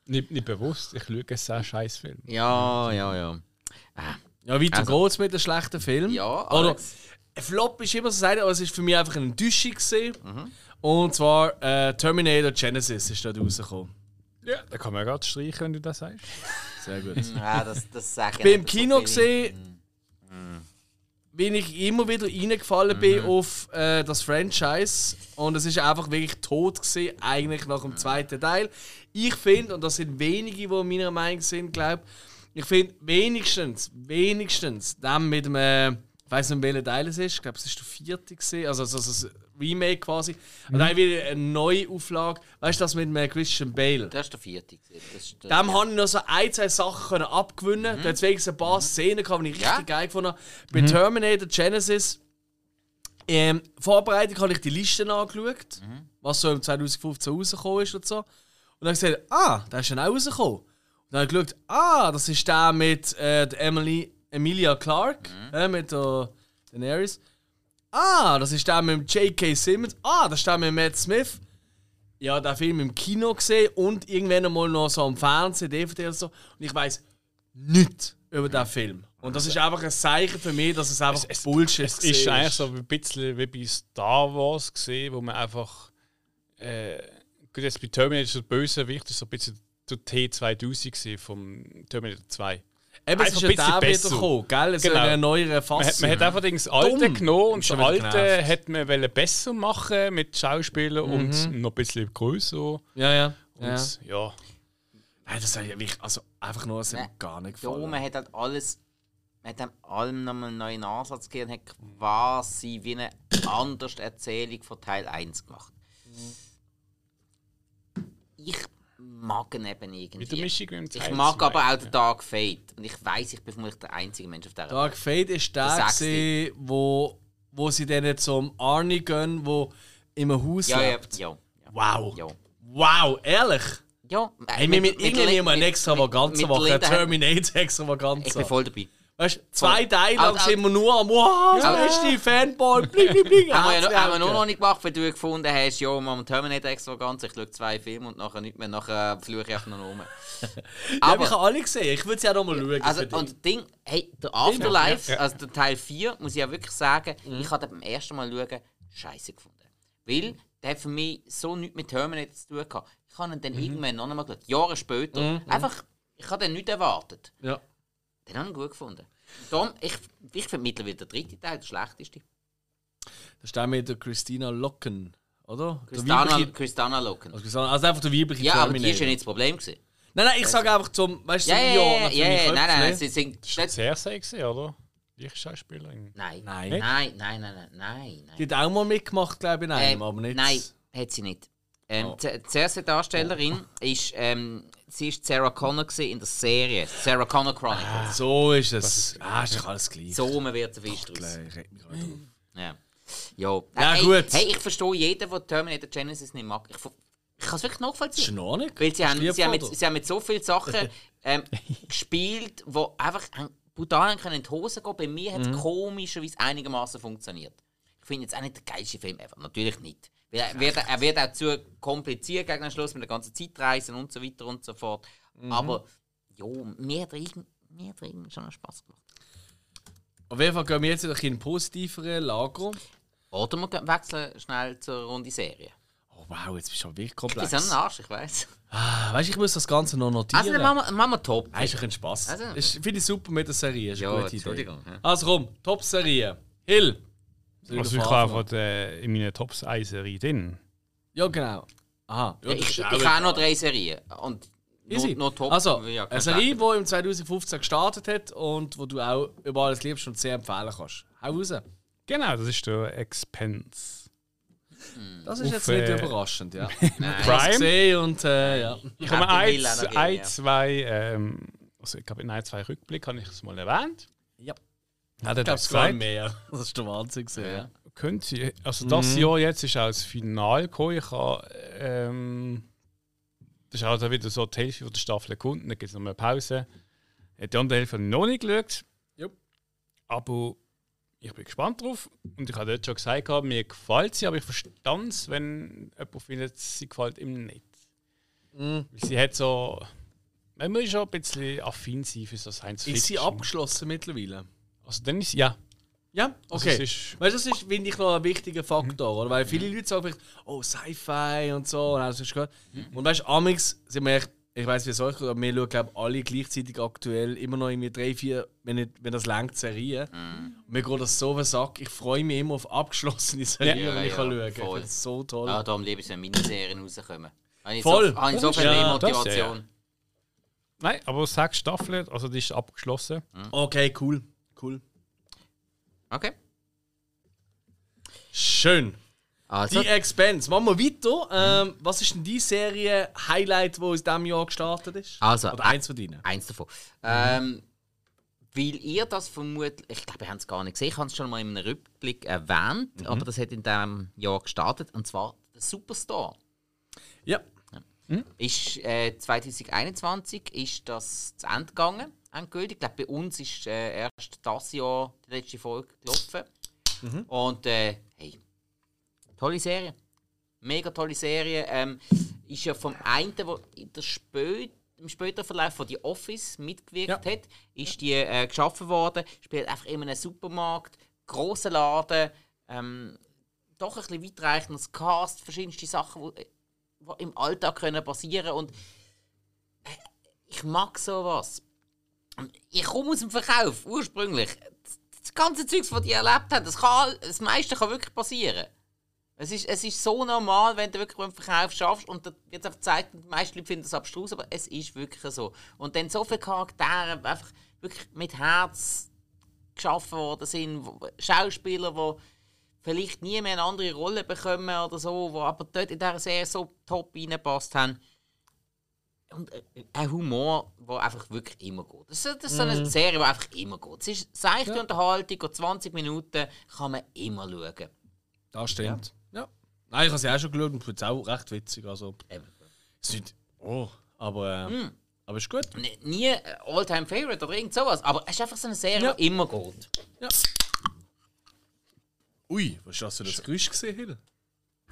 Nicht, nicht bewusst, ich schaue einen sehr scheiß Film. Ja, ja, ja. Ja, weiter Also- geht's mit den schlechten Film. Ja, Oder, Alex. ein Flop ist immer so sagen, aber es ist für mich einfach eine Enttäuschung. Mhm. Und zwar äh, Terminator Genesis ist dort rausgekommen. Ja, da kann man gerade streichen, wenn du das sagst. Sehr gut. Ja, das, das Ich bin im Kino gesehen, bin ich immer wieder reingefallen bin auf äh, das Franchise. Und es ist einfach wirklich tot gewesen, eigentlich nach dem zweiten Teil. Ich finde, und das sind wenige, die meiner Meinung sind, glaube ich, finde wenigstens, wenigstens, dem mit dem, äh, ich weiß nicht, welcher Teil es ist, ich glaube, es ist der vierte gewesen, also, also, also Remake quasi, und dann wieder eine neue Auflage, weißt du, das mit dem Christian Bale. Das ist der vierte. Das ist der, Dem habe ich noch so ein, zwei Sachen können abgewinnen. Da hat wenigstens ein paar Szenen gehabt, die ich richtig Ja. geil gefunden habe. Bei Terminator Genesis ähm, Vorbereitung habe ich die Listen angeschaut, was so im 2015 rausgekommen ist und so. Und dann habe ich gesagt, ah, der ist schon auch rausgekommen. Und dann habe ich geschaut, ah, das ist der mit äh, der Emily, Emilia Clarke, äh, mit der Daenerys. Ah, das ist der mit dem J.K. Simmons. Ah, das ist der mit Matt Smith. Ja, den Film im Kino gesehen und irgendwann einmal noch so am Fernsehen, DVD oder so. Und ich weiß nichts über diesen Film. Und das ist einfach ein Zeichen für mich, dass es einfach es- Bullshit Es ist eigentlich so ein bisschen wie bei Star Wars gesehen, wo man einfach. Äh, gut, jetzt bei Terminator so Bösewicht ist so ein bisschen der T2000 gewesen vom Terminator 2. Eben, es ist einfach ja ein bisschen der besser. wieder gekommen, gell? Es Genau. ist eine neuere Man hat, Fassung. man hat einfach das Alte Dumm. genommen und Schon das Alte genervt. hat man besser machen mit Schauspielern und noch ein bisschen größer. ja, ja. ja. Und ja. Nein, das hat ja wirklich, also einfach nur, es hat mir gar nicht Ja, gefallen. man hat halt alles. Man hat dem allem nochmal einen neuen Ansatz gegeben und hat quasi wie eine andere Erzählung von Teil 1 gemacht. Ich mag ihn eben Mit der irgendwie. Mischung mit dem Ich mag aber auch den Dark Fate. Und ich weiß, ich bin vermutlich der einzige Mensch auf der Dark Fate ist der, gewesen, wo, wo sie dann zum Arnie gehen, wo im Haus Ja, ja, lebt. ja. Wow. Ja. Wow, ehrlich? Ja, Hey, wir mit irgendwie nehmen wir eine extravaganza mit machen. Eine Linda- Terminator Ich bin extravaganza. voll dabei. Weißt du, zwei Teile lang sind wir nur am Wow, Ja. das beste Fanboy, bling, bling, bling. Haben wir, ja, haben wir nur noch nicht gemacht, weil du gefunden hast, ja, man Terminator extra ganz, ich schaue zwei Filme und nachher nicht mehr, nachher fluche ich einfach noch rum. Ja, aber ich habe alle gesehen, ich würde sie auch noch mal schauen. Also, und das Ding, hey, der Afterlife, Ja, ja. also der Teil 4, muss ich ja wirklich sagen, Mhm. ich habe den beim ersten Mal schauen, scheiße gefunden. Weil der hat für mich so nichts mit Terminator zu tun gehabt. Ich habe ihn Mhm. dann irgendwann noch einmal geschaut, Jahre später. Einfach, ich habe den nicht erwartet. ja. Den habe ich gut gefunden. Darum, ich, ich finde mittlerweile der dritte Teil der schlechteste. Das ist der mit der Christina Locken, oder? Weibliche- Christana Loken. Also Christina- also einfach der weibliche Ja, aber die ist ja Terminator. nicht das Problem gewesen. Nein, nein, ich sage einfach zum, weißt du, Ja, ja, ja, ja, nein, nein, ne? sie sind... Sehr sexy, oder? Die Schauspielerin. Nein. Nein. Nein, nein, nein, nein, nein. Die hat auch mal mitgemacht, glaube ich, in einem, Ähm, aber nicht. Nein, hat sie nicht. Ähm, Oh. die Darstellerin ist, ähm, sie ist Sarah Connor in der Serie Sarah Connor Chronicles. So ist es. ah, ist doch alles gleich. So rum wird der Fisch draus. Ich reg mich gerade drauf. Ja. Ja, Ja, hey, gut. Hey, ich verstehe jeden, der Terminator Genesis nicht mag. Ich, ich kann es wirklich ist nachvollziehen. Ordnung. Weil sie haben, Ist sie, haben mit, sie haben mit so vielen Sachen ähm, gespielt, die einfach brutal können in die Hose gehen. Bei mir hat es komischerweise einigermaßen funktioniert. Ich finde jetzt auch nicht der geilste Film ever. Natürlich nicht. Er wird, er wird auch zu kompliziert gegen den Schluss mit der ganzen Zeitreisen und so weiter und so fort. Aber jo, mir hat mir hat schon noch Spaß gemacht. Auf jeden Fall gehen wir jetzt in ein positiveren Lager. Oder wir wechseln schnell zur Runde Serie. Oh wow, jetzt bist du schon wirklich Ich komplex. bin so ein Arsch, ich weiß. Ah, weißt du, ich muss das Ganze noch notieren. Also, dann machen wir, machen wir top. Ah, ist doch ein Spaß. Also- Das Finde ich super mit der Serie. Ist eine Ja, gute Idee. Also komm, Top-Serie. Hill. Also ich habe von der, in meiner Top 1 Serie drin. Ja, genau. Aha. Ja, Ich, ich, ich habe noch drei Serien. Und Easy. noch, noch top. Also, ja, eine. Serie, die im 2015 gestartet hat und wo du auch über alles liebst und sehr empfehlen kannst. Hau raus. Genau, das ist der Expense. Das ist Auf, jetzt nicht äh, überraschend, ja. Prime. Und äh, ja. Ich habe ein, ein, zwei, ähm, also ich glaube in ein, zwei Rückblick habe ich es mal erwähnt. Ja. Hat er das gesagt? mehr. Das ist der Wahnsinn. Gewesen, ja. Könnte, also das Mhm. Jahr jetzt ist auch das Finale gekommen. Ich habe, ähm, das ist auch dann wieder so die Hälfte von der Staffel gefunden. Dann gibt es noch eine Pause. Die andere Hälfte habe ich noch nicht geschaut. Jupp. Aber ich bin gespannt drauf. Und ich habe dort schon gesagt, mir gefällt sie, aber ich verstand es, wenn jemand findet, sie gefällt ihm nicht. Weil Sie hat so. Man muss schon ein bisschen affin sein für so Science Fiction. Ist sie abgeschlossen mittlerweile? Also dann ist ja. Ja, Also okay. es ist- weißt du, das ist, finde ich, noch ein wichtiger Faktor, oder? Weil viele Leute sagen vielleicht, oh, Sci-Fi und so, und alles ist gut. Und weißt du, Amix sind wir echt, ich weiß wie es euch aber wir schauen, glaube alle gleichzeitig aktuell immer noch irgendwie drei, vier, wenn, nicht, wenn das längt, Serien. Und mir geht das so auf den Sack. Ich freue mich immer auf abgeschlossene Serien, Ja, wenn ich ja, kann schauen kann. Ich voll. finde das so toll. Ja, darum liebe ich es, wenn Miniserien rauskommen. Habe Voll. So, habe ich so ist- viel ja, Motivation. Nein, aber sechs Staffeln, also die ist abgeschlossen. Okay, cool. Cool. Okay. Schön. Also, Die Expense. Machen wir weiter. Ähm, was ist denn die Serie Highlight, die aus diesem Jahr gestartet ist? Also, Oder eins von denen? eins davon. Ähm, weil ihr das vermutlich, ich glaube, ihr habt es gar nicht gesehen, ich habe es schon mal in einem Rückblick erwähnt, aber das hat in diesem Jahr gestartet, und zwar der Superstore. Ja. Ist, äh, 2021 ist das zu Ende gegangen, endgültig. Ich glaube, bei uns ist äh, erst das Jahr die letzte Folge gelaufen. Und äh, hey, tolle Serie. Mega tolle Serie. Ähm, ist ja vom einen, der in der Spö im späteren Verlauf von The Office mitgewirkt Ja. hat, ist die äh, geschaffen worden. Spielt einfach in einem Supermarkt, grossen Laden, ähm, doch ein bisschen weitreichendes Cast, verschiedenste Sachen, die die im Alltag können passieren und äh, ich mag sowas. Ich komme aus dem Verkauf, ursprünglich. Das, ganze Zeugs, das ich erlebt habe, das, kann, das meiste kann wirklich passieren. Es ist, es ist so normal, wenn du wirklich beim Verkauf schaffst und wird einfach gezeigt, die meisten Leute finden das abstrus, aber es ist wirklich so. Und dann so viele Charaktere einfach wirklich mit Herz geschaffen worden sind, Schauspieler, die vielleicht nie mehr eine andere Rolle bekommen oder so, die aber dort in dieser Serie so top reingepasst haben. Und äh, ein Humor, der einfach wirklich immer geht. Das ist, das ist so eine Serie, die einfach immer geht. Es ist seichte Unterhaltung, geht 20 Minuten, kann man immer schauen. Das stimmt. Ja. Nein, ich habe sie auch schon geschaut und finde es auch recht witzig. Also, Eben. es ist nicht, oh, aber, äh, aber ist gut. N- Nie äh, All-Time-Favorite oder irgend sowas, aber es ist einfach so eine Serie, Ja. die immer geht. Ja. Ui, was das für das Geräusch gesehen? Hill?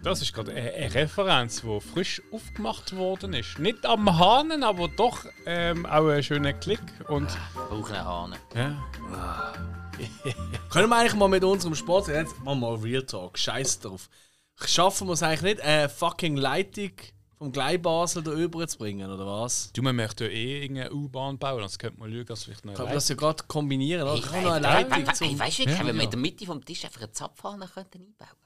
Das ist gerade eine, eine Referenz, die frisch aufgemacht worden ist. Nicht am Hahnen, aber doch ähm, auch ein schöner Klick. Und Brauchen einen Hahn. ja, Können wir eigentlich mal mit unserem Sport, jetzt machen wir mal Real Talk, scheiß drauf. Schaffen wir es eigentlich nicht, eine fucking Leitung vom Gleibasel da rüber zu bringen, oder was? du, man möchte ja eh irgendeine U-Bahn bauen, sonst könnte man schauen, dass vielleicht noch Kann man das ja gerade kombinieren, oder? Ich, Kann noch eine Leitung zum... Weißt du, wenn wir in der Mitte vom Tisch einfach einen Zapfhahn könnten einbauen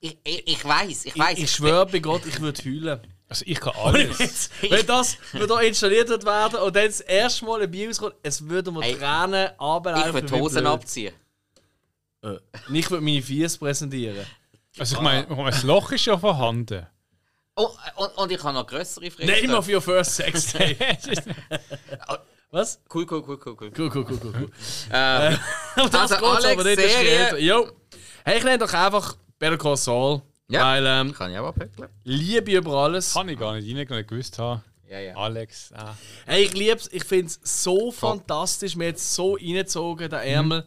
ich, ich, ich weiß, ich weiß. Ich, ich schwöre bei Gott, ich würde heulen. Also ich kann alles. Jetzt, wenn das wenn da installiert wird werden und dann das erste Mal ein Bios kommt, es würde mir Tränen runterlaufen. Ich würde die Hosen abziehen. Äh, Ich würde meine Fies präsentieren. Also ich meine, das Loch ist ja vorhanden. Oh, und, und ich habe noch größere Fresse. Name of your first sex day. Was? Cool, cool, cool, cool, cool. Cool, cool, cool, cool. cool. Ähm, das Also, Alex, aber nicht. das ist Serie- Jo. Hey, ich nenne doch einfach Better Call Saul. Ja. Weil ähm, kann ich auch abhöckeln. Liebe über alles. Kann ich gar nicht rein, nicht gewusst haben. Ja, ja. Alex. Ah. Hey, ich lieb's, ich find's so fantastisch, mir jetzt so reingezogen, der Ärmel.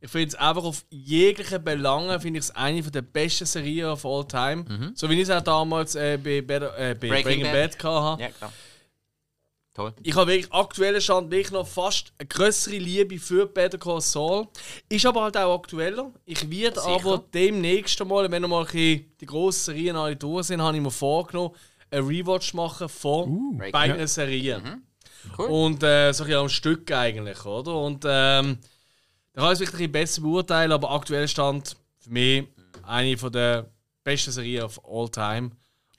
Ich finde es einfach auf jeglichen Belangen finde ich es eine der besten Serien of all time. So wie ich es auch damals äh, bei, Better, äh, bei Breaking, Breaking Bad, Bad. hatte. Ja, klar. Toll. Ich habe wirklich aktuellen Stand wirklich noch fast eine größere Liebe für Better Call Saul. Ist aber halt auch aktueller. Ich werde Sicher. aber demnächst mal, wenn wir mal die grossen Serien alle durch sind, habe ich mir vorgenommen, einen Rewatch machen von Breaking beiden Serien. Mhm. Cool. Und äh, so ein bisschen am Stück eigentlich, oder? Und ähm, da kann ich es wirklich ein bisschen besser beurteilen, aber aktuell Stand für mich eine von der besten Serien of all time.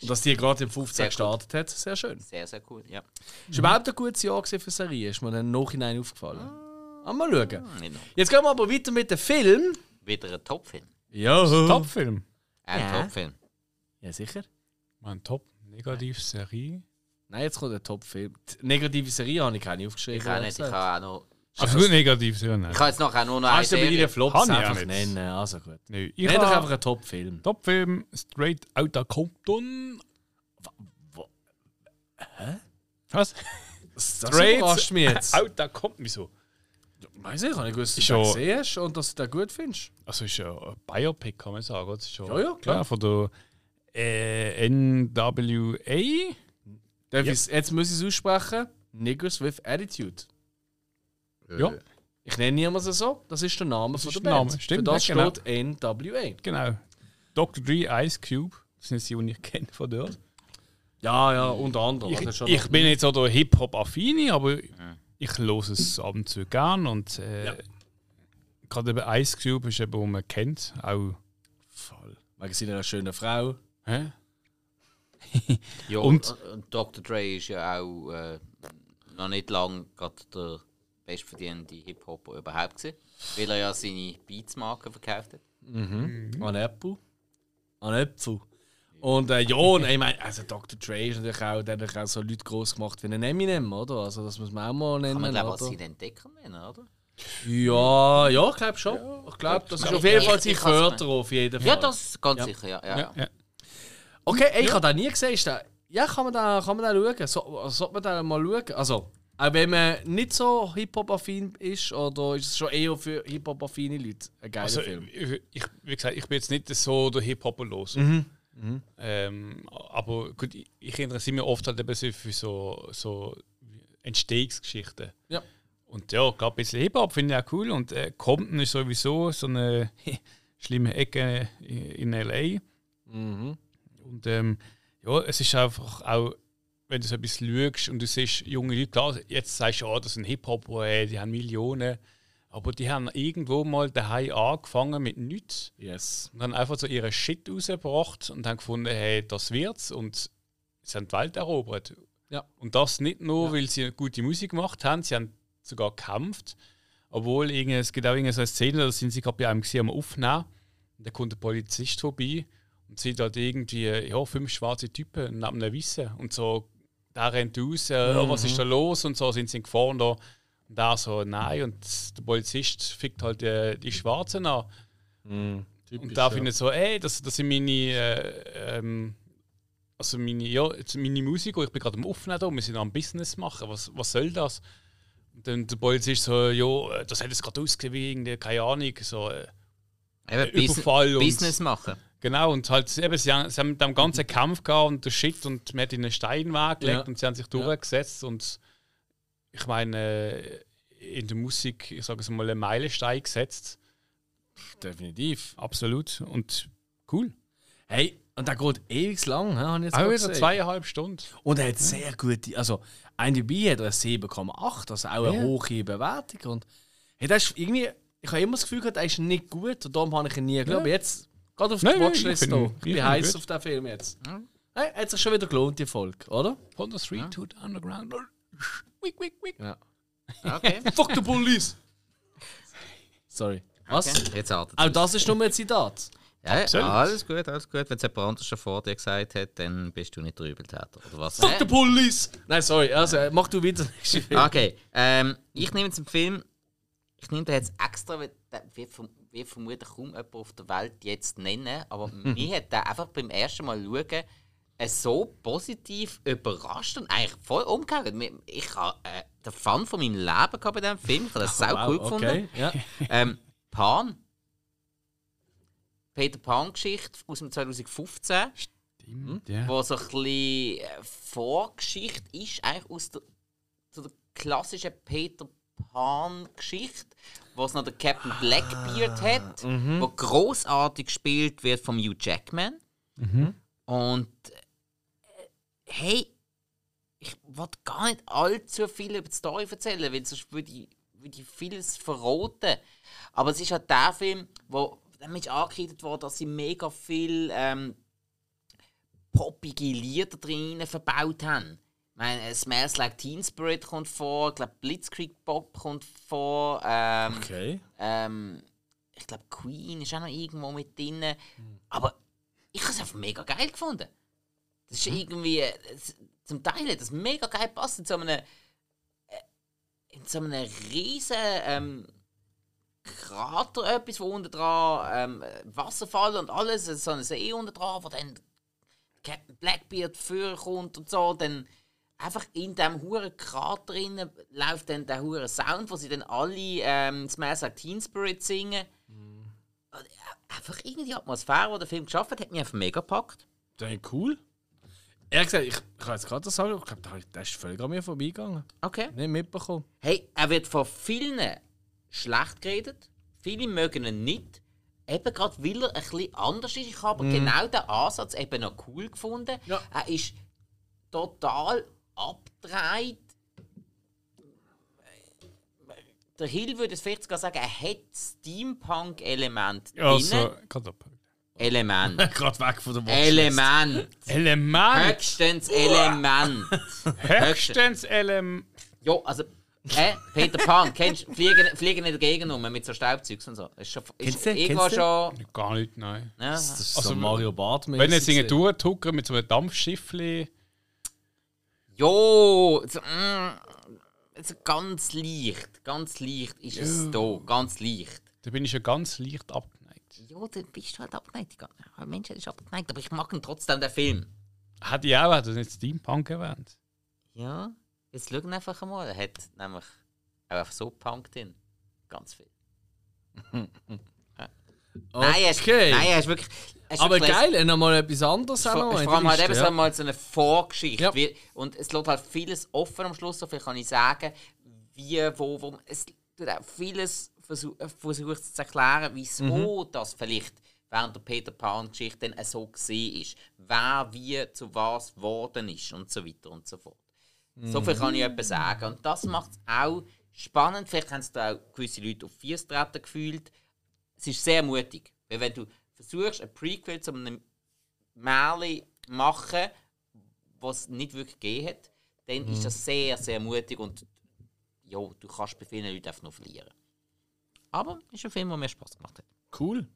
Und dass die gerade im 15 Sehr gestartet hat, sehr schön. Sehr, sehr cool. Ja. Ist überhaupt ein gutes Jahr für Serien, ist mir dann im Nachhinein aufgefallen. Ah, mal schauen. Noch. Jetzt gehen wir aber weiter mit dem Film. Wieder ein Top-Film. Ja. Top-Film. Ein Ja. Top-Film. Ja, sicher. Mein Top-Negativ-Serie. Nein, jetzt kommt der Top-Film. Die negative Serie habe ich keine aufgeschrieben. Ich auch nicht. Ich habe auch noch. Also gut negativ, ja, nein. Ich habe jetzt noch auch nur noch eine Kannst du bei Serie. deinen Flops Kann ich einfach nicht. nennen? Also gut. Nö, ich Nenn doch einfach einen Top-Film. Top-Film Straight Outta Compton. wo- Was? Straight überrascht mich jetzt. Outta Compton. Wieso? Weiß ich, ich habe nicht gewusst, dass du gesehen hast und dass du das gut findest. Also ist ja ein Biopic, kann man sagen. Das ist schon, Ja, ja, klar. von der äh, NWA. Darf Ja. ich's- jetzt muss ich es aussprechen. Niggers with Attitude. Ja, Ich nenne niemanden so. Das ist der Name von ist der der Band. Name, stimmt, Für das ja, genau. steht NWA. genau. Dr. Dre, Ice Cube. Das sind die, die ich kenne von dort. Ja, ja, unter anderem. Ich, Also ich bin jetzt auch der Hip-Hop-Affine, aber ich höre es ab und zu gern. Und äh, Ja. gerade eben Ice Cube ist eben, wo man kennt, auch voll. Wegen seiner schönen Frau. Hä? Ja, Und- und, Dr. Dre ist ja auch äh, noch nicht lange gerade der bestverdienende Hip-Hopper überhaupt gewesen, weil er ja seine Beats-Marke verkauft hat. An Apple. An Äpfel. Und äh, ja, und ich meine, also Dr. Dre ist natürlich auch, der hat auch so Leute groß gemacht wie ein Eminem, oder? Also das muss man auch mal nennen. Kann man glaube als seinen Entdecker nennen, oder? Ja, ja, ich glaube schon. ich glaube, das ist auf jeden Fall sein Förderer, auf jeden Fall. Ja, das ganz Ja. sicher, ja. ja. Ja. Ja. Okay, ey, ich habe das nie gesehen. Ist der, ja, kann man da, kann man da schauen? So, sollte man da mal schauen? Also, auch wenn man nicht so Hip-Hop-affin ist, oder ist es schon eher für Hip-Hop-affine Leute ein geiler Also, Film? ich, ich, wie gesagt, ich bin jetzt nicht so der Hip-Hopper los. Mhm. Ähm, aber gut, ich, ich interessiere mich oft halt eben so für so, so Entstehungsgeschichten. Ja. Und ja, gerade ein bisschen Hip-Hop finde ich auch cool. Und äh, Compton ist sowieso so eine schlimme Ecke in L.A. Mhm. Und ähm, ja, es ist einfach auch, wenn du so ein bisschen schaust und du siehst junge Leute, klar, jetzt sagst du, oh, das sind Hip-Hop, äh, die haben Millionen. Aber die haben irgendwo mal daheim angefangen mit nichts Yes. und haben einfach so ihre Shit rausgebracht und haben gefunden, hey, das wird's. Und sie haben die Welt erobert. Ja. Und das nicht nur, Ja. weil sie gute Musik gemacht haben, sie haben sogar gekämpft. Obwohl, es gibt auch irgendwie so eine Szene, da sind sie gerade bei einem gesehen, am Aufnehmen. Und da kommt der Polizist vorbei und sieht halt irgendwie ja, fünf schwarze Typen neben einem Wissen. Und so, der rennt raus, äh, oh, was ist da los? Und so sind sie gefahren da. Und der so, nein. Und der Polizist fickt halt die, die Schwarzen an. Und da finde ich so, ey, das, das sind meine, äh, ähm, also meine, ja, meine Musiker, ich bin gerade am Aufnehmen da, wir sind am Business machen, was, was soll das? Und dann der Polizist so, ja, das hat jetzt gerade ausgesehen wie irgendwie, keine Ahnung, so, äh, Eben, Bus Überfall und- Business machen. Genau, und halt, eben, sie, haben, sie haben dem ganzen Kampf gehabt und der Shit und man hat ihnen einen Stein weggelegt Ja. und sie haben sich durchgesetzt und ich meine, äh, in der Musik, ich sage es mal, einen Meilenstein gesetzt, Definitiv. absolut, und cool. Hey, und der geht ewig lang, habe ich jetzt Auch wieder zweieinhalb Stunden. Und er hat sehr gute, also IMDb hat er 7,8, also auch eine Ja. hohe Bewertung. Und hey, das ist irgendwie, ich habe immer das Gefühl gehabt, er ist nicht gut und darum habe ich ihn nie geglaubt. Aber jetzt, gerade auf Nein, die nein, Watchlist ich find- ich ich bin heiß gut. auf den Film jetzt. Hey, hat sich schon wieder gelohnt, die Folge, oder? Von der Street to the Underground. Wick, wick, wick. Ja. Okay. Fuck the police! Sorry. Was? okay. Jetzt wartet Auch das ist nur ein Zitat. Ja, Absolut. alles gut, alles gut. Wenn es jemand anderes schon vor dir gesagt hat, dann bist du nicht der Übeltäter. Oder was? Fuck the police! Nein, sorry, also mach du weiter. Film. Okay, ähm, ich nehme jetzt einen Film, ich nehme den jetzt extra, weil der wird, verm wird vermutlich kaum jemand auf der Welt jetzt nennen, aber mir hat der einfach beim ersten Mal schauen äh, so positiv überrascht und eigentlich voll. Mir- Ich habe äh, den Fun von meinem Leben gehabt bei diesem Film. Ich habe das sau cool gefunden. okay. Ja. Ähm, Pan. Peter Pan-Geschichte aus dem 2015, Stimmt, ja. wo so ein bisschen äh, Vorgeschichte ist, eigentlich aus der, so der klassischen Peter Pan-Geschichte, wo es noch der Captain Blackbeard hat, wo großartig gespielt wird von Hugh Jackman. Und äh, hey, ich wollte gar nicht allzu viel über die Story erzählen, weil sonst würde ich, würde ich vieles verraten. Aber es ist halt der Film, wo damit ist angekreidet worden, dass sie mega viel ähm, poppige Lieder drin verbaut haben. Ich meine, äh, Smells Like Teen Spirit kommt vor, ich glaube Blitzkrieg Pop kommt vor, ähm, Okay. ähm, ich glaube Queen ist auch noch irgendwo mit drin. Aber ich habe es einfach mega geil gefunden. Das ist irgendwie, äh, es- zum Teil hat das mega geil gepasst in so einem, äh, in so einem riesen ähm, Krater etwas, wo unten dran ähm, Wasserfall und alles, so ein See unten dran, wo dann Captain Blackbeard vorkommt und so, dann einfach in diesem huren Krater drin läuft dann der hure Sound, wo sie dann alle ähm, Smash Like Teen Spirit singen. Und, äh, Einfach irgendwie die Atmosphäre, die der Film geschafft hat, hat mich einfach mega gepackt. Das ist cool. Ehrlich gesagt, ich, ich kann jetzt gerade das sagen, ich glaube, der- ist völlig an mir vorbeigegangen. Okay. Nicht mitbekommen. Hey, er wird von vielen schlecht geredet. Viele mögen ihn nicht. Eben gerade weil er ein bisschen anders ist. Ich habe aber genau den Ansatz eben noch cool gefunden. Ja. Er ist total abgedreht. Der Hill würde es vielleicht sogar sagen, er hat Steampunk-Element drin. Also, gerade ab. Element. gerade weg von der Element. Element! Höchstens Element. Höchstens Element. Ja, also, äh, Peter Pan, kennst du Fliegen, Fliegen in der Gegend rum mit so Staubzeugs und so? Ist schon, ist Kennst du irgendwo schon. Gar nicht, nein. Ja, Das ist Also, so Mario Bart Wenn ihr singen durchdrücken mit so einem Dampfschiffli. Jo, so, mm, so ganz leicht, ganz leicht ist es da, ganz leicht. Da bin ich ja ganz leicht abgeneigt. Ja, dann bist du halt abgeneigt. Ein Mensch ist abgeneigt, aber ich mag ihn trotzdem, den Film. Hat ich auch, hat er nicht Steampunk erwähnt? Ja, jetzt schau einfach einmal. Er hat nämlich auch einfach so Punk drin. Ganz viel. Nein, ist, Okay. nein, er ist wirklich. ist Aber geil, er noch mal etwas anderes auch noch vor allem halt Liste, eben ja. so mal so eine Vorgeschichte. Ja. Wie, und es lässt halt vieles offen am Schluss, so viel kann ich sagen, wie, wo, wo. Es tut auch vieles äh, versucht zu erklären, wieso Mhm. das vielleicht während der Peter Pan-Geschichte dann so gesehen ist. Wer wie zu was geworden ist und so weiter und so fort. So viel kann ich Mhm. etwas sagen. Und das macht es auch spannend. Vielleicht haben es da auch gewisse Leute auf Fies treten gefühlt. Es ist sehr mutig. Weil wenn du versuchst, ein Prequel zu einem Märchen machen, was nicht wirklich gegeben hat, dann ist das sehr, sehr mutig und ja, du kannst bei vielen Leuten einfach nur verlieren. Aber es ist ein Film, der mir Spaß gemacht hat. Cool.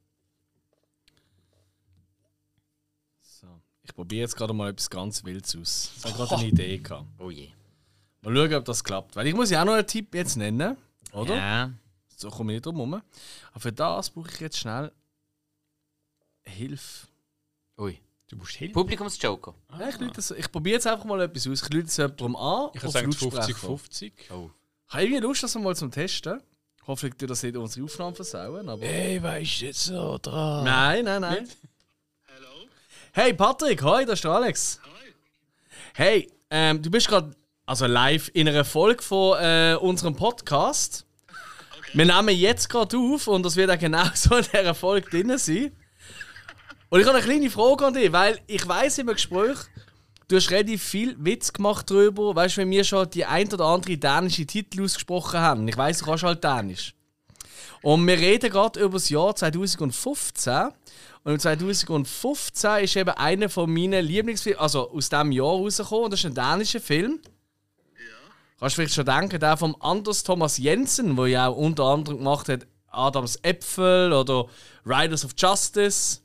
So. Ich probiere jetzt gerade mal etwas ganz Wildes aus. Ich habe gerade eine Idee gehabt. Oh je. Mal schauen, ob das klappt. Weil ich muss ja auch noch einen Tipp jetzt nennen, oder? Ja. So komme ich nicht drum herum. Aber für das brauche ich jetzt schnell Hilfe. Ui. Du musst Hilfe. Publikumsjoker. Ja, ich, das- ich probiere jetzt einfach mal etwas aus. Ich lüte es jemandem an. Ich habe gesagt Lautsprecher. 50-50. Oh. Ich habe irgendwie Lust, das mal zum Testen. Hoffentlich tut das nicht unsere Aufnahmen versauen. Aber Hey, weißt du jetzt so dran? nein, nein, nein. Hey Patrick, hi, das ist der Alex. Hey, ähm, du bist gerade also live in einer Folge von äh, unserem Podcast. Wir nehmen jetzt gerade auf und das wird auch genau so in dieser Folge drin sein. Und ich habe eine kleine Frage an dich, weil ich weiß im Gespräch, du hast relativ viel Witz gemacht darüber, weißt du, wenn wir schon die ein oder andere dänische Titel ausgesprochen haben. Ich weiß, du kannst halt Dänisch. Und wir reden gerade über das Jahr 2015. Und im 2015 ist eben einer von meinen Lieblingsfilmen, also aus diesem Jahr rausgekommen. Und das ist ein dänischer Film. Kannst du vielleicht schon denken, der von Anders Thomas Jensen, der ja auch unter anderem gemacht hat Adams Äpfel oder Riders of Justice.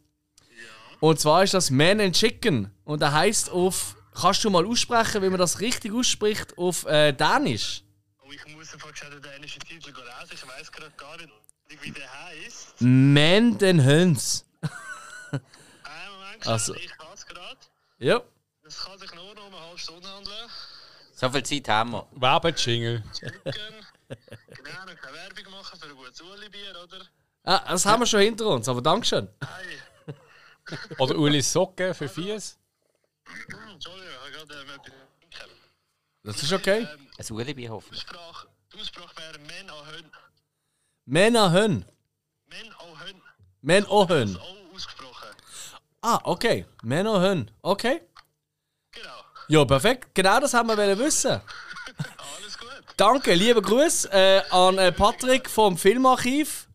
Und zwar ist das Man and Chicken. Und der heißt auf. Kannst du mal aussprechen, wie man das richtig ausspricht, auf äh, Dänisch? Oh, ich muss einfach den dänischen Titel lesen. Ich weiß gerade gar nicht, wie der heißt. Man den Höns. Einen Moment, schnell, Also- ich hab's gerade. Ja. Es kann sich nur noch um eine halbe Stunde handeln. So viel Zeit haben wir. Werbejingle. Genau, noch keine Werbung machen für ein gutes Uli-Bier, oder? Ah, das haben wir schon hinter uns, aber Dankeschön. Hey, Oder Ulis Socken für Fies. Entschuldigung, ich habe gerade ähm, etwas. Das ist okay. Ähm, Ein Ulibi hoffentlich. Aussprache, die Aussprache wäre Men auch Hön. Männer Hön. Men auch Hön. Men o Hön. So ausgesprochen. Ah, okay. Männer Hön. Okay. Ja, perfekt. Genau das haben wir wollen wissen. Alles gut. Danke, liebe Grüße äh, an äh, Patrick vom Filmarchiv.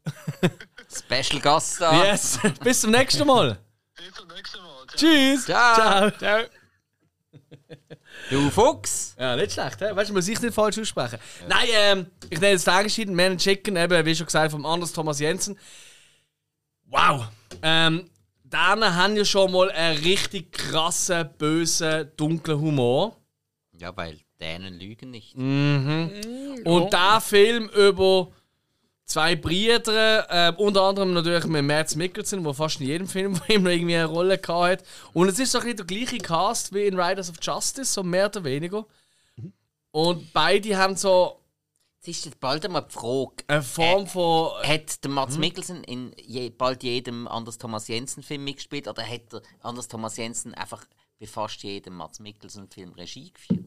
Special Gast da. Yes. Bis zum nächsten Mal. Bis zum nächsten Mal. Ciao. Tschüss. Ciao. Ciao. Du Fuchs. Ja, nicht schlecht, hä? Weißt du, man muss ich nicht falsch aussprechen. Nein, ähm, ich nenne jetzt den entschieden, Man and Chicken, eben, wie schon gesagt, vom Anders Thomas Jensen. Wow! Ähm, denen haben ja schon mal einen richtig krassen, bösen, dunklen Humor. Ja, weil Dänen lügen nicht. Und der Film über zwei Brüder, äh, unter anderem natürlich mit Mads Mikkelsen, der fast in jedem Film von ihm irgendwie eine Rolle gehabt hat. Und es ist doch der gleiche Cast wie in Riders of Justice, so mehr oder weniger. Und beide haben so Jetzt ist jetzt bald einmal die Frage. eine Form von. Hat der Mats Mhm. Mikkelsen in je, bald jedem Anders Thomas Jensen Film mitgespielt oder hat der Anders Thomas Jensen einfach bei fast jedem Mats Mikkelsen Film Regie geführt?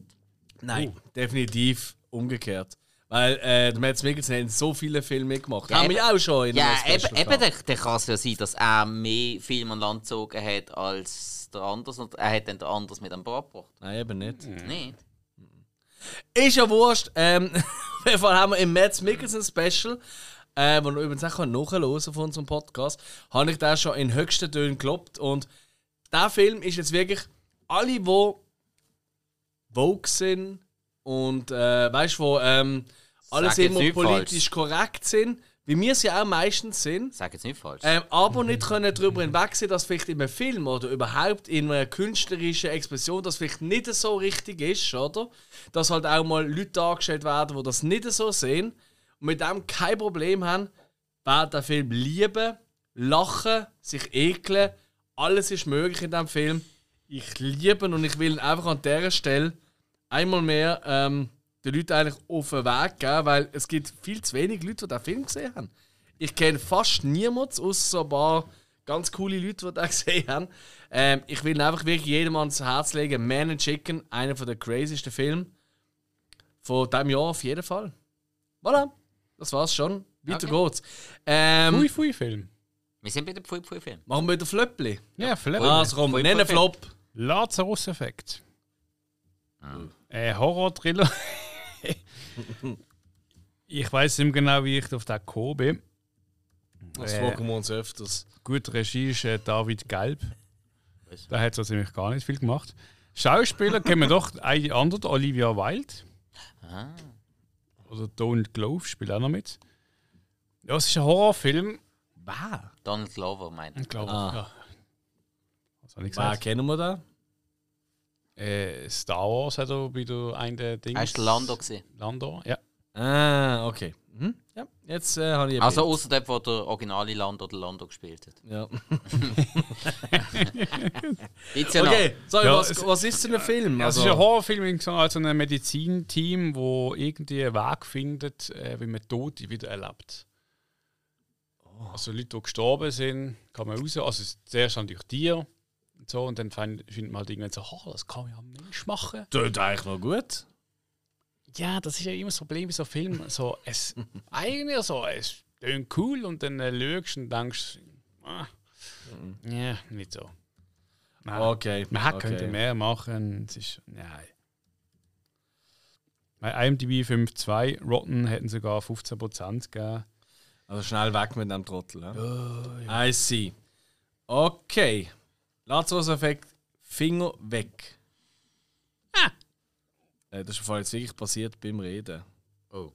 Nein, definitiv umgekehrt. Weil äh, der Mads Mikkelsen hat in so viele Filme mitgemacht. Ja, haben eben- wir auch schon in Ja, eben, Special eben dann, dann kann es ja sein, dass er mehr Film an Land gezogen hat als der Anders und er hat dann der Anders mit an Bord gebracht. Nein, eben nicht. Nicht? Ist ja wurscht. Ähm, auf jeden Fall haben wir im Mads Mikkelsen Special, äh, wo ihr übrigens auch nachhören von unserem Podcast, habe ich da schon in höchsten Tönen gelobt. Und der Film ist jetzt wirklich alle, die woke sind und äh, weißt du, wo ähm, alles immer politisch korrekt sind, wie wir es ja auch meistens sind. Sag jetzt nicht falsch. Ähm, aber nicht können darüber hinwegsehen, dass vielleicht in einem Film oder überhaupt in einer künstlerischen Expression das vielleicht nicht so richtig ist, oder? Dass halt auch mal Leute dargestellt werden, die das nicht so sehen und mit dem kein Problem haben, werden den Film lieben, lachen, sich ekeln. Alles ist möglich in diesem Film. Ich liebe ihn und ich will ihn einfach an dieser Stelle einmal mehr ähm, den Leuten eigentlich auf den Weg geben, weil es gibt viel zu wenig Leute, die den Film gesehen haben. Ich kenne fast niemanden, außer so ein paar ganz coole Leute, die den gesehen haben. Ähm, ich will einfach wirklich jedem ans Herz legen. Man and Chicken, einer der crazysten Filme von diesem Jahr auf jeden Fall. Voilà, das war's schon. Weiter Okay. geht's. Ähm, Fui Fui Film. Wir sind bei dem Pfui Pfui Film. machen wir wieder Flöppli. Ja, Flip. Also komm, nennen Pfui, Flop. Lazarus-Effekt. Äh, Horror-Thriller. ich weiß nicht mehr genau, wie ich auf den gekommen bin. Das Äh. fragen wir uns öfters. Gut, Regie ist äh, David Gelb. Der hat so ziemlich gar nicht viel gemacht. Schauspieler kennen wir doch eine andere, Olivia Wilde. Oder Donald Glove spielt auch noch mit. Ja, es ist ein Horrorfilm. Wer? Donald Glover meint. Ich glaube, Ah. ja. Was habe ich Wer gesagt? kennen wir da? Äh, Star Wars hat er bei der einen Ding. War der Lando. Gewesen. Lando, ja. Ah, okay. Mhm. Ja, jetzt äh, habe ich Also außer dort, wo der originale Lando der Lando gespielt hat. Ja. Jetzt ja Okay, sorry, Ja, was, es- was ist denn ein Film? Ja, es ist ein Horrorfilm, so also ein Medizinteam, wo irgendwie einen Weg findet, äh, wie man Tote wieder erlebt. Also Leute, die gestorben sind, kann man raus. Also zuerst dann durch Tier und so und dann find- findet man halt irgendwann so, oh, das kann ja am Mensch machen. Tut eigentlich noch gut. Ja, das ist ja immer das Problem bei so Filmen. So, es, eigentlich so, es klingt cool und dann äh, schaust und denkst, ah, ja, nicht so. Nein. Okay. Man okay. könnte mehr machen. Es ist. Nein. Bei IMDb 5.2, Rotten hätten sogar 15% gegeben. Also schnell weg mit dem Trottel. Ja? I see. Okay. Lazarus-Effekt, Finger weg. Ah. Äh, das ist vor allem jetzt wirklich passiert beim Reden. Oh.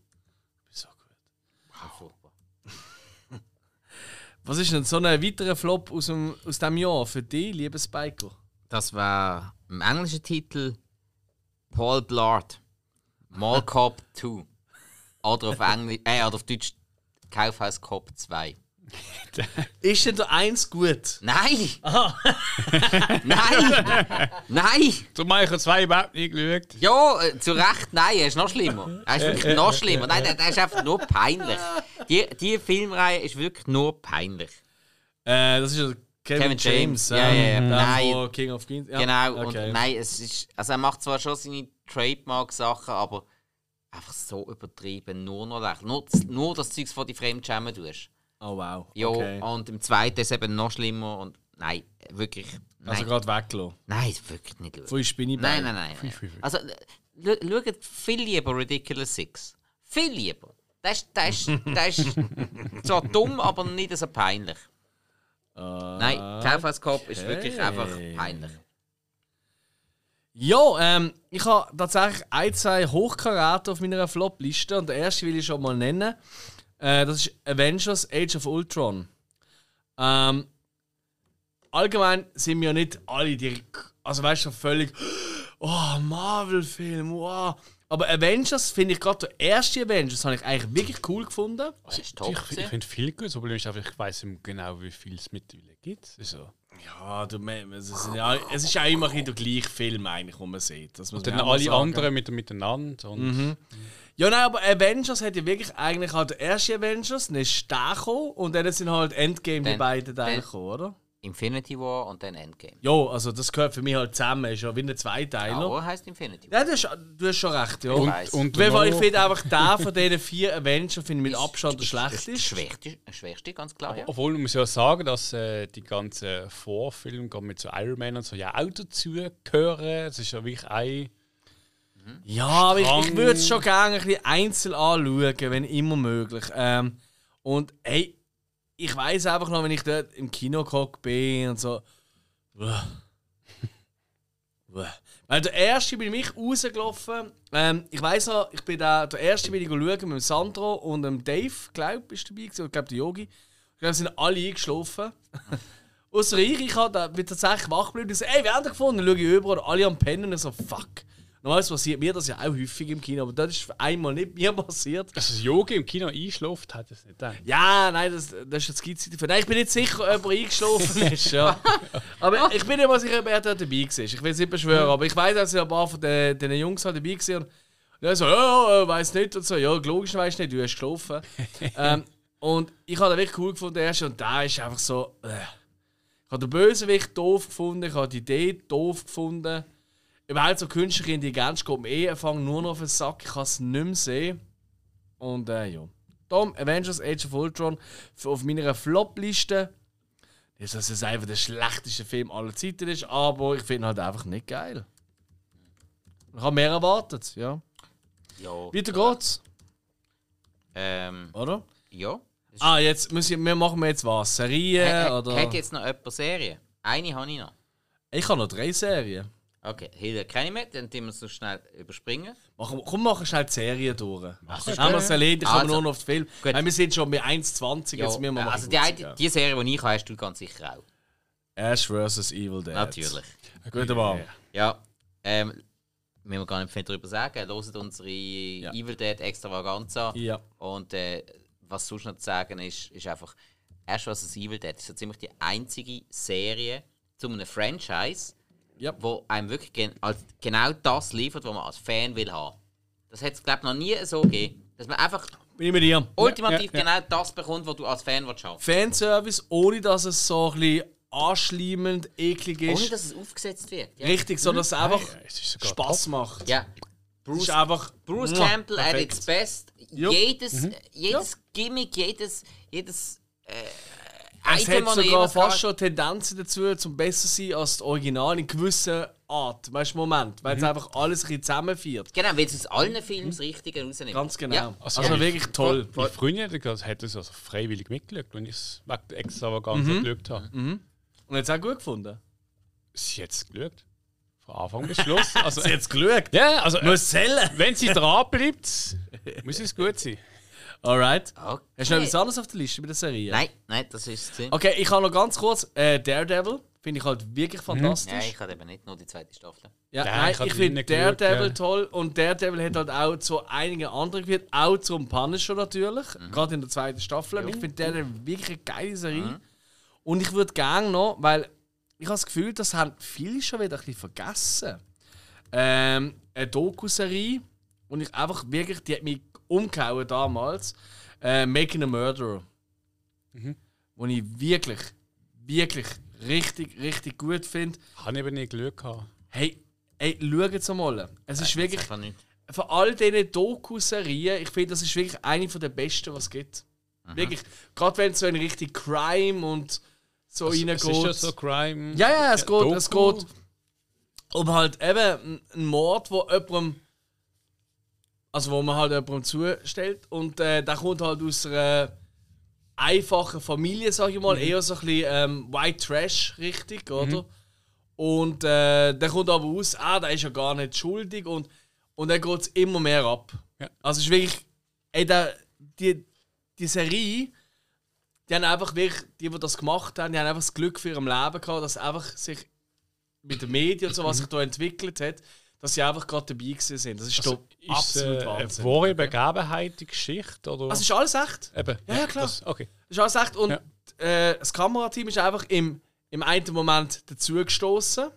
So gut. furchtbar. Was ist denn so ein weiterer Flop aus, dem, aus diesem Jahr für dich, lieber Spiker? Das war im englischen Titel Paul Blart. Mall Cop 2. Oder auf Englisch, äh, oder auf Deutsch Kaufhaus Cop 2. Ist denn der eins gut? Nein! nein! nein! Darum habe ich zwei überhaupt nicht geschaut. Ja, äh, zu Recht, nein, er ist noch schlimmer. Er ist wirklich noch schlimmer. Nein, der, der ist einfach nur peinlich. Die, die Filmreihe ist wirklich nur peinlich. Äh, das ist ja Kevin, Kevin James. James. Ja, ja, ja. Der Nein. von King of Kings. Ja. genau, okay. und nein, es ist. Also er macht zwar schon seine Trademark-Sachen, aber einfach so übertrieben, nur noch lächerlich. Nur, nur das Zeugs von die Fremdschämen tust. Oh wow. Ja, okay. und im zweiten ist es eben noch schlimmer und nein, wirklich. Nein, Also gerade weggelassen. nein wirklich nicht schauen. Von Spinnenbein. Nein, nein, nein. nein. Also, schaut viel lieber Ridiculous Six. Viel lieber. Das ist, das ist, das ist zwar dumm, aber nicht so peinlich. Nein, Kaufhauskopf ist wirklich einfach peinlich. Ja, ähm, ich habe tatsächlich ein, zwei Hochkaräte auf meiner Flop-Liste und der erste will ich schon mal nennen. Äh, das ist Avengers Age of Ultron. Ähm, allgemein sind wir ja nicht alle die. Also weißt du, völlig. Oh, Marvel-Film, wow. Aber Avengers finde ich gerade der erste Avengers habe ich eigentlich wirklich cool gefunden. Das ist top. Ich, ich finde viel gut. Das Problem ist einfach, ich weiß nicht genau, wie viel es mittlerweile gibt. Also, Ja, du, es, ist ja, es ist ja immer der gleiche Film, eigentlich, wo man sieht. Das man dann auch alle sagen. anderen mit, miteinander. Und Ja, nein, aber Avengers hat ja wirklich eigentlich halt der erste Avengers, dann ist der gekommen und dann sind halt Endgame die Dann- beiden Teile dann- gekommen, oder? Infinity War und dann Endgame. Ja, also das gehört für mich halt zusammen, ist ja wie ein Zweiteiler. War heißt Infinity War. Ja, du hast, du hast schon recht, ja. Ich Und, weiss. und Fall, ich finde einfach der von diesen vier Avengers finde ich mit Abstand der Das schlechteste. schwächste, das schwächste, ganz klar. Ja. Obwohl, man muss ja sagen, dass äh, die ganzen Vorfilme, gerade mit so Iron Man und so, ja auch dazu gehören. Es ist ja wirklich ein. Ja, aber ich, ich würde es schon gerne ein bisschen einzeln anschauen, wenn immer möglich. Ähm, und hey, ich weiß einfach noch, wenn ich dort im Kino gehockt bin und so. Weil der erste bin ich rausgelaufen. Ähm, ich weiß noch, ich bin da, der erste bin ich schauen mit dem Sandro und dem Dave, glaube ich, ist dabei gewesen, ich glaube der Yogi. Ich glaube, sind alle eingeschlafen. Außer ich, ich hab da- bin tatsächlich wach geblieben und so, ey, wir haben gefunden. Dann schaue ich über und alle am Pennen und so, fuck. Normalerweise passiert mir das ja auch häufig im Kino, aber das ist einmal nicht mir passiert. Dass das Yogi im Kino einschläft, hat es nicht gedacht. Ja, nein, das, das ist jetzt Skizze dafür. Nein, ich bin nicht sicher, ob er eingeschlafen ist. Ja. Aber ich bin nicht mal sicher, ob er dort dabei war. Ich will es nicht beschwören, aber ich weiß, dass ein paar von den, den Jungs halt dabei waren. Und er so, ja, äh, weiß nicht und so. Ja, logisch weißt du nicht, du hast geschlafen. ähm, und ich habe den wirklich cool gefunden, der erste, und der ist einfach so. Äh. Ich habe den Bösewicht doof gefunden, ich habe die Idee doof gefunden. Überhaupt so künstliche Intelligenz kommt mir eh einfach nur noch auf den Sack, ich kann es nicht mehr sehen. Und äh, ja. Darum Avengers Age of Ultron auf meiner Flop-Liste. Nicht, dass es einfach der schlechteste Film aller Zeiten ist, aber ich finde ihn halt einfach nicht geil. Ich habe mehr erwartet, ja. Ja. Weiter geht's, Ähm, oder? ja. Ah, jetzt müssen wir, machen wir jetzt was? Serien Hat, oder? hat jetzt noch jemand Serie? Eine habe ich noch. Ich habe noch drei Serien. Okay, Hilde kenne ich mit, dann tun wir es so schnell überspringen. Machen, komm, machen schnell die Serien durch. Sonst haben wir es erledigt, ich Also, komme nur noch auf den Film. gut. Weil wir sind schon bei 1,20, jetzt müssen wir mal also die, eine, die Serie, die ich habe, hast du ganz sicher auch. Ash vs. Evil Dead. Natürlich. Gute Wahl. Ja, ähm, müssen wir gar nicht viel darüber sagen. Hört unsere Evil Dead Extravaganza. Ja. Und äh, was sonst noch zu sagen ist, ist einfach, erst was das Evil Dead ist so ziemlich die einzige Serie zu einem Franchise, Ja. wo einem wirklich gen als genau das liefert, was man als Fan will haben. Das hat es, glaube ich, noch nie so gegeben. Dass man einfach Bin ich mit dir. ultimativ ja, genau das bekommt, was du als Fan willst haben. Fanservice, ohne dass es so ein bisschen anschleimend, eklig ist. Ohne dass es aufgesetzt wird. Ja. Richtig, sondern dass es einfach Ja, es Spaß macht. ja. Es ist einfach. Bruce Campbell at its best. Jupp. Jedes, jedes Gimmick, jedes, jedes äh, Es Item, hat sogar fast schon Tendenzen dazu, zum besser sein als das Original in gewisser Art. Weißt du, Moment. Weil es einfach alles ein bisschen zusammenführt. Genau, weil es aus allen Filmen das Richtige rausnimmt. Ganz genau. Ja. Also, ja, wirklich toll. Meine Freundin hat hat es also freiwillig mitgeschaut, wenn ich es wegen der Extravaganza geschaut habe. Und hat es auch gut gefunden. Sie hat es geschaut. Von Anfang bis Schluss. Also, Sie hat es geschaut. ja, also, äh, Muss zählen. wenn sie dran bleibt, muss es gut sein. Alright. Okay. Hast du noch etwas anderes auf der Liste bei der Serie? Nein, nein, das ist es. Okay, ich habe noch ganz kurz äh, Daredevil. Finde ich halt wirklich Ja, fantastisch. ich hatte eben nicht nur die zweite Staffel. Ja, Ja, nein, ich ich finde Daredevil ja. toll und Daredevil hat halt auch zu einigen anderen geführt, auch zum Punisher natürlich, gerade in der zweiten Staffel. Und Ich finde Daredevil wirklich eine geile Serie. Und ich würde gerne noch, weil ich habe das Gefühl, das haben viele schon wieder ein bisschen vergessen. Ähm, eine Doku-Serie und ich einfach wirklich, die hat mich umgehauen damals. Äh, Making a Murderer. Wo ich wirklich, wirklich richtig, richtig gut finde. Habe ich eben nicht geschaut. gehabt. Hey, hey schaut es mal. Es ist wirklich, von all diesen Doku-Serien, ich finde, das ist wirklich eine der besten, was es gibt. Wirklich, gerade wenn es so in Richtung Crime und so reingeht. Es ist ja so Crime. Ja, ja, es geht, es Doku. geht um halt eben einen Mord, wo jemandem, also wo man halt jemandem zustellt. Und äh, der kommt halt aus einer einfachen Familie, sag ich mal, eher so ein bisschen ähm, White Trash richtig, oder? Und äh, der kommt aber aus, ah, der ist ja gar nicht schuldig. Und, und dann geht es immer mehr ab. Ja. Also es ist wirklich, ey, der, die, die Serie, die haben einfach wirklich, die, die das gemacht haben, die haben einfach das Glück für ihrem Leben gehabt, dass einfach sich mit den Medien und so, was sich da entwickelt hat, dass sie einfach gerade dabei gewesen sind. Das ist doch Ist absolut äh, eine Wahnsinn. wahre Begebenheit, die Geschichte? Oder? Also ist alles echt. Eben. Ja, ja, klar. Das, okay. Ist alles echt. Und Ja. äh, das Kamerateam ist einfach im, im einen Moment dazugestoßen.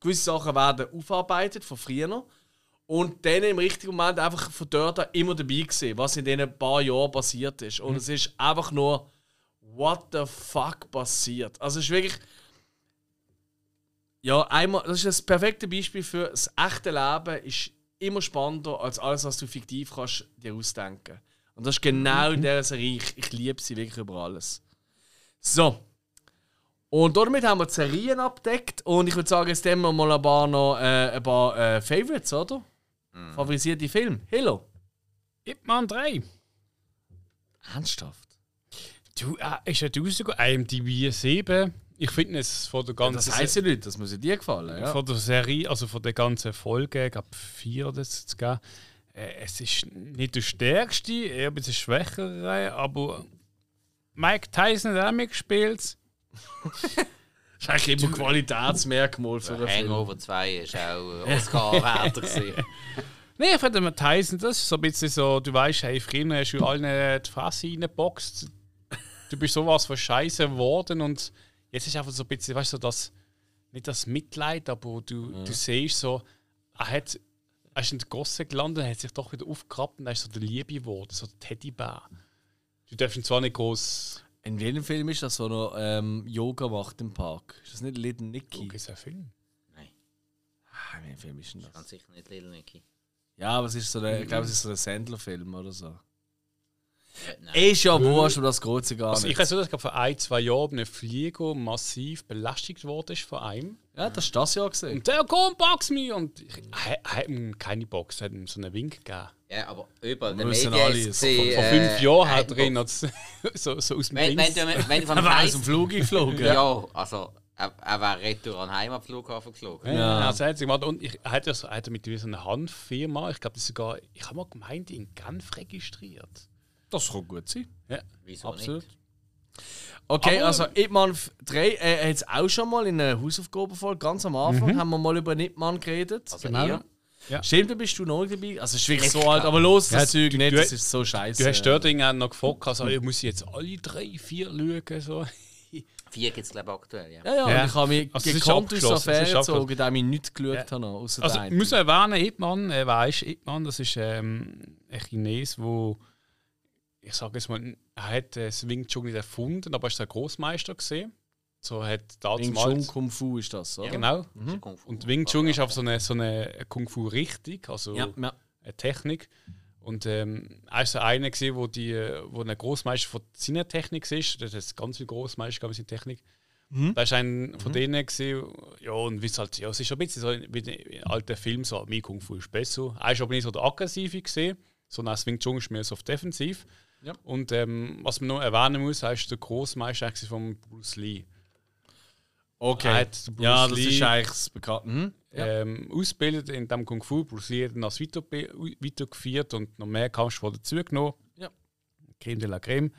Gewisse Sachen werden aufgearbeitet von früher noch. Und dann im richtigen Moment einfach von dort an immer dabei gewesen, was in diesen paar Jahren passiert ist. Und es ist einfach nur, what the fuck passiert. Also es ist wirklich. Ja, einmal, das ist das perfekte Beispiel für das echte Leben ist immer spannender als alles, was du fiktiv kannst dir ausdenken. Und das ist genau in dieser Serie. Ich, ich liebe sie wirklich über alles. So. Und damit haben wir die Serien abdeckt. Und ich würde sagen, jetzt nehmen wir mal ein paar, noch, äh, ein paar äh, Favorites, oder? Favorisierte Filme. Hello. Ip Man 3. Ernsthaft? Du, äh, ist ja rausgekommen. IMDb 7. Ich finde es von der ganzen Das heisst ja nicht, das muss ja dir gefallen. Ja? von der Serie, also von der ganzen Folge, ich glaube vier oder so zu geben. Äh, es ist nicht der stärkste, eher ein bisschen schwächere, aber Mike Tyson hat auch mitgespielt. Das ist eigentlich immer Qualitätsmerkmal für einen. Hangover 2 ist auch Oscar-Werter gewesen. Nee, ich finde den Tyson, das ist so ein bisschen so, du weißt, hey, früher hast du allen die Fresse reingeboxt. Du bist sowas von Scheiße geworden und jetzt ist einfach so ein bisschen, weißt du, so das, nicht das Mitleid, aber du, du siehst so, er hat, er ist in der Gosse gelandet, er hat sich doch wieder aufgekrabbt und er ist so der Liebe geworden, so der Teddybär. Du darfst ihn zwar nicht groß. In welchem Film ist das, wo er ähm, Yoga macht im Park? Ist das nicht Little Nicky? Okay, ist ein Film. Ah, welcher Film ist denn das? Ganz sicher nicht Little Nicky. Ja, aber es ist so der, ich glaube, es ist so ein Sandler-Film oder so. Nein. Ist ja wurscht, aber das geht sie gar Also ich weiß so, dass glaub, vor ein, zwei Jahren ein Flieger massiv belästigt worden ist von einem. Ja, das ist das Jahr gesehen. Und der komm, box mich! Und ich, hat ihm keine Box, er hat ihm so einen Wink gegeben. Ja, aber überall der Müssen Medien alle so Vor äh, fünf Jahren hat ein er ihn so, so aus dem Wenn, wenn, Dings. du, wenn du vom Er war aus dem Flug geflogen. Ja, also er, er wäre retour an den Heimatflughafen geflogen. Ja, also er hat sich gemacht. Und ich, er hat ja so, er hat ja mit so einer Handfirma, ich glaube, das ist sogar, ich habe mal gemeint, in Genf registriert. Das kann gut sein. Ja, Wieso Absolut. nicht? Okay, Aber- also Ipman 3 äh, hat es auch schon mal in einer Hausaufgabenfolge, ganz am Anfang, haben wir mal über Ipman geredet. Also Genau. ihr? Stimmt, da bist du noch dabei? Also, es ist wirklich so alt, aber los das Ja, Zeug du- nicht, du- das ist so scheiße. Du hast dort irgendwann noch gefragt, also, ich muss jetzt alle drei, vier schauen. So. Vier gibt es glaube ich aktuell, ja. Ja, ja, Ja. ich habe mich Also, gekonnt aus der Affäre gezogen, da ich mich nicht geschaut Ja. habe, außer Also, der ich muss erwähnen, Ip Man, äh, wer ist Ip Man? Das ist ähm, ein Chines, wo ich sage jetzt mal, er hat äh, das Wing Chun nicht erfunden, aber er ist ein Großmeister gesehen. So hat Wing Chun Kung Fu ist das, oder? genau. Ja Kung Fu. Und Wing Chun ist auf so eine, so eine Kung Fu Richtung, also Ja, ja. eine Technik. Und ähm, er so einer gesehen, wo die, äh, wo ein Großmeister von seiner Technik ist. Das ist ganz viel Großmeister, glaube ich, in Technik. Da ist ein von denen gesehen, ja, und wie es halt, ja, es ist schon ein bisschen so wie in alten Filmen, so, mein Kung Fu ist besser. Er ist aber nicht so der aggressive gesehen, sondern Wing Chun ist mehr so auf defensiv. Ja. Und ähm, was man noch erwähnen muss, er ist der Großmeister von Bruce Lee. Okay. den Ja, das Lee- ist eigentlich das Bekannt. Mhm. Ja. ähm, ausgebildet in dem Kung Fu. Bruce Lee hat ihn als weiter, weitergeführt und noch mehr Kampfsport dazugenommen. Ja. Creme de la Creme.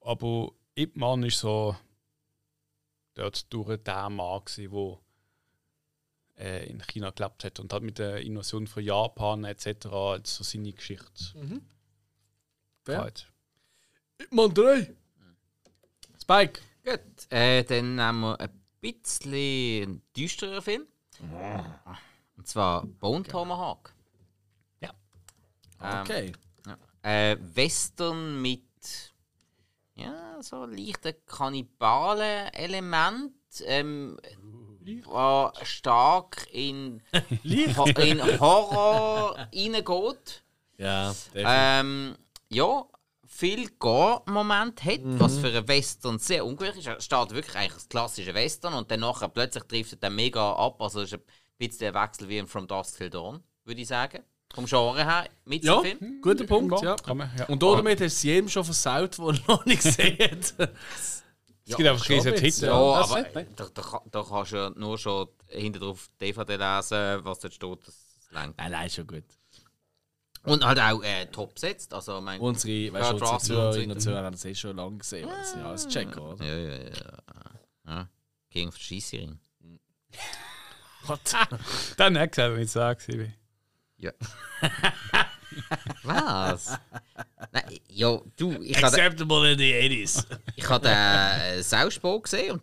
Aber Ip Man ist so dort durch der Mann, wo äh, in China gelebt hat und hat mit der Invasion von Japan etc. so seine Geschichte. Halt. Mann 3. Spike. Gut, äh, dann nehmen wir ein bisschen einen düsteren Film. Und zwar Bone Tomahawk. Ja. Ähm, Okay. Äh, Western mit ja, so leichten Kannibalen-Element. Ähm, war stark in, in Horror reingeht. Ja, definitiv. Ähm, ja, viel Gore-Moment hat, was für einen Western sehr ungewöhnlich ist. Er startet wirklich eigentlich als klassischer Western und dann nachher plötzlich trifft er dann mega ab. Also es ist ein bisschen ein Wechsel wie in From Dusk Till Dawn, würde ich sagen. Vom Genre her, mit ja, dem Film. guter Punkt. Ja. Man, ja. Und damit hast du es jedem schon versaut, der noch nicht gesehen hat. es gibt einfach riesen Hits. Ja, Ja, aber das- da, da, da kannst du ja nur schon hinter drauf DVD lesen, was dort steht. Das. Nein, nein, ist schon gut. Und halt auch äh, top besetzt. Also, mein, Unsere, weißt unsere Zuhörerinnen und Zuhörer haben das eh schon lange gesehen, weil das sind ja alles Checker, oder? ja, ja, ja. ja. King of the Scheissering. What? Dann hat gesagt, wenn ich sage. Ja. Was? Nein, ja, du, ich Acceptable in the 80s. ich hab den äh, Sausbau gesehen und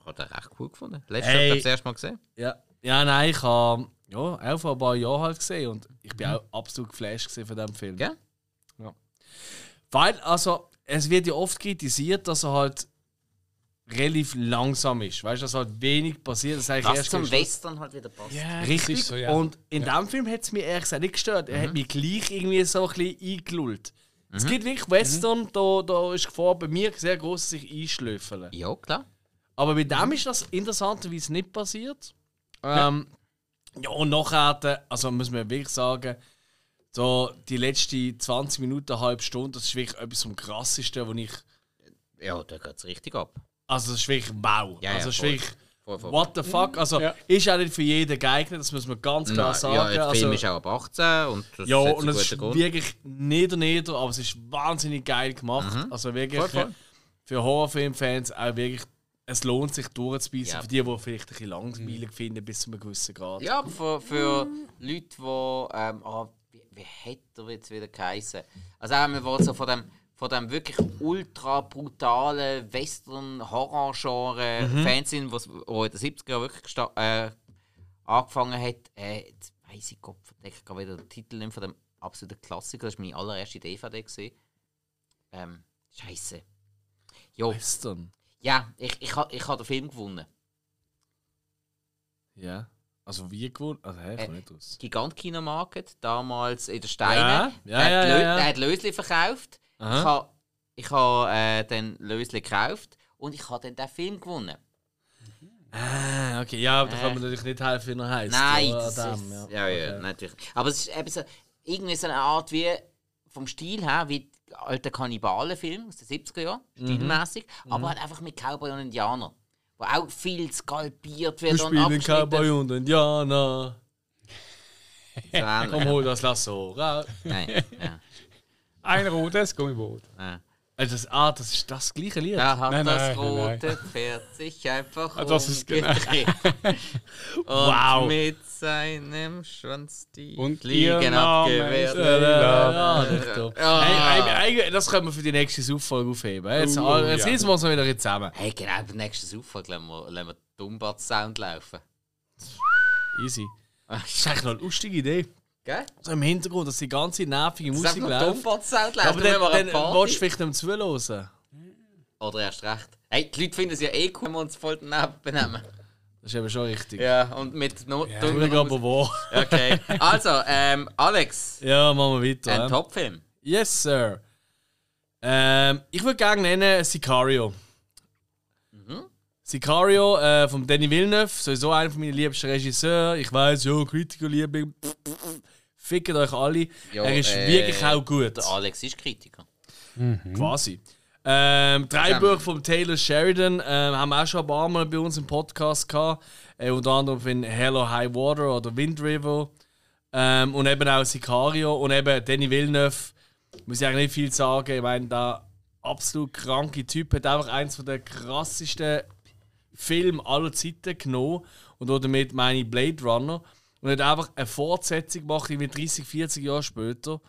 ich habe den recht cool gefunden. Letztes Hey. Jahr habe ich das erste Mal gesehen. Ja. Ja, nein, ich habe ja, auch vor ein paar Jahren halt gesehen und ich bin auch absolut geflasht von diesem Film. Gell? Weil, also, es wird ja oft kritisiert, dass er halt relativ langsam ist. Weißt du, dass halt wenig passiert. Das Was erst zum. Western halt wieder passt. Ja, Richtig. So, ja. Und in diesem Film hat es mich ehrlich gesagt nicht gestört. Er hat mich gleich irgendwie so ein bisschen eingelullt. Es gibt wirklich Western, da, da ist die Gefahr bei mir sehr groß, sich einschlöfeln. Ja, klar. Aber bei dem ist das interessanterweise nicht passiert. Ähm, ja. und nachher, also muss man wirklich sagen, so die letzten 20 Minuten, eine halbe Stunde, das ist wirklich etwas vom Krassesten, wo ich. Ja, da geht es richtig ab. Also, das ist wirklich wow. Ja, ja, also, das ist voll. wirklich. Voll, voll. What the fuck? Also, Ja. ist auch nicht für jeden geeignet, das muss man ganz klar Nein, sagen. ja, der also, Film ist auch ab 18 und das ja, und es ist Grund. wirklich nieder, nieder, aber es ist wahnsinnig geil gemacht. Mhm. Also wirklich Voll, voll. für Horrorfilmfans auch wirklich, es lohnt sich durchzubeissen. Ja. Für die, die vielleicht ein bisschen langweilig finden bis zu einem gewissen Grad. Ja, aber für, für Leute, die. Ähm, ah, wie, wie hätte er jetzt wieder geheißen? Also, auch, wir wollen so von dem, von dem wirklich ultra brutalen Western-Horror-Genre-Fans sind, was wo in den 70er Jahren wirklich äh, angefangen hat. Äh, jetzt weiss ich Gott, ich gerade wieder den Titel nicht von dem absoluten Klassiker. Das war meine allererste DVD. Ähm, Scheiße. Jo, Western. Ja, ich, ich, ha- ich habe den Film gewonnen. Ja. Also wie gewonnen? Also hä, Äh, nicht raus. Gigant Kinomarket, damals in der Steine. Ja, ja, der, ja, hat ja, ja. hat Lösli verkauft. Aha. Ich habe ich ha, äh, dann Lösli gekauft und ich habe dann den Film gewonnen. Ah, okay. Ja, aber da Äh. kann man natürlich nicht helfen, wie er heisst. Nein, oder? das ist, ja, ja, Okay. natürlich. Aber es ist eben so, irgendwie so eine Art wie vom Stil her wie alten Kannibalenfilme aus den 70er Jahren, Mhm. stilmäßig, aber halt einfach mit Cowboy und Indianer. Wo auch viel skalpiert wird Wir und spielen. Cowboy und Indianer. Ähnlich. Komm, hol das Lasso raus. Nein, ja. Ein rotes Gummiboot. ja. Also das, ah, das ist das gleiche Lied. Da hat Nein, das nein, rote Pferd sich einfach Ah, das ist genau-. Und Wow. mit seinem Schwanz die Und Fliegen abgewehrt. ist- Ja. Ja. Hey, hey, das können wir für die nächste Sauffolge aufheben. Jetzt, Uh, jetzt ja. wir uns mal wieder zusammen. Hey, genau, beim nächsten Zufall lassen wir, lassen wir Dumbat-Sound laufen. Easy. Das ist eigentlich noch eine lustige Idee. Gell? So im Hintergrund, dass die ganze nervige Sag Musik läuft. Dumbat-Sound laufen, aber dann, dann, willst du vielleicht nicht zuhören. Oder erst recht. Hey, die Leute finden es ja eh cool, wenn wir uns voll daneben benehmen. Das ist eben schon richtig. Ja, und mit no Ja, dummer aber wo? Okay. Also, ähm, Alex, Ja, machen wir weiter. ein ja. Top-Film. Yes, Sir. Ähm, ich würde gerne nennen Sicario. Sicario äh, von Danny Villeneuve, sowieso einer von meinen liebsten Regisseure. Ich weiß, ja, Kritikerliebling. Fickt euch alle. Ja, er ist äh, wirklich auch gut. Der Alex ist Kritiker. Quasi. Ähm. Bücher von Taylor Sheridan ähm, haben wir auch schon ein paar Mal bei uns im Podcast gehabt. Äh, unter anderem von Hello High Water oder Wind River. Ähm, und eben auch Sicario. Und eben Danny Villeneuve. Muss ich eigentlich nicht viel sagen. Ich meine, der absolut kranke Typ hat einfach eins der krassesten Film aller Zeiten genommen und damit meine ich Blade Runner und hat einfach eine Fortsetzung gemacht, irgendwie 30, 40 Jahre später,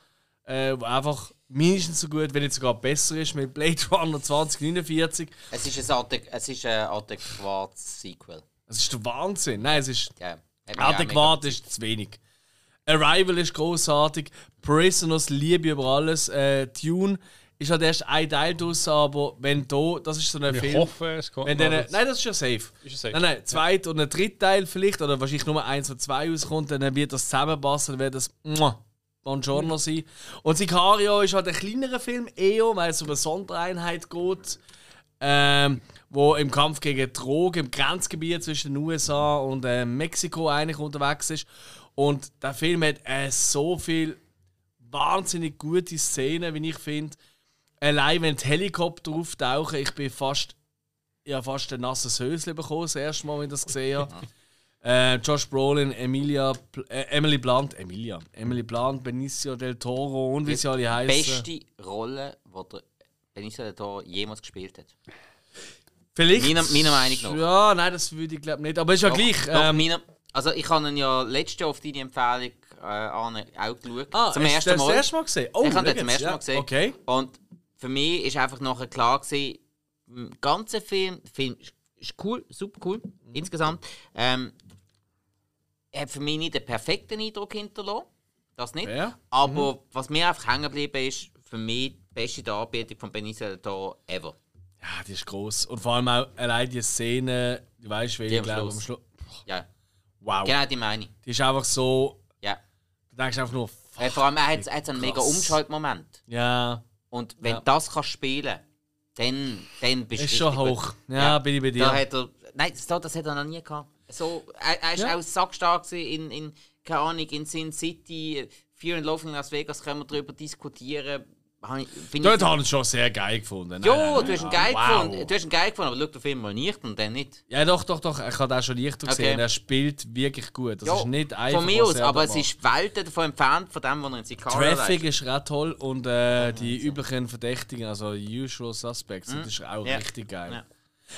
äh, wo einfach mindestens so gut, wenn nicht sogar besser ist, mit Blade Runner 2049. Es ist ein, adäqu es ist ein adäquates Sequel. Das ist der Wahnsinn. Nein, es ist Ja. Adäquat ist zu wenig. Arrival ist großartig, Prisoners liebe über alles, äh, Tune ist halt erst ein Teil draus, aber wenn da, das ist so ein Ich Film. hoffe, es kommt Wenn dazu. nein, das ist ja safe. Ist ja safe. Nein, nein, zweit und ein dritter Teil vielleicht, oder wahrscheinlich nur eins oder zwei rauskommt, dann wird das zusammenpassen, dann wird das muah, Buongiorno sein. Und Sicario ist halt ein kleinerer Film, eher, weil es um eine Sondereinheit geht, ähm, wo im Kampf gegen Drogen im Grenzgebiet zwischen den USA und äh, Mexiko eigentlich unterwegs ist. Und der Film hat äh, so viel wahnsinnig gute Szenen, wie ich finde. Allein wenn die Helikopter auftauchen, ich bin fast, habe fast ein nasses Höschen bekommen, das erste Mal, wenn ich das gesehen habe. äh, Josh Brolin, Emilia, äh, Emily Blunt, Emilia, Emily Blunt, Benicio del Toro und wie sie alle heißen. Beste Rolle, die der Benicio del Toro jemals gespielt hat. Vielleicht. Meiner, meiner Meinung nach. Ja, nein, das würde ich glaube nicht. Aber ist ja Doch, gleich. doch, ähm, meiner, also ich habe ihn ja letztes Jahr auf deine Empfehlung äh, auch geschaut. ah, zum ersten das Mal. Das erste Mal gesehen? Oh, ich habe den zum ersten Mal gesehen. Okay. Und für mich ist einfach nachher klar gewesen, im ganzen Film, der Film ist- cool, super cool, Mhm. insgesamt. Ähm, hat für mich nicht den perfekten Eindruck hinterlassen. Das nicht. Ja. Aber Mhm. was mir einfach hängen geblieben ist, für mich die beste Darbietung von Benicio del ever. Ja, die ist groß. Und vor allem auch allein die Szene, du weißt, wie Die ich am glaube, am Schluss. Ja, Wow. genau die meine ich. Die ist einfach so. Ja. Du denkst einfach nur, fuck. Vor allem, er hat, er hat einen mega. Umschaltmoment. Ja, Und wenn Ja. das kannst spielen dann, dann bist du ist schon hoch. Ja, bin ich bei dir. Da hat er, nein, das, das hat er noch nie gehabt. So, er, er ist Ja. auch sackstark in, in, keine Ahnung, in Sin City, Fear and Loathing in Las Vegas, können wir darüber diskutieren. Ich- Dort ich- habe ich schon sehr geil gefunden. Jo, nein, nein. du hast ihn geil Wow. gefunden. Du hast ihn geil gefunden, aber schau den Film mal nicht und dann nicht. Ja, doch, doch, doch. Ich habe den schon lichter gesehen. Okay. Er spielt wirklich gut. Das Ja, ist nicht einfach. von mir aus, er aber es ist Welten davon entfernt von dem, was er in Sicario Traffic ist auch toll und äh, die üblichen Verdächtigen, also Usual Suspects, das ist auch Mhm. Ja. richtig geil. Ja.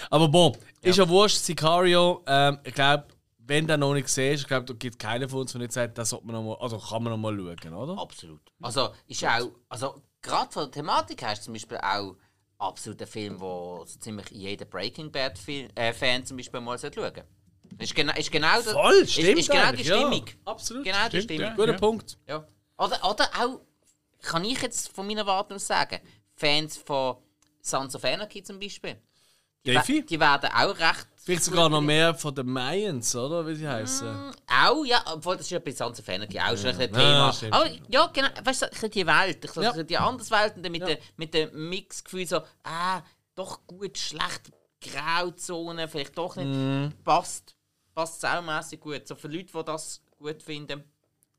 Aber bon, ist ja wurscht, Sicario, ähm, ich glaube, wenn du noch nicht siehst, ich glaube, da gibt keiner von uns, der nicht sagt, das sollte man noch mal, also kann man noch mal schauen, oder? Absolut. Also, ist auch, also gerade von der Thematik her ist zum Beispiel auch absolut ein Film, wo so ziemlich jeder Breaking Bad Fi- äh, Fan zum Beispiel mal sollte schauen. Ist genau, ist genau der- Voll, ist, stimmt ist genau die eigentlich, ja. Stimmung. Absolut. Genau die Stimmt, Stimmung. ja. Guter Punkt. Ja. Oder, oder auch, kann ich jetzt von meiner Warte aus sagen, Fans von Sons of Anarchy zum Beispiel, we- die werden auch recht. Vielleicht sogar noch mehr von den Mayans, oder? Wie sie heißen. Auch, ja, obwohl das ist ja bei of Anarchy auch schon ein Ja, Thema. stimmt, Aber ja, genau, weißt du, die Welt, ich Ja. ja. die andere Welt und dann mit, dem, mit dem Mixgefühl so, ah, doch gut, schlecht, Grauzone, vielleicht doch nicht, Mhm. passt, passt saumässig gut. So für Leute, die das gut finden,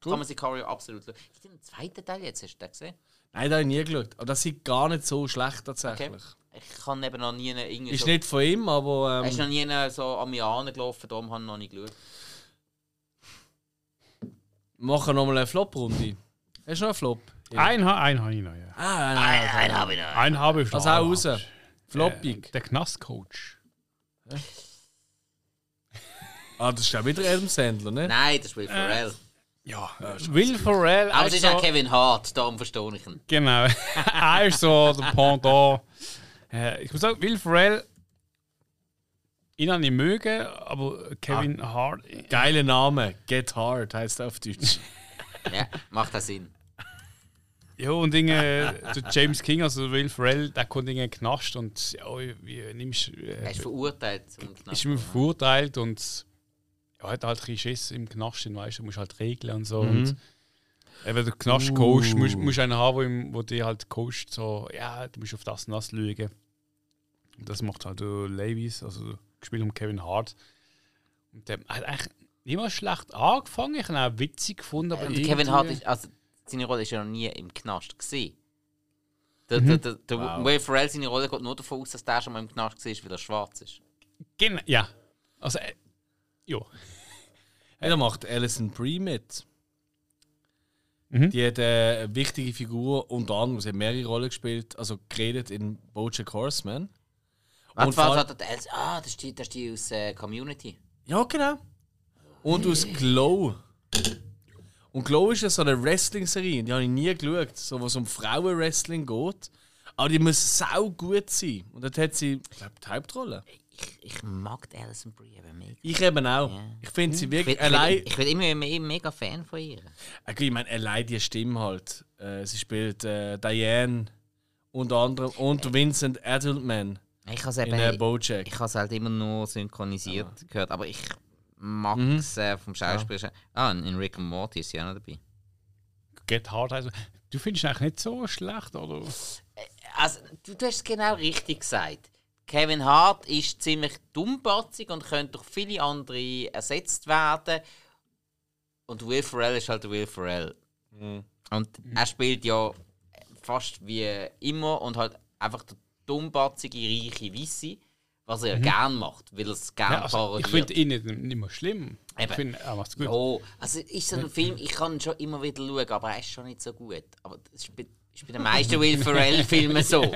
kann man Sicario absolut schauen. Gibt es einen zweiten Teil jetzt, hast du den gesehen? Nein, da habe ich nie geschaut. Aber das sieht gar nicht so schlecht tatsächlich. Okay. Ich kann eben noch nie irgendwie Ist so, nicht von ihm, aber. er ist Ähm, noch nie so an mir angelaufen, darum habe ich noch nicht geschaut. machen noch mal eine Flop-Runde. Hast du noch einen Flop? Ein, ha ein habe ich noch, ja. Ah, nein, nein, nein. habe ich noch. Ein habe ich noch. Also auch raus. Äh, Floppig. der Knastcoach. Ah, das ist ja wieder Adam Sandler, ne? Nein, das ist Will Ferrell. Ja, Will Ferrell. Aber es ist also- auch Kevin Hart, darum verstehe ich ihn. Genau. er ist so der Pendant. Äh, ich muss sagen, Will Ferrell. Ihn habe ich mögen, aber Kevin Hart. Geiler Name. Get Hard heißt er auf Deutsch. Ja, macht das Sinn. Ja, und Dinge, der James King, also Will Ferrell, der kommt in den Knast und ja, wie nimmst Er äh, ist verurteilt ist mir verurteilt und ja, hat halt ein Schiss im Knast, weißt du, musst halt regeln und so. Und eben der Knast-Coach, musst, musst einen haben, wo, ihm- wo dir halt coacht, so, ja, du musst auf das und das schauen. Und das macht halt der Levis, also gespielt um Kevin Hart. Und der hat eigentlich niemals schlecht angefangen, ich habe ihn auch witzig gefunden, aber Und Kevin Hart ist, also seine Rolle ist ja noch nie im Knast gesehen. Der, der, der, der Wow. Will Ferrell, seine Rolle geht nur davon aus, dass der schon mal im Knast war, weil er schwarz ist. Genau, ja. Also, äh, ja. Da macht Alison Brie mit. Mhm. Die hat äh, eine wichtige Figur, unter anderem, sie hat mehrere Rollen gespielt, also geredet in Bojack Horseman. Warte, allem- warte, das- ah, das ist die, das ist die aus äh, Community. Ja, genau. Und aus Glow. Und Glow ist ja so eine Wrestling-Serie, die habe ich nie geschaut, so, wo es um Frauenwrestling geht. Aber die muss sau gut sein. Und dort hat sie, ich glaube, die Hauptrolle. Ich, ich mag Alison Brie aber mega. Ich eben auch. Ja. Ich finde sie Ich wirklich ich, allein. bin, ich bin immer me mega Fan von ihr. Äh, Ich meine, allein die Stimme halt. Äh, sie spielt äh, Diane unter anderem und Vincent Edelman Ich habe es in eben, äh, Bojack. ich has halt immer nur synchronisiert gehört, aber ich mag Mhm. es äh, vom Schauspieler. Ah, in Rick and Morty ist sie auch noch dabei. Get Hard also. Du findest ihn eigentlich nicht so schlecht, oder? Also, du, du hast es genau richtig gesagt. Kevin Hart ist ziemlich dummbatzig und könnte durch viele andere ersetzt werden. Und Will Ferrell ist halt Will Ferrell. Und er spielt ja fast wie immer und halt einfach der dummbatzige, reiche Weisse, was er gern macht, weil er es gern Ja, also, ich finde ihn nicht, nicht mehr schlimm. Ich Eben. finde, er macht es gut. Ja, also ist so ein Film, ich kann ihn schon immer wieder schauen, aber er ist schon nicht so gut. Aber das ist bei, ist bei den meisten Will Ferrell-Filmen so.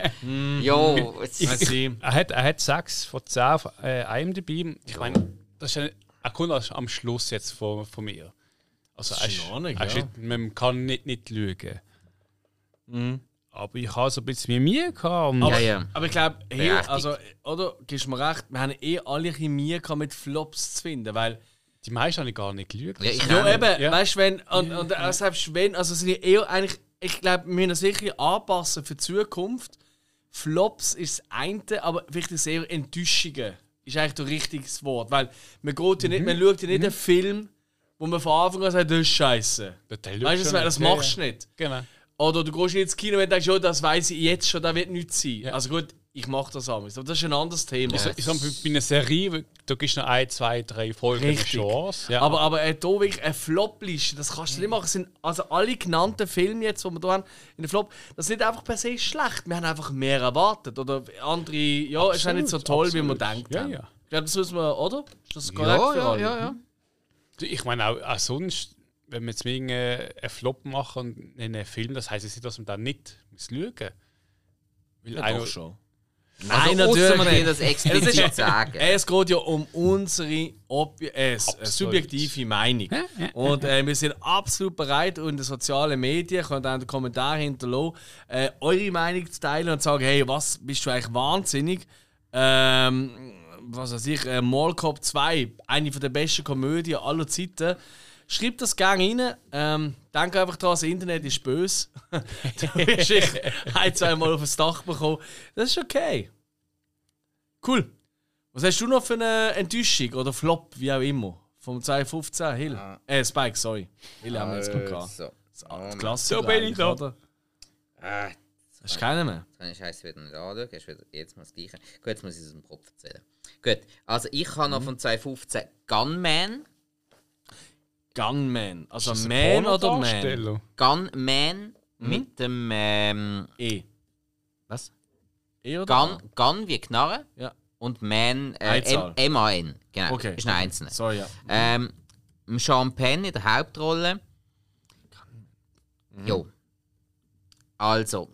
ja, ist, sehe. Er hat, er hat 6 von 10 auf äh, IMDb. Ich meine, das ist ein, er kommt erst am Schluss jetzt von, von mir. Also Das er ist er ist ja. man kann nicht, nicht lügen. Mhm. Aber ich habe so ein bisschen Mühe gehabt. Und ja, ja. Aber ich glaube, hier, Berechtigt. also, oder, gibst du mir recht, wir haben eh alle ein Mühe gehabt, mit Flops zu finden, weil Die meisten habe ich gar nicht gelügt. Ja, ich Ja, eben, Ja. weißt du, wenn, und, und äh, selbst wenn, also sind die eher eigentlich, ich glaube, wir müssen uns wirklich anpassen für die Zukunft. Flops ist das eine, aber vielleicht ist eher Enttäuschungen. Ist eigentlich das richtige Wort. Weil man geht ja nicht, man schaut ja nicht einen Film, wo man von Anfang an sagt, das ist scheiße. Weißt du, das, das nicht. Ja, machst du ja. nicht. Genau. Oder du gehst ins Kino und denkst, ja, das weiß ich jetzt schon, das wird nichts sein. Ja. Also gut, ich mache das anders. Aber das ist ein anderes Thema. Ich, ich sag, bei einer Serie, da gibst du noch ein, zwei, drei Folgen eine Richtig. Chance. Ja, Aber, aber äh, da wirklich eine Flop-Liste, das kannst du nicht machen. Sind also alle genannten Filme jetzt, die wir hier haben, in der Flop, das ist nicht einfach per se schlecht. Wir haben einfach mehr erwartet. Oder andere, ja, ist auch nicht so toll, wie wir absolut. denken. Ja, ja. Ich glaube, das müssen wir, oder? Ist das korrekt Ja, für ja, alle? ja, ja. Ich meine auch, auch sonst, wenn wir jetzt einen Flop machen und in einem Film, das heisst nicht, dass man dann nicht muss schauen Weil Ja, einer- doch schon. Also, Nein, ausser natürlich nicht. das explizit Es ist- sagen. Es geht ja um unsere Obje äh, Absolut. subjektive Meinung. Und äh, wir sind absolut bereit, in den sozialen Medien, könnt ihr einen Kommentar hinterlassen, äh, eure Meinung zu teilen und zu sagen, hey, was bist du eigentlich wahnsinnig? Ähm, was weiß ich, äh, Mall Cop 2, eine der besten Komödien aller Zeiten. Schreibt das gerne rein. Ähm, denke einfach daran, das Internet ist böse. du wirst dich ein, zwei Mal auf das Dach bekommen. Das ist okay. Cool. Was hast du noch für eine Enttäuschung oder Flop, wie auch immer? Vom 2015, Hill? Äh, Spike, sorry. Hill haben wir jetzt gerade gehabt. Also, Das Klassiker So bin ich da. oder? ah, Das ist keiner mehr. Kann ich Scheiße wieder nicht anschauen. Ist wieder jetzt mal das Gleiche. Gut, jetzt muss ich es aus dem Kopf erzählen. Gut, also ich habe Mhm. noch von 2015 Gunman. Gunman. Also Ist das ein Man oder Man? Gunman Mhm. mit dem. Ähm, E. was? E oder? Gun, Gun wie Knarre Ja. und Man. Äh, M-A-N. Genau. Okay. Ist ein Einzelner. Sorry, ja. Ähm, Sean Penn in der Hauptrolle. Mhm. Jo. Also,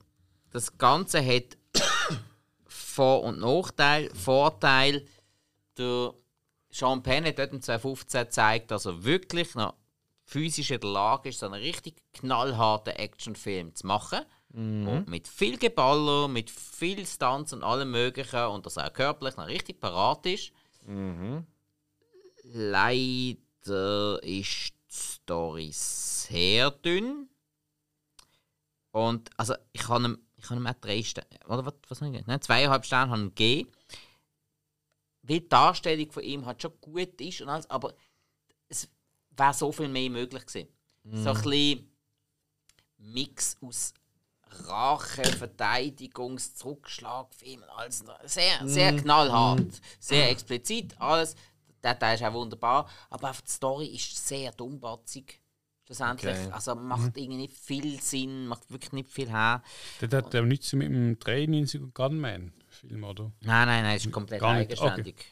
das Ganze hat Vor- und Nachteil. Vorteil, der Sean Penn hat dort im 2015 gezeigt, dass er wirklich noch physisch in der Lage ist, so einen richtig knallharten Actionfilm zu machen. Und mit viel Geballer, mit viel Stunts und allem Möglichen und dass er auch körperlich noch richtig parat ist. Leider ist die Story sehr dünn. Und also ich habe ihm, ich habe ihm auch drei Sterne, oder was, was habe ich? Nein, zweieinhalb Sterne habe ich gegeben. Weil die Darstellung von ihm halt schon gut ist und alles, aber es wäre so viel mehr möglich gewesen. So ein bisschen Mix aus Rache, Verteidigungs-, Zurückschlagfilm und alles. Sehr, sehr knallhart, sehr explizit, alles. Der Teil ist auch wunderbar, aber einfach die Story ist sehr dummbatzig. Schlussendlich. Okay. Also macht irgendwie nicht viel Sinn, macht wirklich nicht viel her. Das hat ja nichts mit dem 93er Gunman-Film, oder? Nein, nein, nein, ist komplett Gar nicht, eigenständig.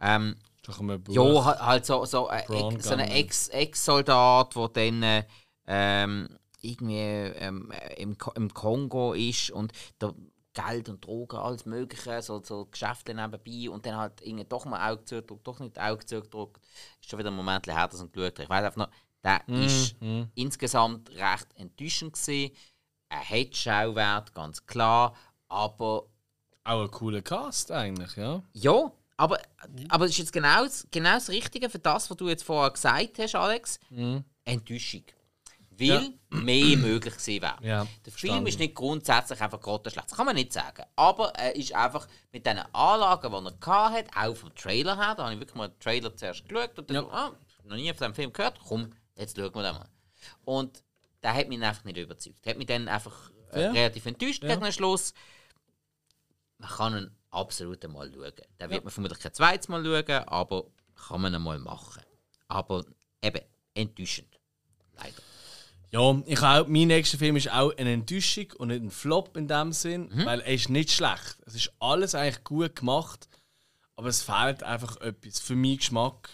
Ähm, ein Buch. ja, ha- halt so, so, äh, so ein Gunman. Ex- Ex-Soldat, der dann äh, ähm, irgendwie ähm, äh, im, im Kongo ist und da Geld und Drogen, alles Mögliche, so, so Geschäfte nebenbei und dann halt irgendwie doch mal Auge zugedrückt, doch nicht Auge zugedrückt. Ist schon wieder ein Moment her, dass ich geschaut. Ich weiß einfach noch, der ist insgesamt recht enttäuschend gewesen. Er hat Schauwert, ganz klar, aber Auch ein cooler Cast eigentlich, ja. ja, aber, aber das ist jetzt genau das, genau das Richtige für das, was du jetzt vorher gesagt hast, Alex. Enttäuschung. Weil mehr möglich gewesen wäre. Ja, Der Film ist nicht grundsätzlich einfach grottenschlecht. Das kann man nicht sagen. Aber er ist einfach mit den Anlagen, die er hatte, auch vom Trailer her, da habe ich wirklich mal den Trailer zuerst geschaut und dann Ja. so, ah, noch nie von diesem Film gehört, komm, jetzt schauen wir den mal. Und der hat mich einfach nicht überzeugt. Der hat mich dann einfach äh, Ja. relativ enttäuscht gegen den Schluss. Man kann ihn absolut einmal schauen. Den wird man vermutlich kein zweites Mal schauen, aber kann man einmal machen. Aber eben, enttäuschend. Leider. Ja, ich auch, mein nächster Film ist auch eine Enttäuschung und nicht ein Flop in dem Sinn, weil er ist nicht schlecht. Es ist alles eigentlich gut gemacht, aber es fehlt einfach etwas für meinen Geschmack.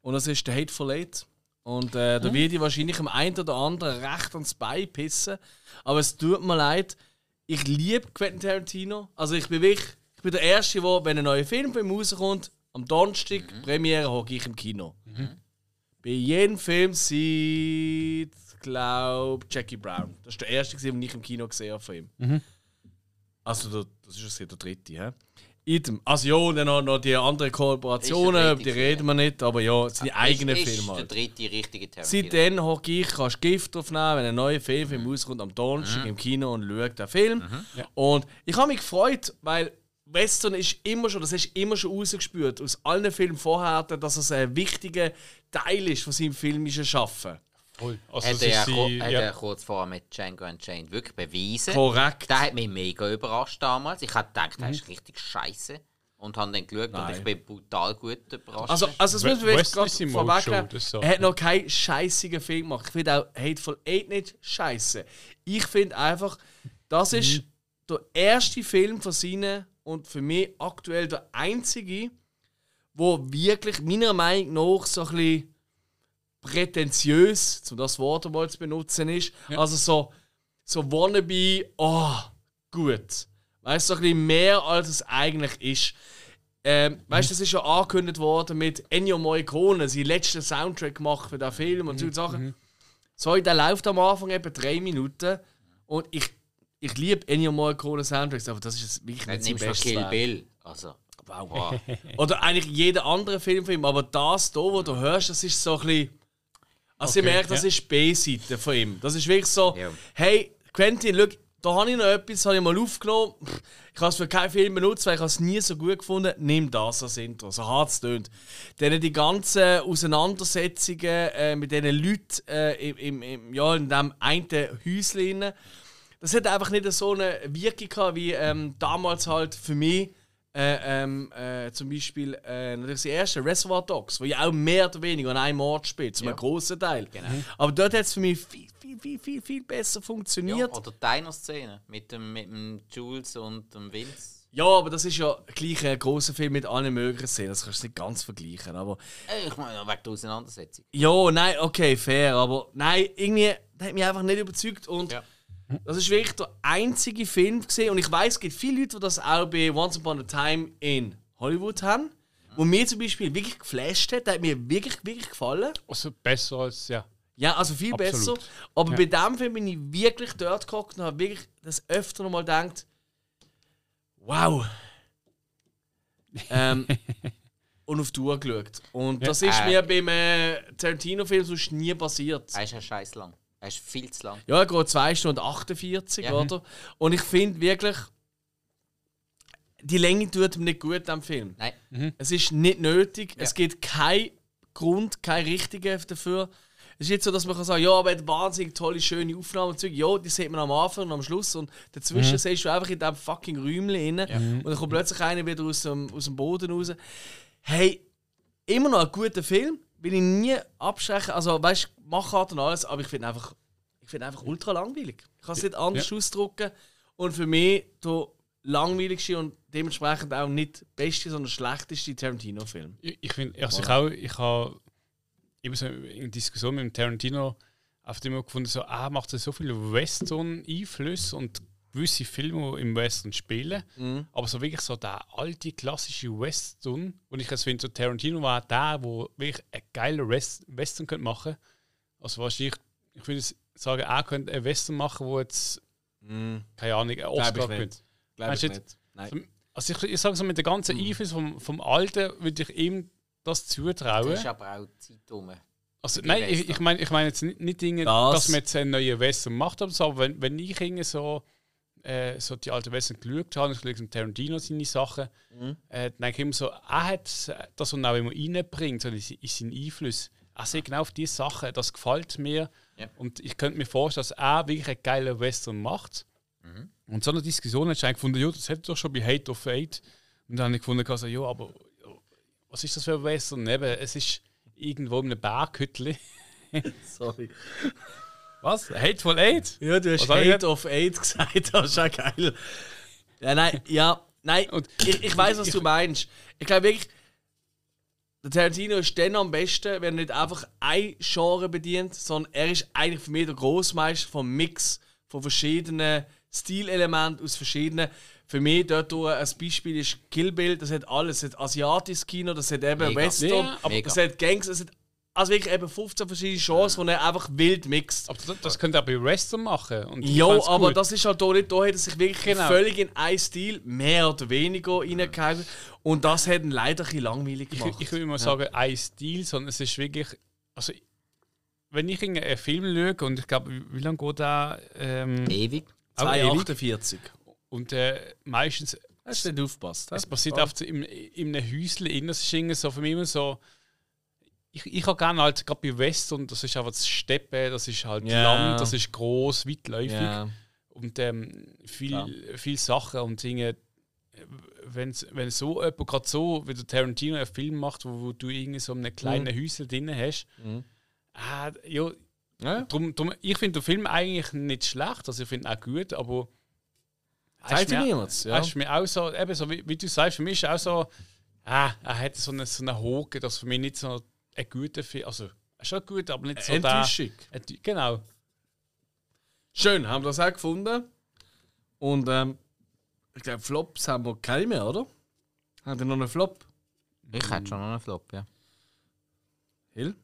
Und das ist der Hateful Eight. Und äh, da werde ich wahrscheinlich am einen oder anderen recht ans Bein pissen. Aber es tut mir leid. Ich liebe Quentin Tarantino. Also ich bin wirklich, ich bin der Erste, der, wenn ein neuer Film bei ihm rauskommt, am Donnerstag, Premiere, hocke ich im Kino. Bei jedem Film sieht, glaube Jackie Brown. Das ist der erste, den ich im Kino gesehen habe von ihm. Also, der, das ist ja der dritte, hä? Idem. Also, ja, und dann noch, noch die anderen Kooperationen, die reden wir nicht, aber ja, seine eigenen ist, Filme ist halt. der dritte richtige Tarantino. Seitdem hocke ich, kannst Gift aufnehmen, wenn ein neuer Film rauskommt am Donnerstag im Kino und schaue den Film. Und ich habe mich gefreut, weil Western ist immer schon, das hast du immer schon rausgespürt, aus allen Filmen vorher, dass es ein wichtiger Teil ist von seinem filmischen Schaffen. Also, hat das er, sie, hat ja. er kurz vorher mit Django Unchained wirklich bewiesen. Korrekt. Der hat mich mega überrascht damals. Ich hatte gedacht, der ist richtig scheiße. Und habe dann geschaut und Nein. ich bin brutal gut überrascht. Also, also das müssen wir jetzt gerade Simone vorweg schon, das so. Er hat noch keinen scheißigen Film gemacht. Ich finde auch Hateful Eight nicht scheiße. Ich finde einfach, das ist der erste Film von seinen und für mich aktuell der einzige, wo wirklich meiner Meinung nach so ein bisschen prätentiös, um das Wort einmal zu benutzen, ist. Also so, so wannabe, oh, gut. Weißt du, so ein bisschen mehr als es eigentlich ist. Ähm, weißt du, das ist ja angekündigt worden mit Ennio Morricone, sein letzten Soundtrack gemacht für den Film und solche Sachen. So, der läuft am Anfang etwa drei Minuten und ich, ich liebe Ennio Morricone Soundtracks, aber das ist wirklich nicht sein bestes Kill. Bill. Also, Wow, wow. Oder eigentlich jeder andere Film von ihm, aber das hier, wo du hörst, das ist so ein bisschen. Also ich Okay, merke, das ja. ist B-Seite von ihm. Das ist wirklich so, Ja. hey, Quentin, schau, da habe ich noch etwas, das habe ich mal aufgenommen. Ich habe es für keinen Film benutzt, weil ich es nie so gut gefunden Nimm das als Intro, so hart es tönt. Dann die ganzen Auseinandersetzungen äh, mit diesen Leuten äh, im, im, im, ja, in diesem einen Häuschen. Das hat einfach nicht so eine Wirkung gehabt, wie ähm, damals halt für mich äh, ähm, äh, zum Beispiel äh, natürlich das erste Reservoir Dogs, wo ja auch mehr oder weniger an einem Ort spielt, zum großen Teil. Aber dort hat es für mich viel, viel, viel, viel, viel besser ja, funktioniert. oder deiner Szene mit dem, mit dem Jules und dem Vince. Ja, aber das ist ja gleich ein großer Film mit allen möglichen Szenen. Das kannst du nicht ganz vergleichen. Aber Äh, Ich meine, wegen der Auseinandersetzung. ja, nein, okay, fair. Aber nein, irgendwie das hat mich einfach nicht überzeugt. Und Ja. Das ist wirklich der einzige Film gesehen. Und ich weiß, es gibt viele Leute, die das auch bei Once Upon a Time in Hollywood haben. Wo mir zum Beispiel wirklich geflasht hat. Der hat mir wirklich, wirklich gefallen. Also besser als, ja. Ja, also viel Absolut. besser. Aber Ja. bei dem Film bin ich wirklich dort geguckt und habe wirklich das öfter noch mal gedacht, wow. ähm, und auf die Uhr geschaut. Und das ist Äh. mir beim äh, Tarantino-Film sonst nie passiert. Er ist ja scheiß lang. Er ist viel zu lang. Ja, er geht 2 Stunden 48, Ja. oder? Und ich finde wirklich, die Länge tut ihm nicht gut am Film. Nein. Es ist nicht nötig. Es Ja. gibt keinen Grund, keinen richtigen dafür. Es ist nicht so, dass man kann sagen ja, aber er hat wahnsinnig tolle, schöne Aufnahmen. Ja, die sieht man am Anfang und am Schluss. Und dazwischen siehst du einfach in diesem fucking Räumchen rein. Und dann kommt plötzlich einer wieder aus dem, aus dem Boden raus. Hey, immer noch ein guter Film. Will ich nie abschrecken. Also, weißt du, Machart und alles, aber ich finde einfach, ich finde einfach ultra langweilig. Ich kann es nicht anders ausdrücken. Und für mich der langweiligste und dementsprechend auch nicht der beste, sondern schlechteste Tarantino-Film. Ich, ich finde, also ich auch, ich habe eben so in Diskussion mit dem Tarantino auf dem immer gefunden, so, ah, macht er so viele Western-Einflüsse und gewisse Filme, die im Western spielen, Mhm. aber so wirklich so der alte klassische Western, und ich jetzt finde, so Tarantino war der, wo wirklich einen geilen West Western könnte machen. Also wahrscheinlich, ich würde sagen, er könnte einen Western machen, wo jetzt keine Ahnung, einen Oscar Mhm. ich könnte. Glaube Weißt ich du nicht. Nein. Also ich, ich sage so, mit der ganzen Mhm. Einfluss vom, vom Alten würde ich ihm das zutrauen. Das ist aber auch Zeit rum. Also, nein, ich, Western. ich meine ich mein jetzt nicht, nicht Dinge, Das- dass man jetzt einen neuen Western macht, oder so, aber wenn, wenn ich irgendwie so, äh, so die alten Western geschaut habe, ich schaue Tarantino seine Sachen, Mhm. äh, dann denke ich immer so, er hat das, was er auch immer reinbringt, so in, in seinen Einfluss. Er sieht genau auf diese Sachen, das gefällt mir. Ja. Und ich könnte mir vorstellen, dass er wirklich einen geilen Western macht. Mhm. Und so eine Diskussion hat ich eigentlich gefunden, ja, das hätte doch schon bei Hate of Fate. Und dann habe ich gefunden, also, ja, aber was ist das für ein Western? Eben, es ist irgendwo in einem Berghütli. Sorry. Was? Hateful Eight? Ja, du hast Was Hate of Eight gesagt, das ist ja geil. Ja, nein, ja, nein, Und- ich, ich weiß, was du meinst. Ich glaube wirklich, der Tarantino ist dann am besten, wenn er nicht einfach ein Genre bedient, sondern er ist eigentlich für mich der Großmeister vom Mix von verschiedenen Stilelementen aus verschiedenen. Für mich dort ein Beispiel ist Kill Bill, das hat alles. Das hat asiatisches Kino, das hat eben Mega. Western, Ja, das hat Gangs, das hat also wirklich eben 15 verschiedene Genres, die er einfach wild mixt. Aber das, das könnte er bei Western machen. Und ich Ja, aber gut. das ist halt hier nicht, da hat er sich wirklich Genau. völlig in einen Stil, mehr oder weniger, reingehauen. Und das hat ihn leider ein bisschen langweilig Ich, gemacht. ich würde mal sagen, ein Stil, sondern es ist wirklich. Also, wenn ich in einen Film schaue, und ich glaube, wie, lange geht der? Ähm, Ewig. auch ewig, 248. und äh, meistens, Hast du nicht aufgepasst? es passiert oft in, in einem Häuschen das ist irgendwie so für mich immer so. Ich, ich habe gerne halt, gerade bei Western, das ist einfach das Steppe, das ist halt Ja. Land, das ist groß, weitläufig. Ja. Und ähm, viel, Klar. viel Sachen und Dinge. Wenn, wenn so jemand gerade so, wie der Tarantino einen Film macht, wo, wo du irgendwie so einen kleinen Häusel drin hast, Mhm. ah, ja, Ja. drum, drum, ich finde den Film eigentlich nicht schlecht, also ich finde ihn auch gut, aber er Zeigt mir- niemand, ja. ist mir auch so, eben so wie, wie du sagst, für mich ist auch so, ah, er hat so einen, so einen Haken, dass für mich nicht so ein guter Film, also ist schon gut, aber nicht so der... Enttäuschung. Enttäuschung. Genau. Schön, haben wir das auch gefunden. Und ähm, ich glaube, Flops haben wir keine mehr, oder? Haben wir noch einen Flop? Ich hätte schon noch einen Flop, ja. Hill?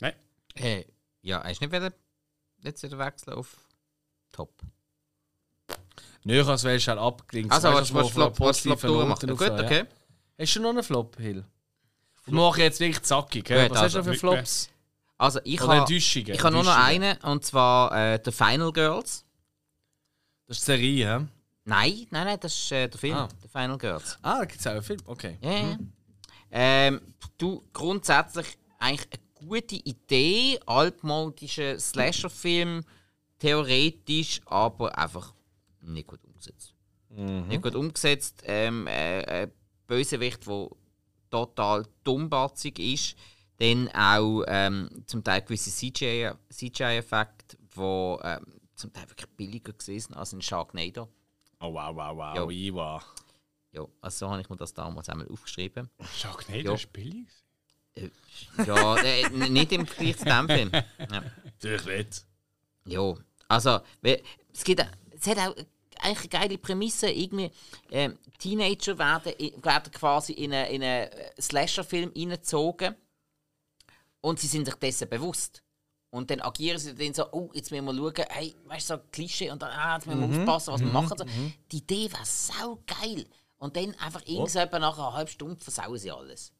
Nein. Äh, ja, hast du nicht wieder jetzt wieder wechseln auf Top? Nö, ich habe es schnell abgelinkt. Also, was was auf Flop, was Flop durchmachen? Note Gut, rauf, ja. okay. Hast du noch einen Flop, Hill? Wir machen jetzt wirklich zackig. Gut, Was hast du also, für Flops? Also, ich habe ich habe nur noch einen, und zwar äh, The Final Girls. Das ist die Serie, hä? Nein, nein, nein, das ist äh, der Film, Ah. The Final Girls. Ah, da gibt es auch einen Film. Okay. Ja, ja. Ähm, du, grundsätzlich eigentlich eine gute Idee, altmodischer Slasher-Film, theoretisch, aber einfach nicht gut umgesetzt. Nicht gut umgesetzt. Ähm, äh, Bösewicht, der total dummbatzig ist. Dann auch ähm, zum Teil gewisse CGI-Effekte, CGI die ähm, zum Teil wirklich billiger gewesen als in Sharknado. Oh, wow, wow, wow. Ja. Iwa. Ja, also so habe ich mir das damals einmal aufgeschrieben. Sharknado Ja. ist billig. Äh, Ja, äh, nicht im Vergleich zu dem Film. Ja. Natürlich nicht. ja. Also, es, gibt, es hat auch eigentlich eine geile Prämisse. Irgendwie, ähm, Teenager werden, werden quasi in einen in einen Slasher-Film hineingezogen und sie sind sich dessen bewusst. Und dann agieren sie dann so, oh, jetzt müssen wir schauen, hey, weißt du, so Klischee und dann, ah, jetzt müssen wir aufpassen, was wir machen. So. Die Idee war sau geil. Und dann einfach irgendwann nach einer halben Stunde versauen sie alles.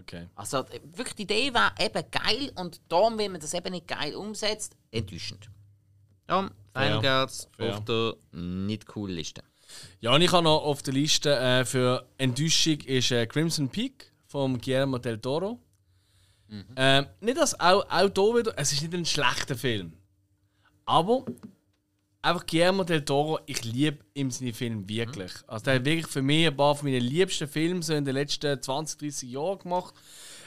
Okay. Also äh, wirklich, die Idee war eben geil und darum, wenn man das eben nicht geil umsetzt, enttäuschend. Darum, Fair. auf der nicht cool Liste. Ja, und ich habe noch auf der Liste äh, für Enttäuschung ist äh, Crimson Peak vom Guillermo del Toro. Ähm, nicht dass auch, auch hier wieder, es ist nicht ein schlechter Film. Aber einfach Guillermo del Toro, ich liebe ihm seine Filme wirklich. Also der hat wirklich für mich ein paar von meinen liebsten Filme so in den letzten 20, 30 Jahren gemacht.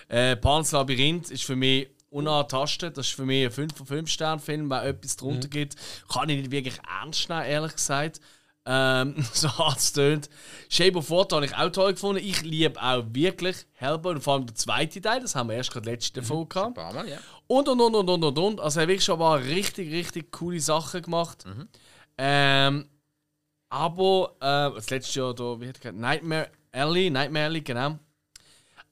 Äh, Pans Labyrinth ist für mich unangetastet. Das ist für mich ein 5 von 5 Sterne Film, weil etwas drunter gibt. Kann ich nicht wirklich ernst nehmen, ehrlich gesagt. Ähm, so hart es tönt. Shape of Water habe ich auch toll gefunden. Ich liebe auch wirklich Hellboy und vor allem der zweite Teil. Das haben wir erst gerade letzte Folge gehabt. Ein paar Mal, ja. Und und und und und und und. Also er hat wirklich schon mal richtig, richtig coole Sachen gemacht. Ähm, Aber äh, das letzte Jahr da, wie hat er Nightmare Alley, Nightmare Alley, genau.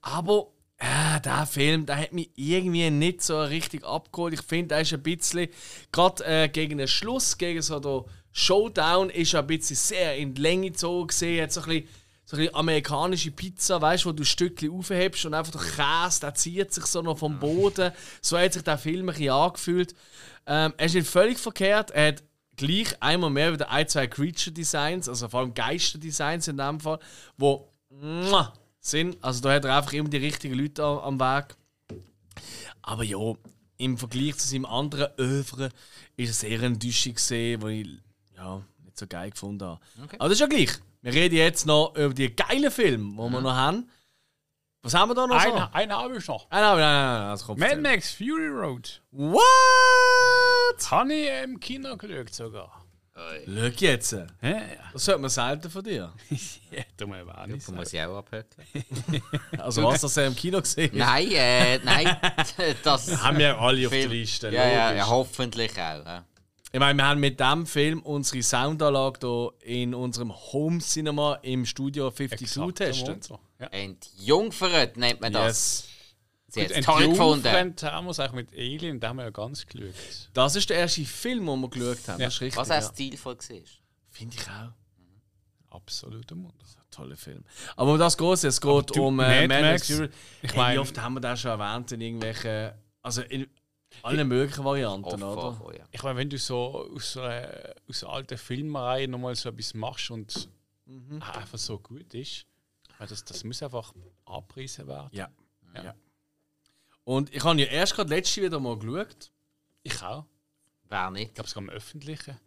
Aber äh, der Film, der hat mich irgendwie nicht so richtig abgeholt. Ich finde, er ist ein bisschen, gerade äh, gegen den Schluss, gegen so den Showdown, ist er ein bisschen sehr in die Länge gezogen. Hat so ein bisschen, so ein bisschen amerikanische Pizza, weißt du, wo du Stückchen aufhebst und einfach der Käse, der zieht sich so noch vom Boden. So hat sich der Film ein bisschen angefühlt. Ähm, er ist nicht völlig verkehrt. Er hat gleich einmal mehr wieder ein, zwei Creature Designs, also vor allem Geister Designs in dem Fall, wo sind. Also da hat er einfach immer die richtigen Leute am, am Weg. Aber ja, im Vergleich zu seinem anderen Övre ist es eher eine Enttäuschung gesehen, die ich ja, nicht so geil gefunden habe. Aber das ist ja gleich. Wir reden jetzt noch über die geilen Filme, die wir noch haben. Was haben wir da noch so? Einen, einen habe ich noch. Ah, nein, nein, nein, nein, das kommt Mad Max Fury Road. What? Habe ich im Kino geschaut sogar. Schau jetzt. Ja, ja. Das hört man selten von dir. ja muss ich auch nicht Da sagen. muss ich auch abhöckeln. Also was, das er im Kino gesehen. Nein, äh, nein. Das Haben wir alle auf der Liste. Ja, ja, ja, hoffentlich auch. Ja. Ich meine, wir haben mit diesem Film unsere Soundanlage hier in unserem Home Cinema im Studio 52 Exakt, so. Ja. Entjungfert nennt man das. Yes. Sie hat es toll gefunden. Haben wir es eigentlich mit Alien, da haben wir ja ganz geschaut. Das ist der erste Film, den wir geschaut haben. Ja. Das ist richtig. Was auch ja. stilvoll war. Finde ich auch. Absoluter Wunder. Toller Film. Aber um das geht es. Es geht du, um äh, Mad Max ich Hey, mein- wie oft haben wir das schon erwähnt in irgendwelchen. Also in allen möglichen Varianten, oder? oh ja. Ich meine, wenn du so aus, einer- aus alten Filmreihe nochmal so etwas machst und Mhm. einfach so gut ist, meine, das, das muss einfach abgepriesen werden. Ja. Ja. ja. Und ich habe ja erst gerade letzte wieder mal geschaut. Ich auch. Wer nicht? Ich glaube sogar im Öffentlichen.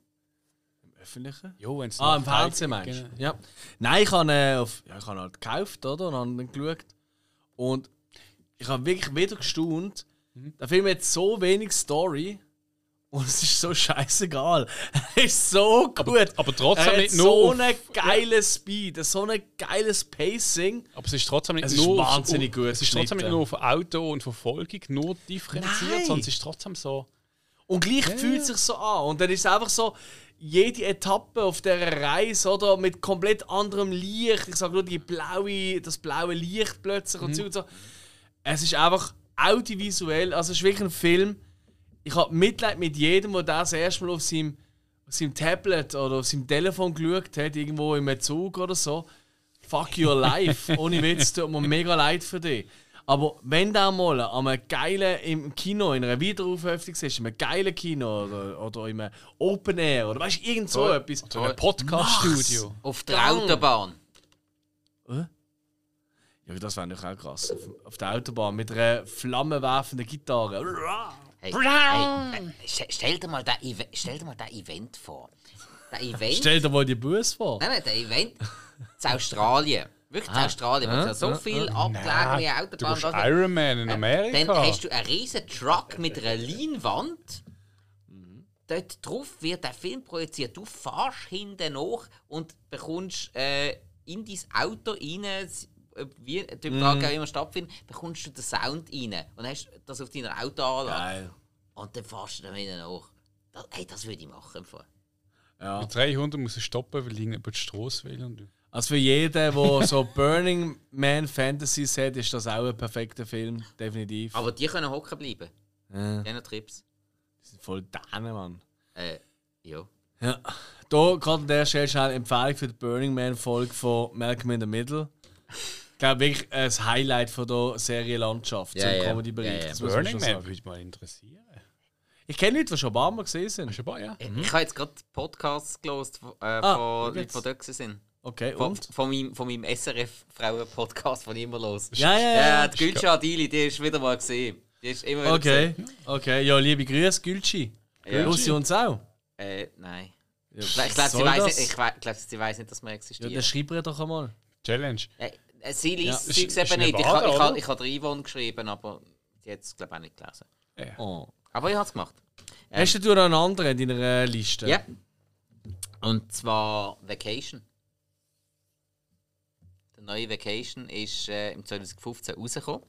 Im Öffentlichen? Jo, wenn es Ah, im Fernsehen meinst du? Ja. Nein, ich habe äh, auf, ja, ich habe halt gekauft, oder? Und habe dann geschaut. Und ich habe wirklich wieder gestaunt. Der Film hat so wenig Story. Und es ist so scheißegal. Er ist so gut. aber trotzdem er hat nicht nur so auf- einen geilen Speed, so ein geiles Pacing. Aber es ist trotzdem nicht Es ist nur auf- wahnsinnig gut Es ist trotzdem nicht nur auf Auto und Verfolgung nur differenziert, Nein. sondern es ist trotzdem so. Und gleich fühlt es sich so an. Und dann ist es einfach so, jede Etappe auf dieser Reise oder mit komplett anderem Licht. Ich sage nur die blaue, das blaue Licht plötzlich und so und so. Es ist einfach audiovisuell, also es ist wirklich ein Film. Ich habe Mitleid mit jedem, der das erste Mal auf seinem, auf seinem Tablet oder auf seinem Telefon geschaut hat, irgendwo im Zug oder so. Fuck your life. Ohne Witz, tut mir mega leid für dich. Aber wenn du mal an einem geilen im Kino, in einer Wiederaufhöftung siehst, in einem geilen Kino oder, oder in einem Open Air oder weißt du, irgend so etwas. So ein Podcast-Studio. Auf der Gang. Autobahn. Ja, das wäre natürlich auch krass. Auf, auf der Autobahn mit einer flammenwerfenden Gitarre. Hey, hey, äh, st- stell, dir mal das Eve- stell dir mal das Event vor. Das Event. Stell dir mal die Bus vor. Nein, nein, der Event zu Australien. Wirklich zu Australien. Weil es ja so viel abgelegene Du Autobahnen bist da sind. Iron Man in Amerika. Dann hast du einen riesen Truck mit einer Leinwand. Dort drauf wird der Film projiziert. Du fährst hinten nach und bekommst äh, in dein Auto rein, äh, wie die Übertragung auch immer stattfindet, bekommst du den Sound rein und hast das auf deiner Autoanlage. Und dann fährst du dann wieder nach. Das, hey, das würde ich machen. Ja. Mit 300 muss er stoppen, weil ich über die Straße will. Und du. Also für jeden, der so Burning Man Fantasies hat, ist das auch ein perfekter Film. Definitiv. Aber die können hocken bleiben. Ja. Diese Trips. Die sind voll Dänen, Mann. Äh, ja. Ja. Da gerade an der Stelle schnell eine Empfehlung für die Burning Man Folge von Malcolm in the Middle. Ich glaube wirklich ein Highlight von der Serienlandschaft Ja, zum ja. Comedy-Bereich. Ja, ja. Burning Man würde mich mal interessieren. Ich kenne Leute, die schon ein paar Mal gesehen sind. Schon bei, ja? Ich habe jetzt gerade Podcasts gelost, äh, Ah, von Leuten, die dort sind. Okay, Von, und? von meinem, von meinem SRF-Frauen-Podcast, ich immer los. Ja, ja, Ja, ja. die Gülscha Adili, die ist wieder mal gesehen. Die ist immer wieder Okay, okay. Ja, liebe Grüße, Gülci. Ja. Grüß sie uns auch. Äh, nein. Ja, Ich glaube, sie, weiss nicht- ich glaub, sie weiß nicht, dass wir Ja, existieren. dann schreib ihr doch einmal. Challenge. Äh, äh, sie liest Ja. Zeugs eben nicht. Ich, ha- ich, ha- oder? ich habe den Yvonne geschrieben, aber sie hat es, glaube ich, auch nicht gelesen. Oh. Aber ich habe es gemacht. Hast du noch einen anderen in deiner äh, Liste? Ja. Und zwar Vacation. Der neue Vacation ist äh, im 2015 rausgekommen.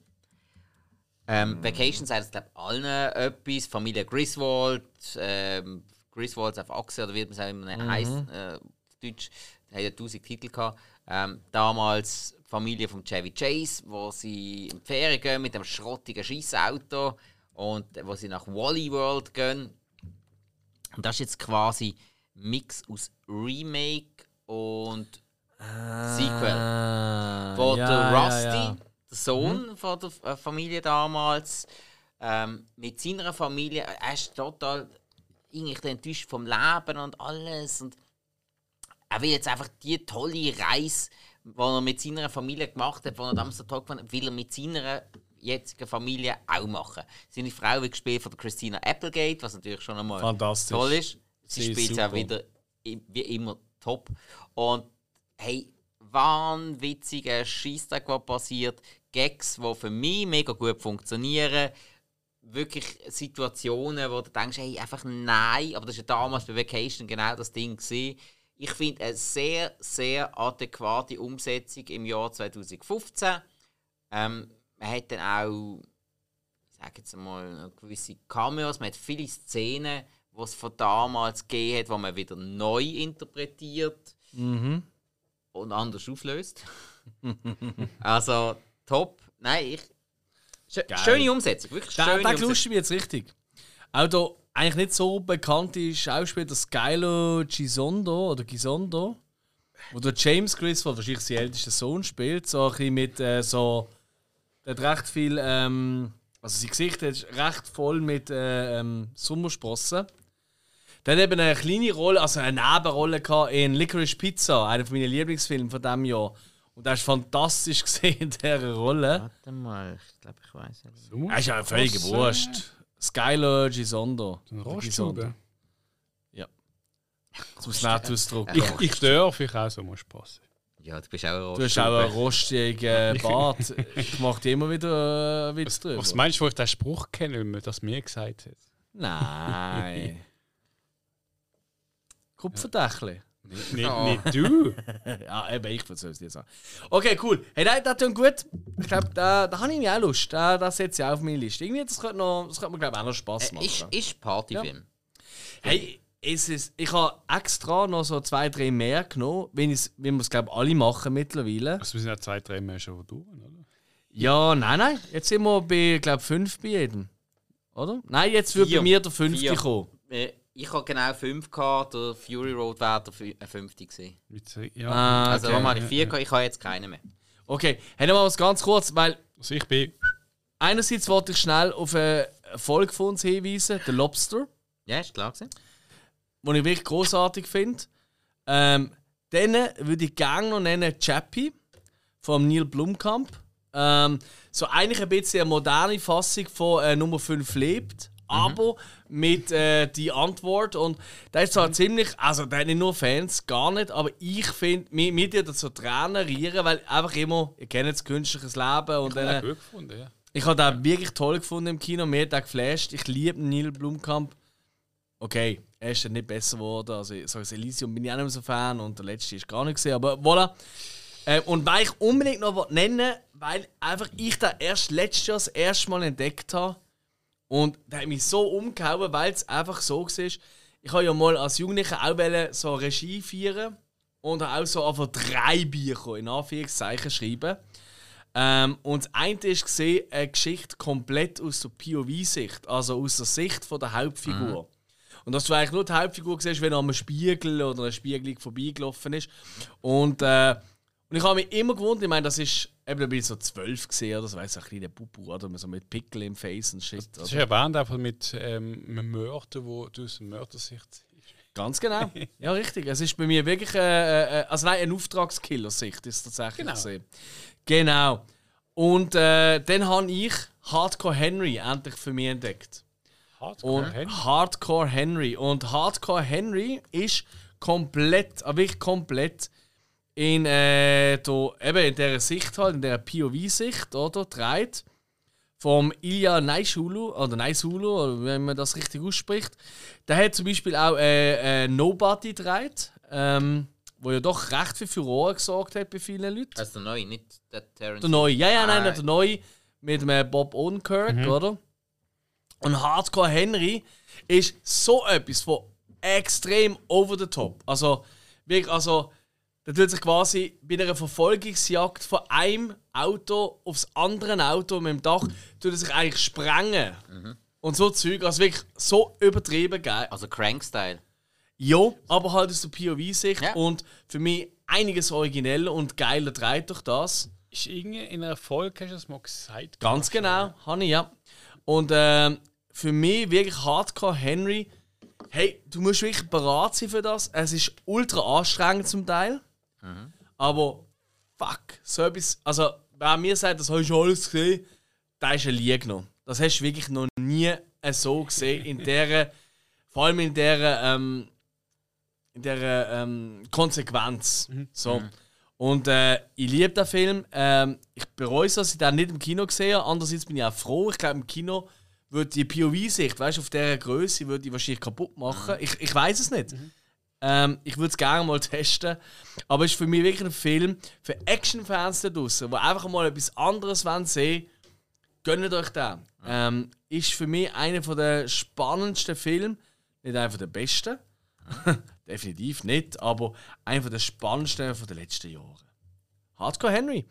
Ähm, Vacation sagt es, glaube ich, allen etwas. Familie Griswold, ähm, Griswolds auf Achse oder wie man es auch immer heisst. Äh, Deutsch. Der hat ja 1000 Titel gehabt. Ähm, damals die Familie von Chevy Chase, wo sie in die Ferien gehen mit dem schrottigen Schießauto und wo sie nach Wally World gehen. Und das ist jetzt quasi ein Mix aus Remake und Sequel. Wo Ah, ja, der ja, Rusty, ja. der Sohn von der äh, Familie damals, ähm, mit seiner Familie, er ist total eigentlich enttäuscht vom Leben und alles. Und er will jetzt einfach die tolle Reise, die er mit seiner Familie gemacht hat, die er damals so toll gefunden hat, will er mit seiner jetzigen Familie auch machen. Seine Frau wird gespielt von Christina Applegate, was natürlich schon einmal Fantastisch. toll ist. Sie, Sie spielt es auch wieder wie immer top. Und hey, wahnwitziger Scheissdreck, was passiert. Gags, die für mich mega gut funktionieren. Wirklich Situationen, wo du denkst, hey, einfach nein. Aber das war ja damals bei Vacation genau das Ding. Gewesen. Ich finde eine sehr, sehr adäquate Umsetzung im Jahr 2015. Ähm, man hat dann auch, ich sage jetzt mal, gewisse Cameos, man hat viele Szenen, die es von damals gegeben hat, die man wieder neu interpretiert Mhm. und anders auflöst. also top. Nein, ich. Schöne Umsetzung, wirklich Da, schöne da Umsetzung. lustig mich jetzt richtig. Auch eigentlich nicht so bekannte Schauspieler Skylo Gisondo oder Gisondo, wo der James Griswold, wahrscheinlich sein ältester Sohn, spielt, so ein bisschen mit äh, so. Der hat recht viel. Ähm, also sein Gesicht ist recht voll mit äh, ähm, Sommersprossen. Hat eben eine kleine Rolle, also eine Nebenrolle in Licorice Pizza, einer meiner Lieblingsfilme von diesem Jahr. Und er ist fantastisch gesehen in dieser Rolle. Warte mal, ich glaube, ich weiß nicht. Er ist ja Krass, Wurst. Skyler Gisondo. Ein. Roststube. Das muss man nicht ausdrücken. Ich, ich darf, ich auch so mal Spaß. Ja, du bist auch ein Du hast auch einen rostigen Bart. Ich mache dir immer wieder äh, Witz drüber. Was meinst du, wo ich den Spruch kenne, wenn man das mir gesagt hat? Nein. Kupferdächli. Nicht, nicht du. Ja, eben, ich würde es dir sagen. Okay, cool. Hey, das, das tut gut. Ich glaube, da, da habe ich auch Lust. Da, das setze ich auch auf meine Liste. Irgendwie, das könnte, noch, das könnte mir, glaube ich, auch noch Spass Äh, machen. ist, ist Partyfilm. Hey, es ist, ich habe extra noch so zwei, drei mehr genommen, wie, wir es, glaube ich, alle machen mittlerweile. Also, wir sind ja zwei, drei Mal schon durch, oder? Ja, nein, nein. Jetzt sind wir bei, glaube fünf bei jedem. Oder? Nein, jetzt wird bei mir der fünfte kommen. Äh, ich habe genau 5 gehabt, der Fury Road wäre der fü- äh, fünfte gewesen. Zwei- Ja. Ah, Also okay. warum habe ich 4 gehabt? Ich habe jetzt keinen mehr. Okay, hey, noch mal was ganz kurz, weil Also, ich bin. einerseits wollte ich schnell auf eine Folge von uns hinweisen, The Lobster, Ja, ist klar gewesen. den ich wirklich großartig finde. Ähm, dann würde ich gerne noch nennen Chappie von Neil Blumkamp. Ähm, so eigentlich ein bisschen eine moderne Fassung von äh, Nummer 5 lebt, aber mit äh, die Antwort und da ist zwar ziemlich, also da hat nicht nur Fans, gar nicht, aber ich finde, mir, mir tut das so Tränen rieren, weil einfach immer, ihr kennt das künstliches Leben und Ja, dann, gut gefunden, ja. ich habe den wirklich toll gefunden im Kino, mir hat der geflasht. Ich liebe Neil Blumkamp. Okay, er ist dann nicht besser geworden. Also, so das Elysium bin ich auch nicht mehr so Fan und der letzte ist gar nicht gesehen, aber voilà. Ähm, und weil ich unbedingt noch was nennen weil einfach ich da erst letztes Jahr das erste Mal entdeckt habe. Und der hat mich so umgehauen, weil es einfach so war. Ich habe ja mal als Jugendlicher auch so Regie feiern und auch so einfach drei Bücher in Anführungszeichen schreiben. Ähm, und das eine ist gesehen, eine Geschichte komplett aus der POV-Sicht, also aus der Sicht von der Hauptfigur. Und dass du eigentlich nur die Hauptfigur siehst, wenn er am Spiegel oder einer Spiegelung vorbeigelaufen ist. Und, äh, und ich habe mich immer gewundert, ich meine, das ist eben da bin ich so zwölf gesehen, oder so, du, ein kleiner Pupu, oder so mit Pickel im Face und Shit. Das ist Oder? erwähnt einfach mit ähm, einem Mörder, wo du aus der Mördersicht siehst. Ganz genau. Ja, richtig. Es ist bei mir wirklich, äh, äh, also nein, eine Auftragskiller-Sicht ist es tatsächlich Genau. gesehen. Genau. Und äh, dann habe ich Hardcore Henry endlich für mich entdeckt. Hardcore Und Henry. Hardcore Henry. Und Hardcore Henry ist komplett, aber wirklich komplett in, äh, der, eben in dieser Sicht halt, in der POV-Sicht, oder? Dreht. Vom Ilya Naisulu, oder Naisulu, oder wenn man das richtig ausspricht. Der hat zum Beispiel auch äh, äh, Nobody gedreht, ähm, wo ja doch recht viel Furore gesorgt hat bei vielen Leuten. Also der neue, nicht der Terrence. Der neue, ja, ja, nein, Ah. der neue mit dem Bob Odenkirk, oder? Und Hardcore Henry ist so etwas von extrem over the top. Also Wirklich, also, da tut sich quasi bei einer Verfolgungsjagd von einem Auto aufs andere Auto mit dem Dach, tut er sich eigentlich sprengen. Und so Zeug, also wirklich so übertrieben geil. Also Crank-Style. Ja, aber halt aus der POV-Sicht Ja. und für mich einiges origineller und geiler dreht durch das. Ist irgendwie in einer Folge, hast du das mal gesagt? Ganz genau, habe ich, ja. Und ähm, für mich wirklich Hardcore Henry. Hey, du musst wirklich bereit sein für das. Es ist ultra anstrengend zum Teil. Aber fuck, so etwas. Also, wer mir sagt, das hast du alles gesehen, da ist ein Lügner. Das hast du wirklich noch nie so gesehen. In der, vor allem in der, ähm, in der ähm, Konsequenz. So. Und äh, ich liebe den Film. Ähm, ich bereue es, dass ich den nicht im Kino gesehen habe. Andererseits bin ich auch froh. Ich glaube, im Kino würde die POV-Sicht, weißt du, auf dieser Größe würde ich wahrscheinlich kaputt machen. Ich, ich weiß es nicht. Ähm, ich würde es gerne mal testen. Aber es ist für mich wirklich ein Film für Action-Fans da draußen, die einfach mal etwas anderes wollen sehen gönnt euch den. Ähm, ist für mich einer der spannendsten Filme. Nicht einfach der besten. Definitiv nicht, aber einer der spannendsten von den letzten Jahren. Hardcore Henry.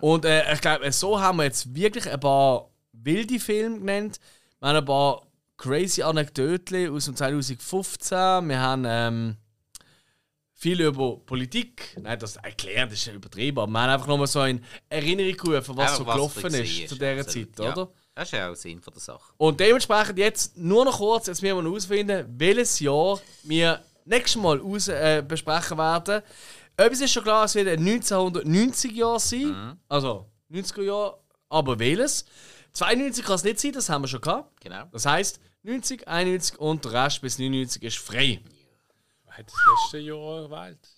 Und äh, ich glaube, so haben wir jetzt wirklich ein paar wilde Filme genannt. Wir haben ein paar crazy Anekdoten aus dem 2015. Wir haben ähm, viel über Politik. Nein, das erklären das ist ja übertrieben, aber wir haben einfach nochmal so in Erinnerung gerufen, was Einfach, so was gelaufen da ist war, zu dieser absolut. Zeit, Ja. oder? Das ist ja auch Sinn von der Sache. Und dementsprechend jetzt nur noch kurz, jetzt müssen wir herausfinden, welches Jahr wir nächstes Mal aus, äh, besprechen werden. Etwas ist schon klar, es wird ein 1990 Jahr sein, also 90er Jahre, aber welches? 92 kann es nicht sein, das haben wir schon gehabt. Genau. Das heisst, 90, 91 und der Rest bis 99 ist frei. Wer hat das letzte Jahr gewählt?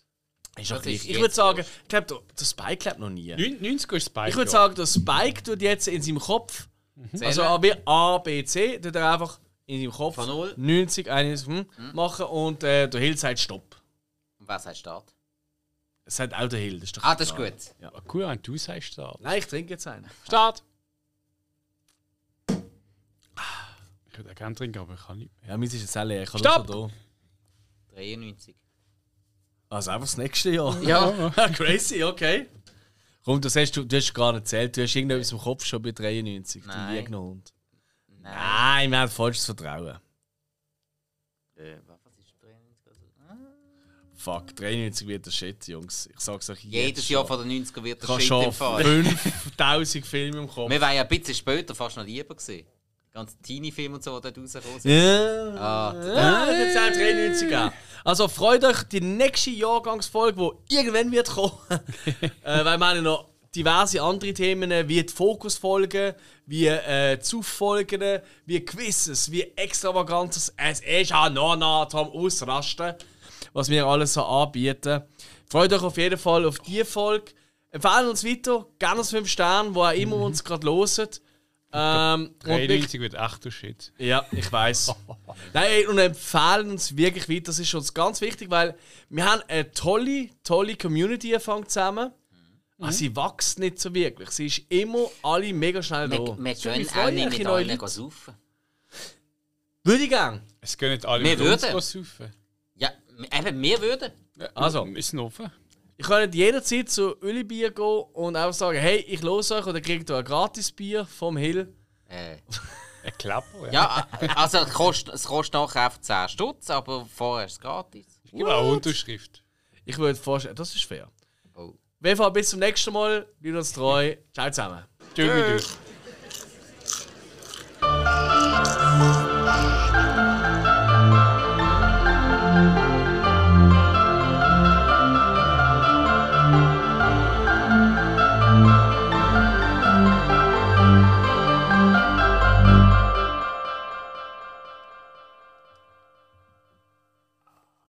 Ist Das gleich. ist Ich würde sagen, ich glaube, der, Spike glaubt noch nie. 90 ist Spike. Ich würde sagen, der Spike tut jetzt in seinem Kopf, also Zählen. A, B, A, B, C, tut er einfach in seinem Kopf Von null. 90, 91 hm, machen und äh, der Hill sagt Stopp. Und was heißt Start? Es sagt auch der Hill, das ist doch Ah, das ist gut. Ah, cool, wenn du sagst Start. Nein, ich trinke jetzt einen. Start! Ich würde auch gerne trinken, aber ich kann nicht mehr. Ja, meins ist jetzt auch leer. Ich habe Stopp! Nur so 93. da. Also einfach das nächste Jahr. Ja. Crazy, okay. Komm, du sagst, du, du hast gar nicht erzählt, du hast irgendetwas im Kopf schon bei 93. Nein. Du Lügnerhund. Nein. Nein, wir haben falsches Vertrauen. Äh, was ist 93? Also, Fuck, 93 wird der Shit, Jungs. Ich sag's euch jetzt Jedes schon. Jahr von den 90er wird der Shit schon im Fall. 5000 Filme im Kopf. Wir wären ja ein bisschen später fast noch lieber gewesen. Die ganzen Teenie-Filme und so, die dort rausgekommen sind. Ja, Ah, ja jetzt auch 93 an. Also freut euch die nächste Jahrgangsfolge, die irgendwann wird kommen. äh, weil wir haben ja noch diverse andere Themen, wie die Fokusfolgen, wie äh, Zuffolgen, wie Quizzes, wie Extravagantes. Es ist auch noch nah zum Ausrasten, was wir alles so anbieten. Freut euch auf jeden Fall auf diese Folge. Empfehlen uns weiter, gerne als 5 Sterne, wo auch immer uns gerade loset. Ähm, und wirklich- 93 wird echt der Shit. ja, ich weiß. Nein, ey, und empfehlen uns wirklich weiter. Das ist uns ganz wichtig, weil wir haben eine tolle, tolle Community angefangen zusammen. Aber sie wächst nicht so wirklich. Sie ist immer alle mega schnell da. Wir, wir So, können auch nicht mit allen saufen. Würde ich gern. Es gehen nicht alle Wir mit uns würden. saufen. Ja, eben, wir würden. Also. Ist ein offen. Ich könnte jederzeit zu Uli Bier gehen und einfach sagen, hey, ich los euch oder kriegt ihr ein Gratisbier vom Hill. Äh. Ein Klapper? Ja, ja. also es kostet, es kostet nachher einfach 10 Stutz, aber vorher ist es gratis. Ich gebe eine Unterschrift. Ich würde vorstellen, das ist fair. Oh. WV, bis zum nächsten Mal. Bleibt uns treu. Ciao zusammen. Tschüss. Tschüss.